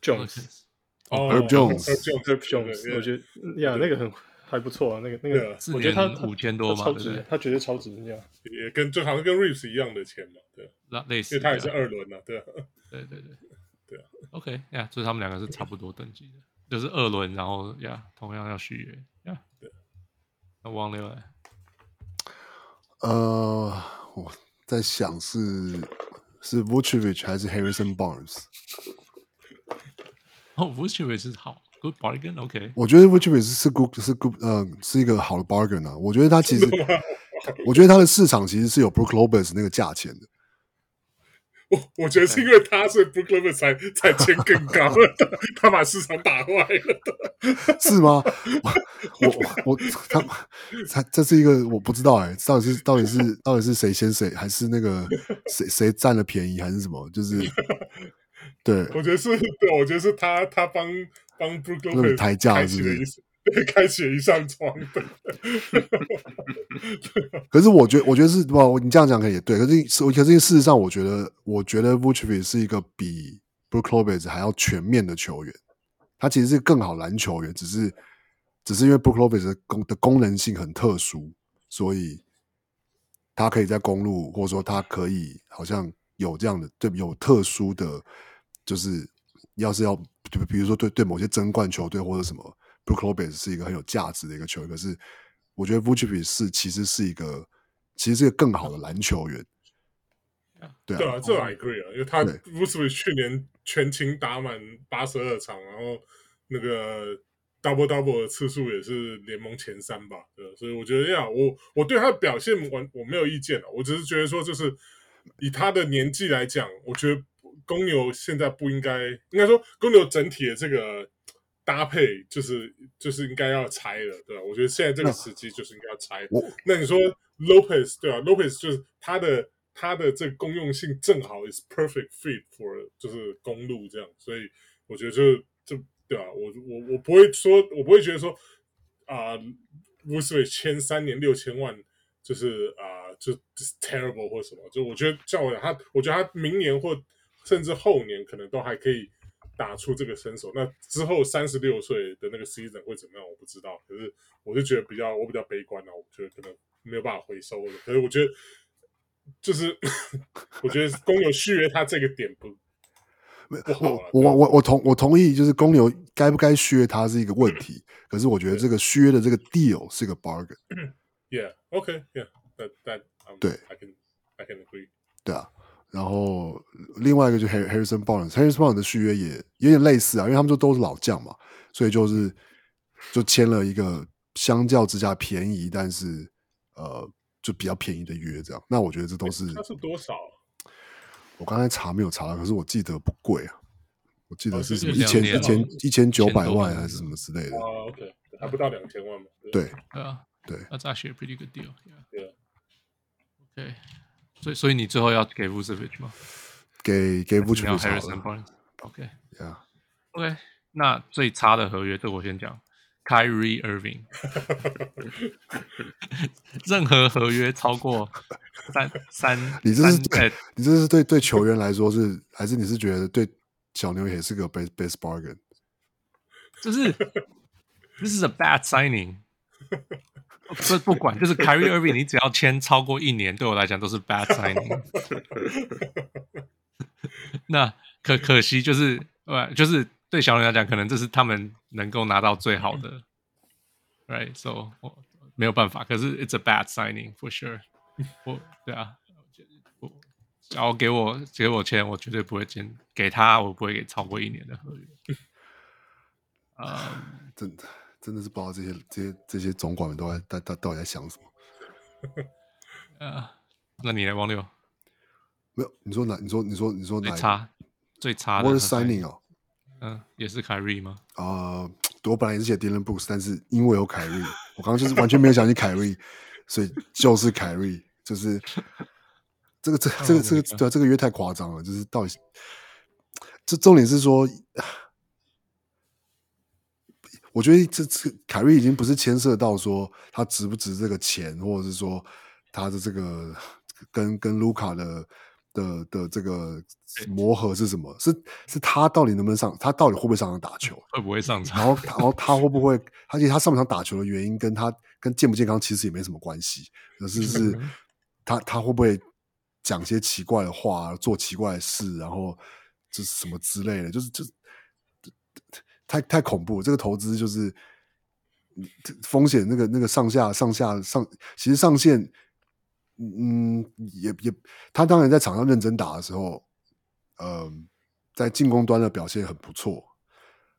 Jones，哦，Herb Jones，Herb Jones，我觉得呀，那个很还不错啊，那个那个，我觉得他五千多嘛，超值，他绝对超值，这样也跟就好像跟 Reese 一样的钱嘛，对，那类似，因为他也是二轮嘛，对啊，对对对，OK 呀，所以他们两个是差不多等级的，就是二轮，然后呀，同样要续约呀，对，那王六来。呃，我在想是是 Vucevic 还是 Harrison Barnes？哦、oh,，Vucevic 是好 good bargain，OK。我觉得 Vucevic 是 good 是 good，呃，是一个好的 bargain 啊。我觉得他其实，<laughs> 我觉得他的市场其实是有 Brook Lopez 那个价钱的。我我觉得是因为他是 Brook Lopez 才才签更高的，他把市场打坏了，是吗？我我，我他他这是一个我不知道哎，到底是到底是到底是谁先谁，还是那个谁谁占了便宜，还是什么？就是 <laughs> 对，我觉得是对，我觉得是他他帮帮 Brook Lopez 抬价是不是？<laughs> 开启一扇窗的，<laughs> 可是我觉得，我觉得是不，你这样讲可以也对。可是，可是事实上，我觉得，我觉得 Vucevic 是一个比 Brook Lopez 还要全面的球员。他其实是更好篮球员，只是，只是因为 Brook Lopez 的功的功能性很特殊，所以他可以在公路，或者说他可以好像有这样的对有特殊的，就是要是要，就比如说对对某些争冠球队或者什么。Brook Lopez 是一个很有价值的一个球员，可是我觉得 Vucevic 是其实是一个其实是一个更好的篮球员。<laughs> 对啊，对啊，这 I agree 啊，因为他 Vucevic 去年全勤打满八十二场，然后那个 double double 的次数也是联盟前三吧。对，所以我觉得呀，我我对他的表现完我没有意见了，我只是觉得说，就是以他的年纪来讲，我觉得公牛现在不应该，应该说公牛整体的这个。搭配就是就是应该要拆了，对吧？我觉得现在这个时机就是应该要拆。那你说 Lopez 对吧？Lopez 就是他的他的这个功用性正好 is perfect fit for 就是公路这样，所以我觉得就就对吧？我我我不会说，我不会觉得说啊 Vucevic 签三年六千万就是啊、呃、就，就是 terrible 或什么，就我觉得叫我讲他，我觉得他明年或甚至后年可能都还可以。打出这个身手，那之后三十六岁的那个 season 会怎么样？我不知道。可是我就觉得比较，我比较悲观啊。我觉得可能没有办法回收了。可是我觉得，就是 <coughs> 我觉得公牛续约他这个点不。我我我我同我同意，就是公牛该不该续约他是一个问题。可是我觉得这个续约的这个 deal 是个 bargain。<coughs> Yeah, OK, yeah, that that、um, 对，I can I can agree。对啊。然后另外一个就 Harrison Barnes，Harrison Barnes 的续约也有点类似啊，因为他们就都是老将嘛，所以就是就签了一个相较之下便宜，但是呃就比较便宜的约这样。那我觉得这都是他是多少？我刚才查没有查到，可是我记得不贵啊，我记得是什么一千一千一千九百万还是什么之类的。哦，OK，还不到两千万嘛？对，对啊，对，That's actually a pretty good deal。，OK。所以，所以你最后要给 Vucevic 吗？给给 Vucevic 好了。OK，Yeah，OK。Okay. 那最差的合约，这我先讲。Kyrie Irving，任何合约超过三三，你这是对，你这是对对球员来说是，还是你是觉得对小牛也是个 best best bargain？就是 This is a bad signing。不不管，就是 Kyrie Irving，你只要签超过一年，对我来讲都是 bad signing。<laughs> 那可可惜就是，呃，就是对小牛来讲，可能这是他们能够拿到最好的，right？So 我没有办法，可是 it's a bad signing for sure。<laughs> 我对啊，我只要给我给我钱，我绝对不会签给他，我不会给超过一年的合约。啊、<laughs> um，真的。真的是不知道这些这些这些总管们都在到到到底在想什么？<laughs> 呃，那你来王六？没有，你说哪？你说你说你说哪？最差最差的。我是 signing 哦，嗯，也是凯瑞吗？啊、呃，我本来也是写 Dillon Brooks，但是因为有凯瑞，我刚刚就是完全没有想起凯瑞，<laughs> 所以就是凯瑞，就是这个这个、这个这个对这个约太夸张了，就是到底这重点是说。我觉得这这凯瑞已经不是牵涉到说他值不值这个钱，或者是说他的这个跟跟卢卡的的的这个磨合是什么？是是他到底能不能上？他到底会不会上场打球？会不会上场？然后然后 <laughs> 他会不会？而且他上不上打球的原因跟他跟健不健康其实也没什么关系，可是是 <laughs> 他他会不会讲些奇怪的话，做奇怪的事，然后就是什么之类的，就是就是。太太恐怖，这个投资就是风险，那个那个上下上下上，其实上限，嗯，也也，他当然在场上认真打的时候，嗯、在进攻端的表现很不错。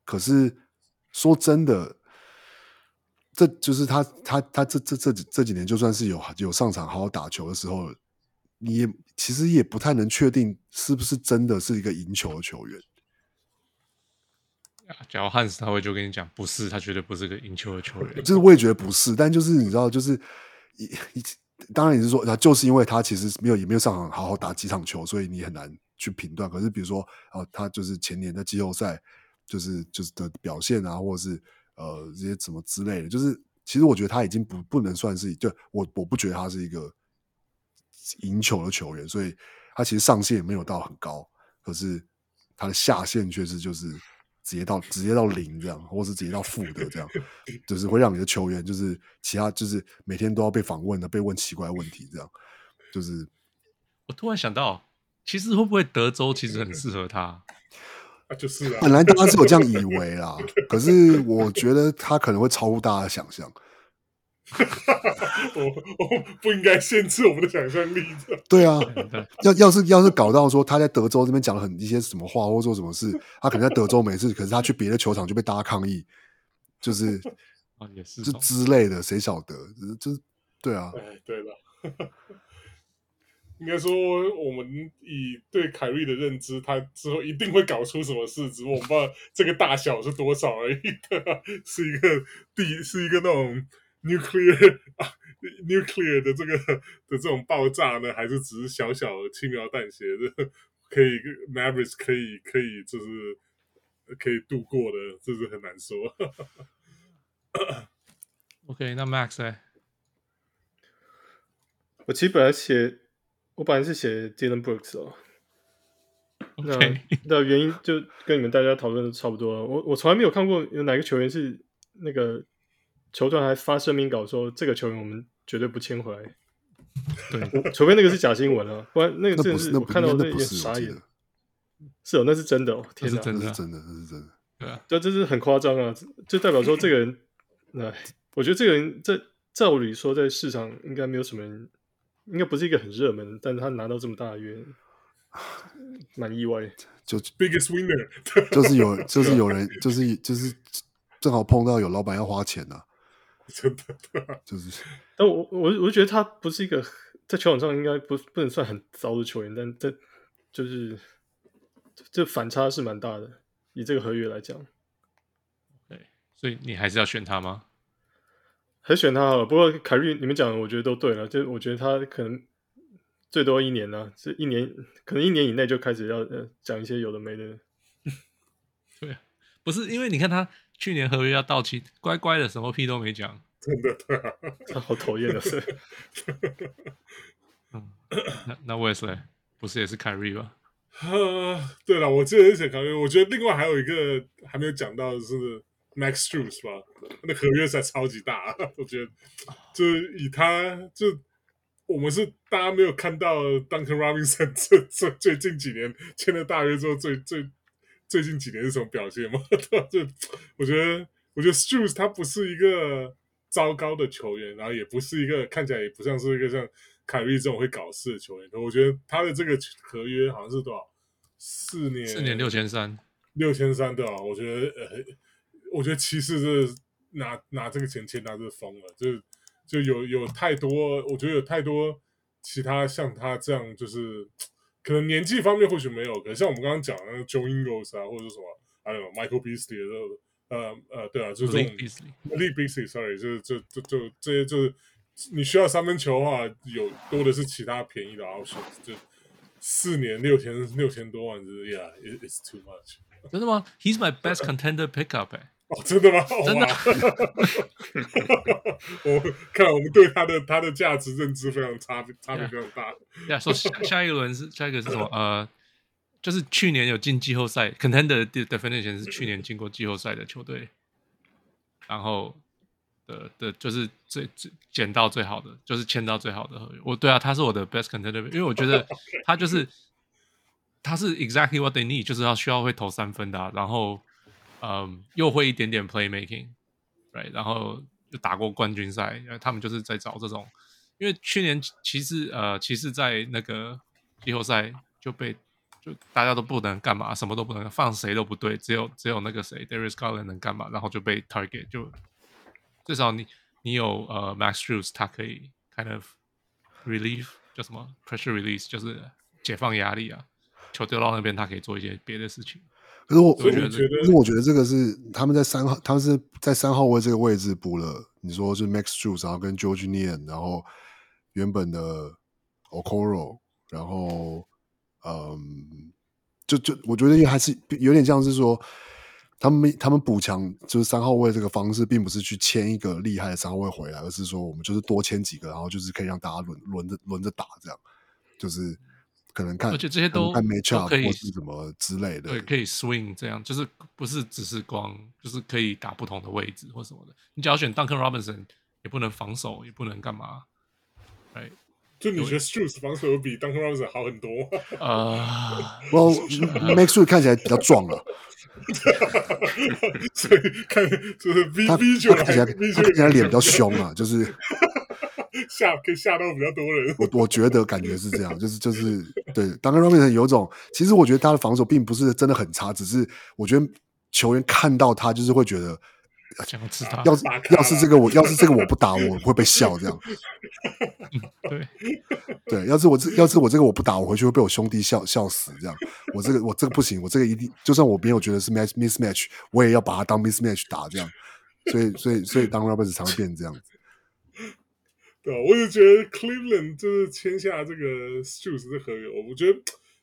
可是说真的，这就是他他他这这这这几年，就算是有有上场好好打球的时候，你也其实也不太能确定是不是真的是一个赢球的球员。假如汉斯他会就跟你讲，不是，他绝对不是个赢球的球员。就是我也觉得不是，但就是你知道，就是一一当然也是说，他就是因为他其实没有也没有上场好好打几场球，所以你很难去评断。可是比如说，哦，他就是前年的季后赛，就是就是的表现啊，或者是呃这些什么之类的，就是其实我觉得他已经不不能算是，就我我不觉得他是一个赢球的球员，所以他其实上限也没有到很高，可是他的下限确实就是。直接到直接到零这样，或是直接到负的这样，<laughs> 就是会让你的球员就是其他就是每天都要被访问的，被问奇怪的问题这样，就是我突然想到，其实会不会德州其实很适合他？<laughs> 啊，就是啊，本来大家是有这样以为 <laughs> 啦，可是我觉得他可能会超乎大家的想象。<laughs> 我我不应该限制我们的想象力的。对啊，要要是要是搞到说他在德州这边讲了很一些什么话或做什么事，他可能在德州没事，可是他去别的球场就被大家抗议，就是啊 <laughs> 也是就之类的，谁晓得？就是对啊，哎，对了，<laughs> 应该说我们以对凯瑞的认知，他之后一定会搞出什么事，只不过我们不知道这个大小是多少而已，是一个地，是一个那种。Nuclear 啊，nuclear 的这个的这种爆炸呢，还是只是小小的轻描淡写的，可以 Mavericks 可以可以就是可以度过的，这是很难说。<coughs> OK，那 Max 呢？我其实本来写，我本来是写 Dylan Brooks 哦。那那原因就跟你们大家讨论的差不多。我我从来没有看过有哪个球员是那个。球团还发声明稿说，这个球员我们绝对不签回来。对，<laughs> 除非那个是假新闻啊，不然那个真的是我看到那也傻眼。是哦，那是真的哦，天哪，真的，真的，那是真的。对啊，这这是很夸张啊，就代表说这个人，<laughs> 那我觉得这个人在照理说在市场应该没有什么人，应该不是一个很热门，但是他拿到这么大的约，<sighs> 蛮意外。就 <laughs> biggest winner，就是有，就是有人，就是就是正好碰到有老板要花钱呐、啊。<laughs> 真的，就是，<laughs> 但我我我觉得他不是一个在球场上应该不不能算很糟的球员，但这就是这反差是蛮大的，以这个合约来讲。对，所以你还是要选他吗？还选他好了。不过凯瑞，你们讲的我觉得都对了，就我觉得他可能最多一年呢、啊，这一年可能一年以内就开始要呃讲一些有的没的。<laughs> 对，不是因为你看他。去年合约要到期，乖乖的，什么屁都没讲。真的，他好讨厌的是。<laughs> 嗯，那那 Wes 不是也是凯瑞吧？呃，对了，我记得是写凯瑞。我觉得另外还有一个还没有讲到的是 Max Strus 吧，那合约才超级大。<laughs> 我觉得，就是以他，就我们是大家没有看到 Duncan Robinson 这这最近几年签了大约之后最最。最近几年是什么表现吗？<laughs> 就我觉得，我觉得 Strus 他不是一个糟糕的球员，然后也不是一个看起来也不像是一个像凯瑞这种会搞事的球员。我觉得他的这个合约好像是多少？四年？四年六千三？六千三对吧？我觉得，呃，我觉得骑士是拿拿这个钱签他是疯了，就就有有太多，我觉得有太多其他像他这样就是。可能年纪方面或许没有，可能像我们刚刚讲的那个 Joe Ingles 啊，或者是什么，还有 Michael Beasley 的，呃呃，对啊，就是这种 Malik Beasley，sorry，就是就就就这些，就是你需要三分球的话，有多的是其他便宜的 option，就四年六千六千多万，就是 Yeah，it's too much。真的吗？He's my best contender pickup，哎。哦，真的吗？<laughs> 真的，<laughs> 我看来我们对他的他的价值认知非常差，差别非常大。呀，说下下一个轮是下一个是什么？呃，就是去年有进季后赛，contender definition 是去年进过季后赛的球队，然后的的就是最最捡到最好的，就是签到最好的合约。我对啊，他是我的 best contender，因为我觉得 <laughs> 他就是他是 exactly what they need，就是要需要会投三分的啊，然后。嗯，又会一点点 playmaking，right，然后又打过冠军赛，因为他们就是在找这种，因为去年骑士呃骑士在那个季后赛就被就大家都不能干嘛，什么都不能放谁都不对，只有只有那个谁 Darius Garland 能干嘛，然后就被 target，就至少你你有呃 Max Strus 他可以 kind of relieve 叫什么 pressure release，就是解放压力啊。球丢到那边，他可以做一些别的事情。可是我，我觉得，可是我觉得这个是他们在三号，他们是在三号位这个位置补了。你说是 Max Strus，然后跟 Georges Niang，然后原本的 Okoro，然后嗯，就就我觉得还是有点像是说，他们他们补强就是三号位这个方式，并不是去签一个厉害的三号位回来，而是说我们就是多签几个，然后就是可以让大家轮轮着轮着打，这样就是。可能看，而且这些都可以或是什么之类的，对，可以 swing 这样，就是不是只是光，就是可以打不同的位置或什么的。你只要选 Duncan Robinson，也不能防守，也不能干嘛，哎，就你觉得 Shoes 防守有比 Duncan Robinson 好很多？啊，我 <laughs> Max Strus 看起来比较壮了，<laughs> 所以看就是 V V 就看起来，他看起来脸比较凶啊，就是。<laughs> <laughs> 吓可以吓到比较多人，我我觉得感觉是这样，就是就是对，Duncan Robinson 有种，其实我觉得他的防守并不是真的很差，只是我觉得球员看到他就是会觉得，想吃他，要是要是这个我要是这个我不打我会被笑这样，<laughs> 对。对，要是我这要是我这个我不打我回去会被我兄弟笑笑死这样，我这个我这个不行，我这个一定就算我没有觉得是 match mismatch，我也要把它当 mismatch 打这样，所以所以所以 Duncan Robinson 常会变成这样子。对，我就觉得 Cleveland 就是签下这个 Strus 的合约，我觉得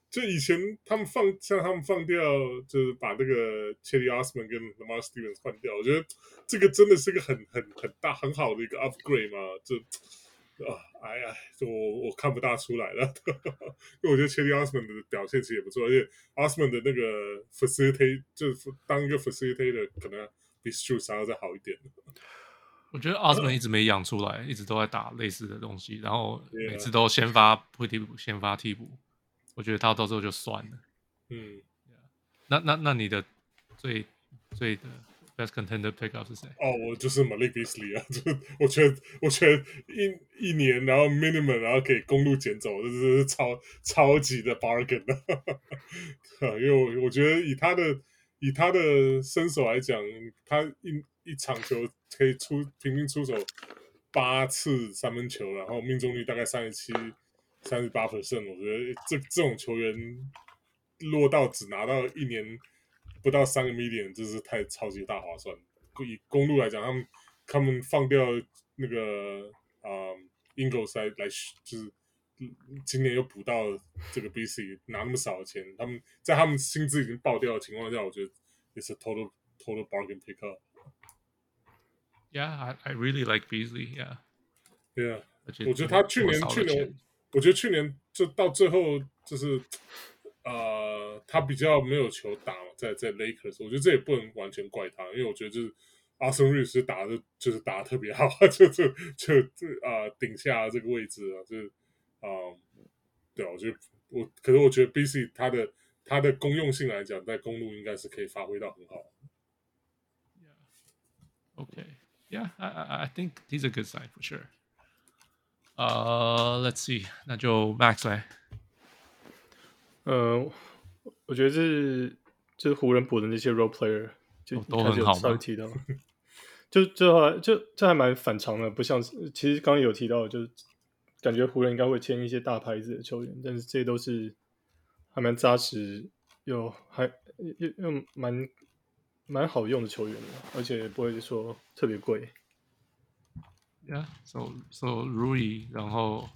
就以前他们放像他们放掉，就是把这个 Cedi Osman 跟 Lamar Stevens 换掉，我觉得这个真的是一个很很很大很好的一个 upgrade 嘛，就啊，哎呀，就我我看不大出来了，<laughs> 因为我觉得 Cedi Osman 的表现其实也不错，而且 Osman 的那个 facilitate 就是当一个 facilitator 可能比 Strus 还要再好一点。我觉得阿斯曼一直没养出来，一直都在打类似的东西，然后每次都先发不替补，先发替补。我觉得他到时候就算了。嗯，那那那你的最最的 best contender pickup 是谁？哦，我就是 Malik Beasley 啊，<laughs> 就我觉得我觉得一一年然后 minimum 然后给公路捡走，这是超超级的 bargain 啊！<laughs> 因为我我觉得以他的以他的身手来讲，他一一场球。可以出平均出手八次三分球，然后命中率大概三十七、三十八 percent。我觉得这这种球员落到只拿到一年不到三个 million，这是太超级大划算。以公路来讲，他们他们放掉那个啊 Ingles 来来，就是今年又补到这个 BC 拿那么少的钱，他们在他们薪资已经爆掉的情况下，我觉得也是 total total bargain pickup。Yeah, I I really like Beasley. Yeah, yeah. 我觉得他去年去年，我觉得去年就到最后就是，呃，他比较没有球打嘛，在在 Lakers，我觉得这也不能完全怪他，因为我觉得就是 Austin Reaves 打的，就是打的特别好，<laughs> 就是就就啊顶下这个位置啊，就是啊、呃，对啊，我觉得我可是我觉得 BC 他的他的公用性来讲，在公路应该是可以发挥到很好。Yeah. OK. Yeah, I I think he's a good sign for sure. 呃、uh,，Let's see，那就 Max 来。呃，我觉得是就是湖人补的那些 role player 就都很好。稍微提到，就就还就这还蛮反常的，不像是其实刚刚有提到，就是感觉湖人应该会签一些大牌子的球员，但是这些都是还蛮扎实，又还又又蛮。蛮好用的球员的，而且不会说特别贵。Yeah，so so Rui，然后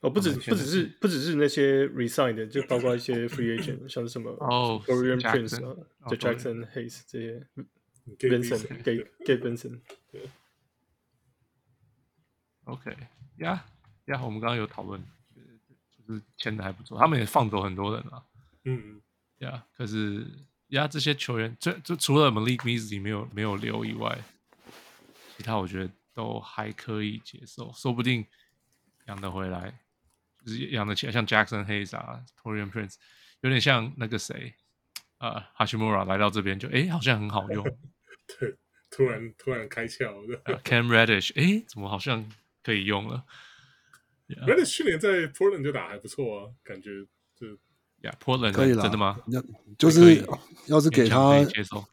哦，不止不只是不只是那些 resigned 的，就包括一些 free agent，像是什么哦，Taurean Prince 啊，就 Jackson Hayes 这些，Vincent，Gabe Gabe Vincent。OK，Yeah，Yeah，我们刚刚有讨论，就是签的还不错，他们也放走很多人啊。嗯，Yeah，可是。呀，这些球员，这这除了 Malik Beasley 没有没有留以外，其他我觉得都还可以接受，说不定养得回来，就是养得起来，像 Jackson Hayes 啊，Taurean Prince，有点像那个谁啊，Hashimura 来到这边就哎，好像很好用，<laughs> 对，突然突然开窍，Cam Reddish，哎，怎么好像可以用了？Reddish 去年在 Portland 就打还不错啊，感觉可以了，真的吗？要就是要是给他接受，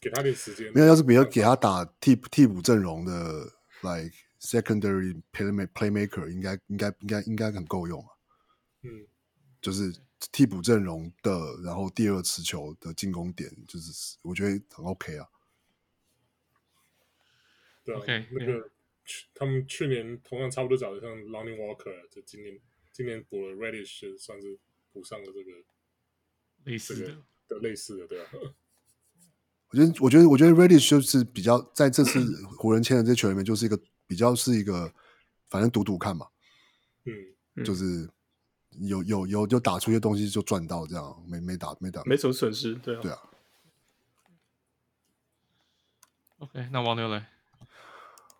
给他点时间。没有，要是比如给他打替替补阵容的，，like secondary play playmaker 应该应该应该应该很够用啊。嗯，就是替补阵容的，然后第二持球的进攻点，就是我觉得很 OK 啊。对啊，OK，那个去他们去年同样差不多找的像 Lonnie Walker，就今年今年补了 Reddish，算是补上了这个类似的，的类似的，对啊。我觉得，我觉得，我觉得 Reddish 就是比较在这次湖人签的这些球员里面，就是一个比较是一个，反正赌赌看嘛，嗯，就是有有有就打出一些东西就赚到这样，没没打没打没什么损失，对啊，对啊。OK，那王牛嘞？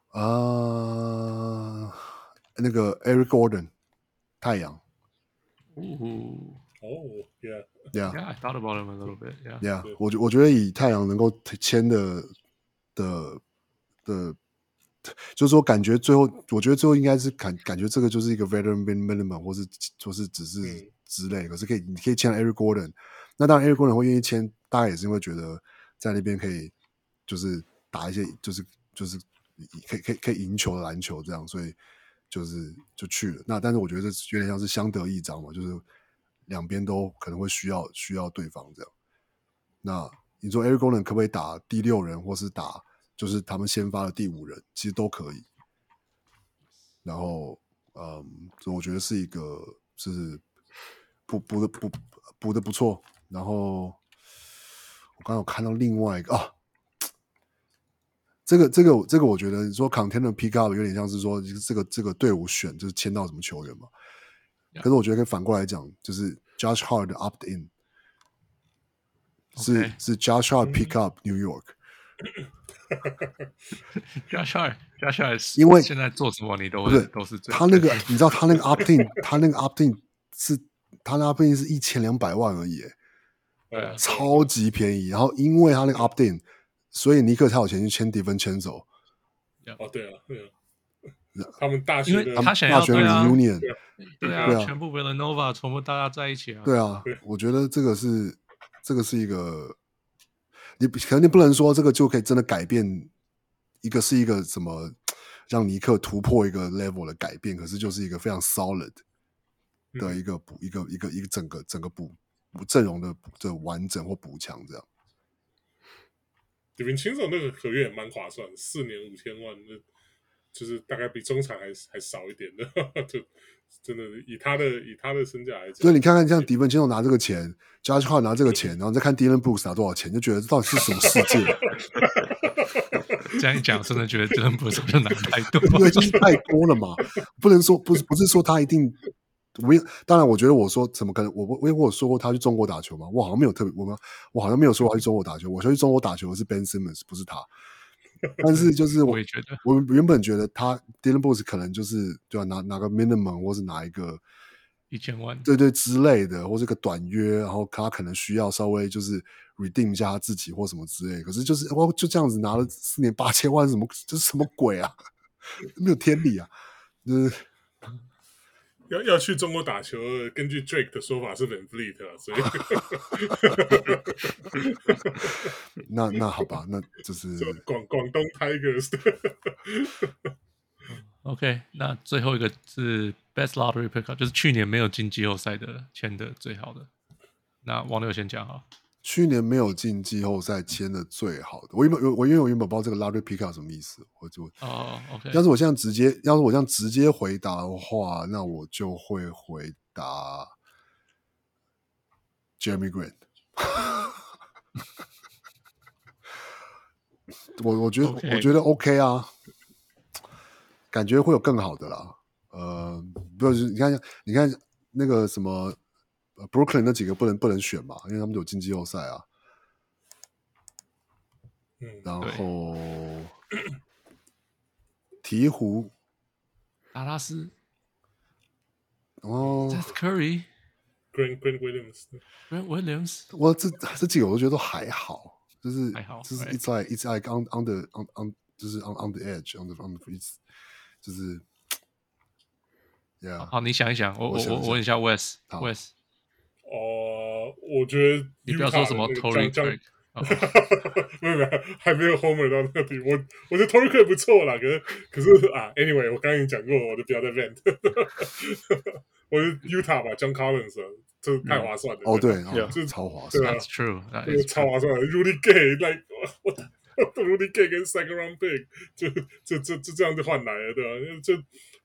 啊、呃，那个 Eric Gordon，太阳。哦哦，Yeah。Yeah, yeah, I thought about him a little bit. Yeah, yeah. 我觉我觉得以太阳能够签的的的，就是说感觉最后，我觉得最后应该是感感觉这个就是一个 veteran minimum，或是就是只是之类。可是可以，你可以签 Eric Gordon。那当然，Eric Gordon 会愿意签，大概也是因为觉得在那边可以就是打一些，就是就是可以可以可以赢球的篮球这样，所以就是就去了。那但是我觉得这有点像是相得益彰嘛，就是。两边都可能会需要需要对方这样，那你说 Eric Gordon 可不可以打第六人，或是打就是他们先发的第五人，其实都可以。然后，嗯，我觉得是一个是补补的补补的不错。然后我刚刚有看到另外一个啊，这个这个这个，我觉得你说 Contender Pick Up 有点像是说这个这个队伍选就是签到什么球员嘛。可是我觉得可以反过来讲，就是 Josh Hart 的 opt in 是.是 Josh Hart pick up New York。Josh Hart，Josh Hart，<laughs> 因为现在做什么你都不是都是最他那个，你知道他那个 opt in，他那个 opt in 是他那 opt in 是一千两百万而已，对啊，超级便宜。然后因为他那个 opt in，所以尼克才有钱去签 DiVincenzo。哦，对啊，对啊。他们大学因为他想要大学对啊 reunion，对啊，对啊全部 Villanova 全部大家在一起啊。对啊，我觉得这个是这个是一个，你可能你不能说这个就可以真的改变一个是一个什么让尼克突破一个 level 的改变，可是就是一个非常 solid 的一个补、嗯、一个一个一个整个整个补补阵容的的完整或补强这样。DiVincenzo 那个合约也蛮划算，四年五千万那就是大概比中产还还少一点的，<laughs> 就真的以他的以他的身价来讲，所以你看看像迪文金拿这个钱，Josh Hart 拿这个钱，然后再看 Dillon Brooks 拿多少钱，就觉得这到底是什么世界？<laughs> 这样一讲，真的觉得 Dillon Brooks 就拿太多，因为就是太多了嘛，不能说不是不是说他一定，我当然我觉得我说怎么可能？我我因为我有说过他去中国打球嘛，我好像没有特别我们我好像没有说他去中国打球，我说去中国打球的是 Ben Simmons，不是他。但是就是 <laughs> 我，我也觉得，我原本觉得他 Dylan Brooks 可能就是对吧、啊？拿拿个 minimum 或是拿一个一千万，对对之类的，或是个短约，然后他可能需要稍微就是 redeem 一下他自己或什么之类。可是就是哇，就这样子拿了四年八千万，什么这是什么鬼啊？<laughs> 没有天理啊！就是。要要去中国打球，根据 Drake 的说法是 Van Fleet 啊，所以 <laughs> <laughs> 那那好吧，那就是广广东 Tigers。<laughs> OK，那最后一个是 Best Lottery Pickup，就是去年没有进季后赛的签的最好的。那王六先讲哈。去年没有进季后赛签的最好的，我原本我因为我原本不知道这个 lottery pickup 什么意思，我就哦、oh,，OK。要是我现在直接，要是我这样直接回答的话，那我就会回答 Jerami Grant。<laughs> 我我觉得 Okay. 我觉得 OK 啊，感觉会有更好的啦。呃，不是，你看你看那个什么。Brooklyn 那几个不能不能选嘛，因为他们有进季后赛啊。嗯，然后鹈鹕、达拉斯，哦，Seth Curry，Grant Grant Williams，Grant Williams，我这这几个我都觉得都还好，就是还好，就是一直在一直在 on on the on on 就是 on on the edge on the on the freeze，就是，Yeah。好，你想一想，我我我问一下 Wes，Wes。哦，我觉得你不要说什么 Torrey <laughs> 没有没有，还没有 Homer 到那里。我我觉得 Tory Craig 不错啦，可是可是啊，Anyway，我刚刚已经讲过，我就不要再 vent。<laughs> 我是 Utah 吧，John Collins，这太划算了。哦，对，就超划算。That's true，超划算。<laughs> Rudy Gay，like 我 Rudy Gay 跟 Second Round Pick，就就就就这样就换来了，对吧？就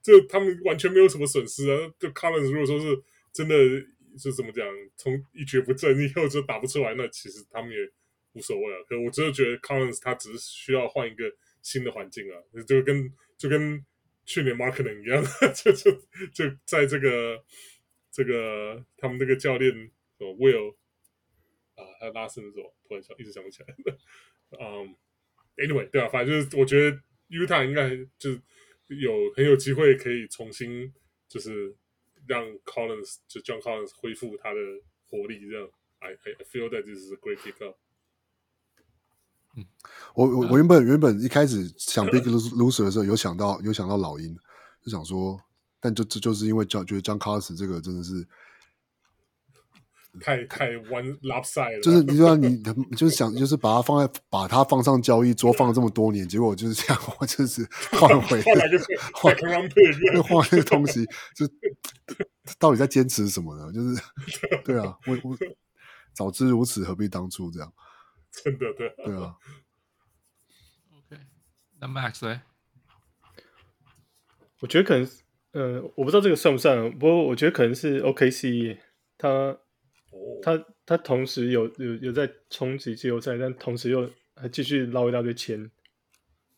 就他们完全没有什么损失啊。就 Collins 如果说是真的，就怎么讲，从一蹶不振以后就打不出来，那其实他们也。无所谓啊，可我真的觉得 Collins 他只是需要换一个新的环境啊，就跟就跟去年 Marken 一样，<laughs> 就就就在这个这个他们这个教练 Will 啊，他拉伸的时候突然想一直想不起来。嗯、，Anyway，对啊，反正就是我觉得 Utah 应该就是有很有机会可以重新就是让 Collins 就 John Collins 恢复他的活力，这样 I I feel that this is a great pickup。我我我原本原本一开始想 Big Loser 的时候，有想到有想到老鹰，就想说，但就这就是因为叫觉得 John Collins 这个真的是太太 one lopside 了，就是你知道你就是想就是把它放在把它放上交易桌放了这么多年，结果就是这样，我就是 <laughs> 换回换来个换换那个东西，就到底在坚持什么呢？就是对啊，我我早知如此，何必当初这样。真的对，对啊。OK，那 Max 呢？我觉得可能，呃，我不知道这个算不算，不过我觉得可能是 OKC，他，他，他同时有有有在冲击季后赛，但同时又还继续捞一大堆钱，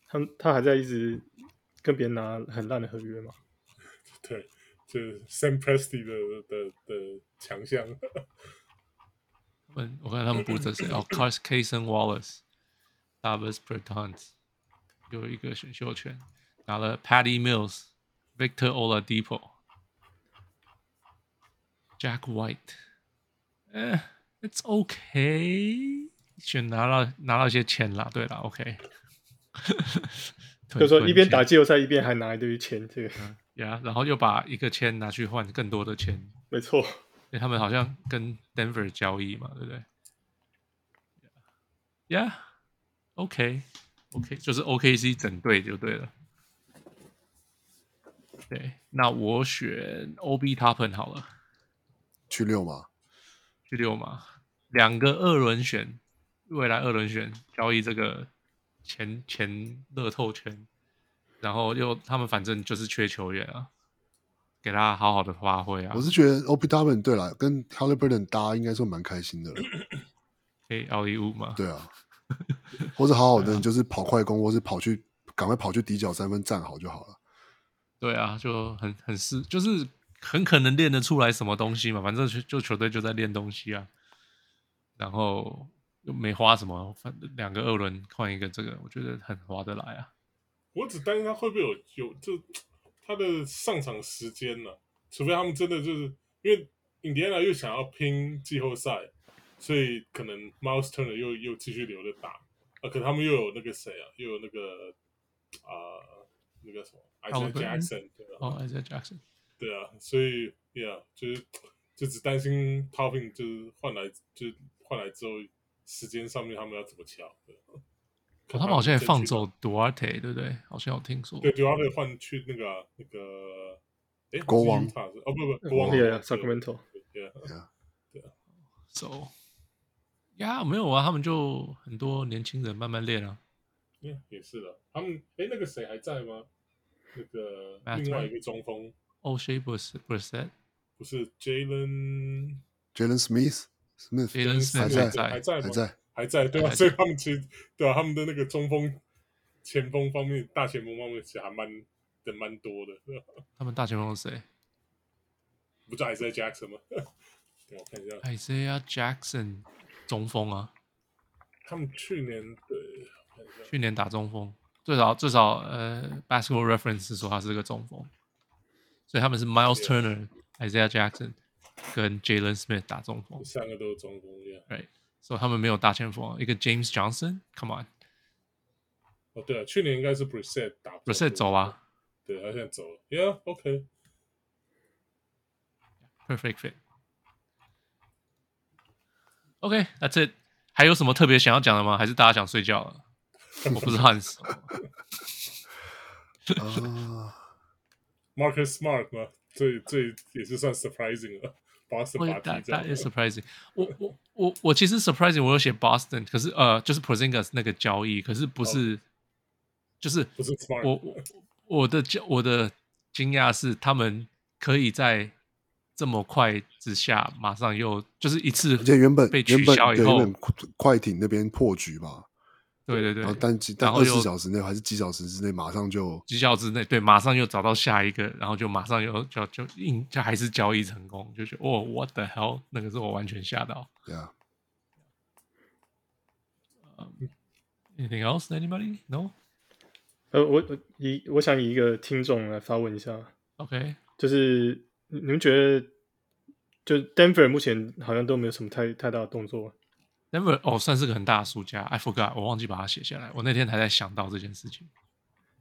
他他还在一直跟别人拿很烂的合约嘛？<laughs> 对，就是 Sam Presti 的的的强项。<laughs> 我看他们补的谁哦，Cason Wallace，Davis Bertans 有一个选秀权，拿了 Patty Mills，Victor Oladipo，Jack White，哎，It's OK，选拿了拿到一些钱啦，对啦，OK，就说一边打季后赛一边还拿一堆钱，这个，呀，然后又把一个钱拿去换更多的钱，没错。因为他们好像跟 Denver 交易嘛，对不对？Yeah，OK，OK，、yeah, okay, 就是 OKC 整队就对了。对，那我选 Obi Toppin 好了。去六嘛？去六嘛？两个二轮选，未来二轮选交易这个前前乐透圈，然后又他们反正就是缺球员啊。给他好好的发挥啊！我是觉得 Obi Toppin 对了，跟 Haliburton 搭应该说蛮开心的了。<clears throat> 可以奥利乌嘛？对啊，<laughs> 或者好好的就是跑快攻，或是跑去赶快跑去底角三分站好就好了。对啊，就很很是，就是很可能练得出来什么东西嘛。反正就就球队就在练东西啊，然后又没花什么，反正两个二轮换一个，这个我觉得很划得来啊。我只担心他会不会有有就。<tsk> 他的上场时间呢、啊？除非他们真的就是因为印第安纳又想要拼季后赛，所以可能 Miles Turner 又又继续留着打啊。可他们又有那个谁啊？又有那个啊、呃，那个什么 Isaiah Jackson 对吧？哦，Isaiah Jackson 对啊，所以 Yeah，就是就只担心 Topping 就是换来就换来之后时间上面他们要怎么乔。他们好像也放走 Duarte，对不对？好像有听说。对，Duarte 换去那个那个，哎，国王哦，不不，国王，Sacramento，对啊，对啊，So，呀，没有啊，他们就很多年轻人慢慢练啊。嗯，也是的。他们，哎，那个谁还在吗？那个另外一个中锋，Oshae Brissett，不是 Jalen，Jalen Smith，Smith，Jalen Smith 还在还在。还在对吧？所以他们其实对吧？他们的那个中锋、前锋方面、大前锋方面其实还蛮人蛮多的。他们大前锋是谁？不是 Isaiah Jackson 吗？对，我看一下 Isaiah Jackson 中锋啊。他们去年对，去年打中锋，最少最少呃，Basketball Reference 是说他是个中锋，所以他们是 Miles Turner、Isaiah Jackson 跟 Jalen Smith 打中锋，三个都是中锋，Right。所以他们没有大前锋，一个 James Johnson，Come on。哦，对啊，去年应该是 Brissett 打，Brissett 走啊，对，他现在走了，Yeah，OK，Perfect fit。OK，That's it。还有什么特别想要讲的吗？还是大家想睡觉了？我不是汉斯。啊，Marcus Smart 吗？这这也是算 surprising 了，Boston 大大也 surprising。我我我我其实 surprising，我有写 Boston，可是呃，就是 Porzingis 那个交易，可是不是，oh. 就是不是 Smart。我我我的我的惊讶是他们可以在。这么快之下，马上又就是一次，而且原本被取消以后，快艇那边破局嘛，对对对，然后但但二十四小时内还是几小时之内，马上就几小时之内，对，马上又找到下一个，然后就马上又就就硬就还是交易成功，就觉得哦，what the hell，那个是我完全吓到。对啊。Anything else? Anybody? No? 呃，我我以我想以一个听众来发问一下，OK，就是。你们觉得，就 Denver 目前好像都没有什么太太大的动作。Denver 哦，算是个很大的输家。I forgot，我忘记把它写下来。我那天还在想到这件事情。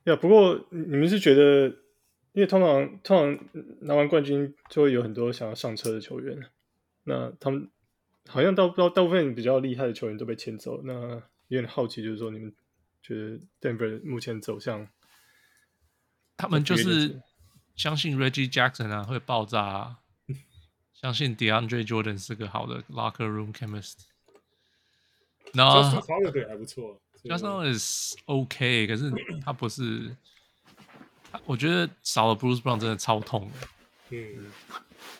呀，不过你们是觉得，因为通常通常拿完冠军就会有很多想要上车的球员，那他们好像大大大部分比较厉害的球员都被签走。那有点好奇，就是说你们觉得 Denver 目前走向，他们就是。相信 Reggie Jackson 啊会爆炸啊，相信 DeAndre Jordan 是个好的 locker room chemist。那 Justin Holiday 还不错，Justin is OK，可是他不是，我觉得少了 Bruce Brown 真的超痛的。嗯，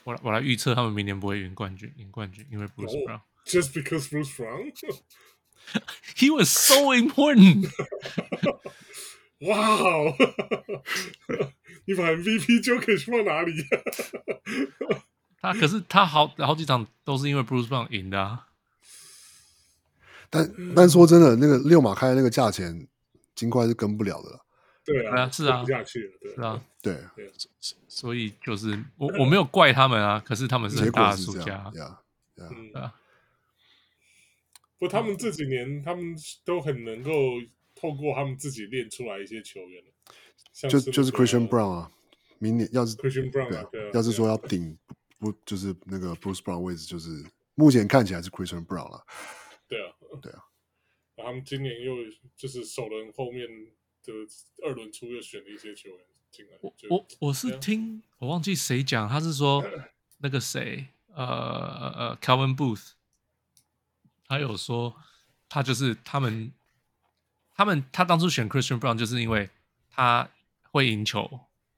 我我来预测他们明年不会赢冠军，赢冠军因为 Bruce Brown。Just because Bruce Brown？He was so important。哇哦！你把 MVP 就可以放哪里？他可是他好好几场都是因为 Bruce Brown 赢的啊。但但说真的，那个六马开的那个价钱，金块是跟不了的了。对啊，是啊，不下去了，对啊，对。所以就是我我没有怪他们啊，可是他们是很大的输家。对啊，对啊。不，他们这几年他们都很能够。透过他们自己练出来一些球员，就就是 Christian Brown 啊，明年要是 Christian Brown 啊，对，要是说要顶不就是那个 Bruce Brown 位置，就是目前看起来是 Christian Brown 了。对啊，<laughs> 对啊，然后他们今年又就是首轮后面的二轮出又选了一些球员进来。我我我是听我忘记谁讲，他是说 <laughs> 那个谁呃呃 Calvin Booth，他有说他就是他们。他们他当初选 Christian Brown 就是因为他会赢球，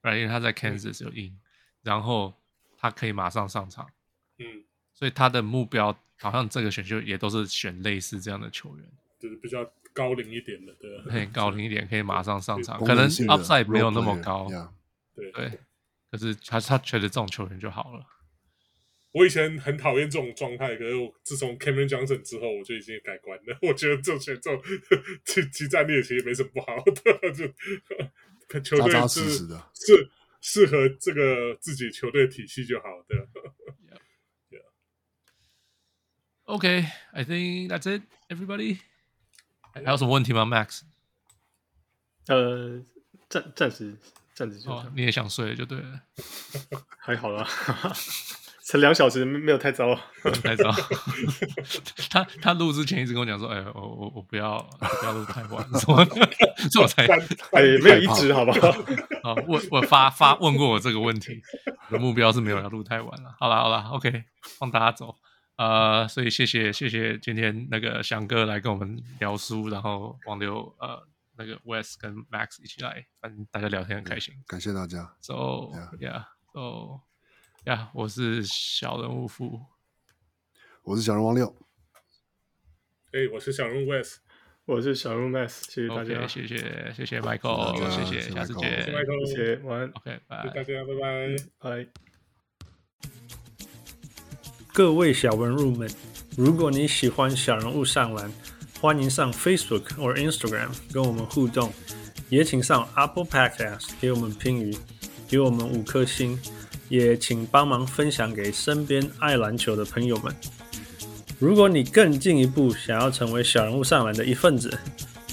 因为他在 Kansas 有赢，然后他可以马上上场，嗯，所以他的目标好像这个选秀也都是选类似这样的球员，就是比较高龄一点的，对，可以高龄一点可以马上上场，可能 upside 没有那么高，对对，可是他他觉得这种球员就好了。我以前很讨厌这种状态，可是我自从 Cameron Johnson 之后，我就已经改观了。<laughs> 我觉得这种选这种其其战力其实没什么不好的，<laughs> 就球队是是适合这个自己球队体系就好的。Yeah. Yeah. OK, I think that's it. Everybody，还有什么问题吗，Max？呃，暂暂时暂时就、哦、你也想睡就对了，还好啦。<laughs> 才两小时，没有太糟，太糟。<laughs> 他他录之前一直跟我讲说：“哎、欸，我我我不要不要录太晚，<laughs> 所以我才哎没有一直好不好？好，我我发发问过我这个问题，我的目标是没有要录太晚了。好了好了，OK，放大家走。呃，所以谢谢谢谢今天那个翔哥来跟我们聊书，然后王流呃那个 Wes 跟 Max 一起来，反正大家聊天很开心，感谢大家。So yeah, so。呀，我是小人物富，我是小人王六，哎，我是小人物 Wes，<laughs> 我是小人物 Max，谢谢大家，谢谢谢谢 Michael，谢谢，下次见，谢谢 Michael，谢谢，晚安，OK，拜，大家拜拜，拜。各位小人物们，如果你喜欢小人物上篮，欢迎上 Facebook 或 Instagram 跟我们互动，也请上 Apple Podcast 给我们评语，给我们五颗星。也请帮忙分享给身边爱篮球的朋友们。如果你更进一步想要成为小人物上篮的一份子，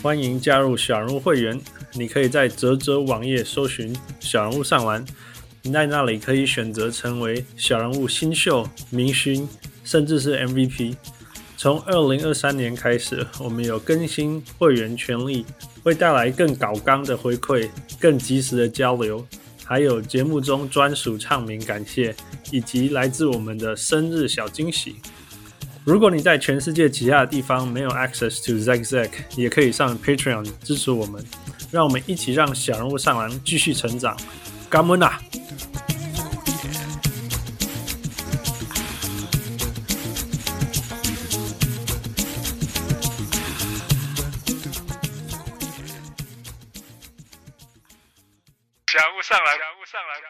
欢迎加入小人物会员。你可以在泽泽网页搜寻“小人物上篮”，在那里可以选择成为小人物新秀、明星，甚至是 MVP。从二零二三年开始，我们有更新会员权利，会带来更搞纲的回馈、更及时的交流，还有节目中专属唱名感谢，以及来自我们的生日小惊喜。如果你在全世界其他的地方没有 access to Zack Zack，也可以上 Patreon 支持我们，让我们一起让小人物上篮继续成长。感恩啊！小物上来，小物上来。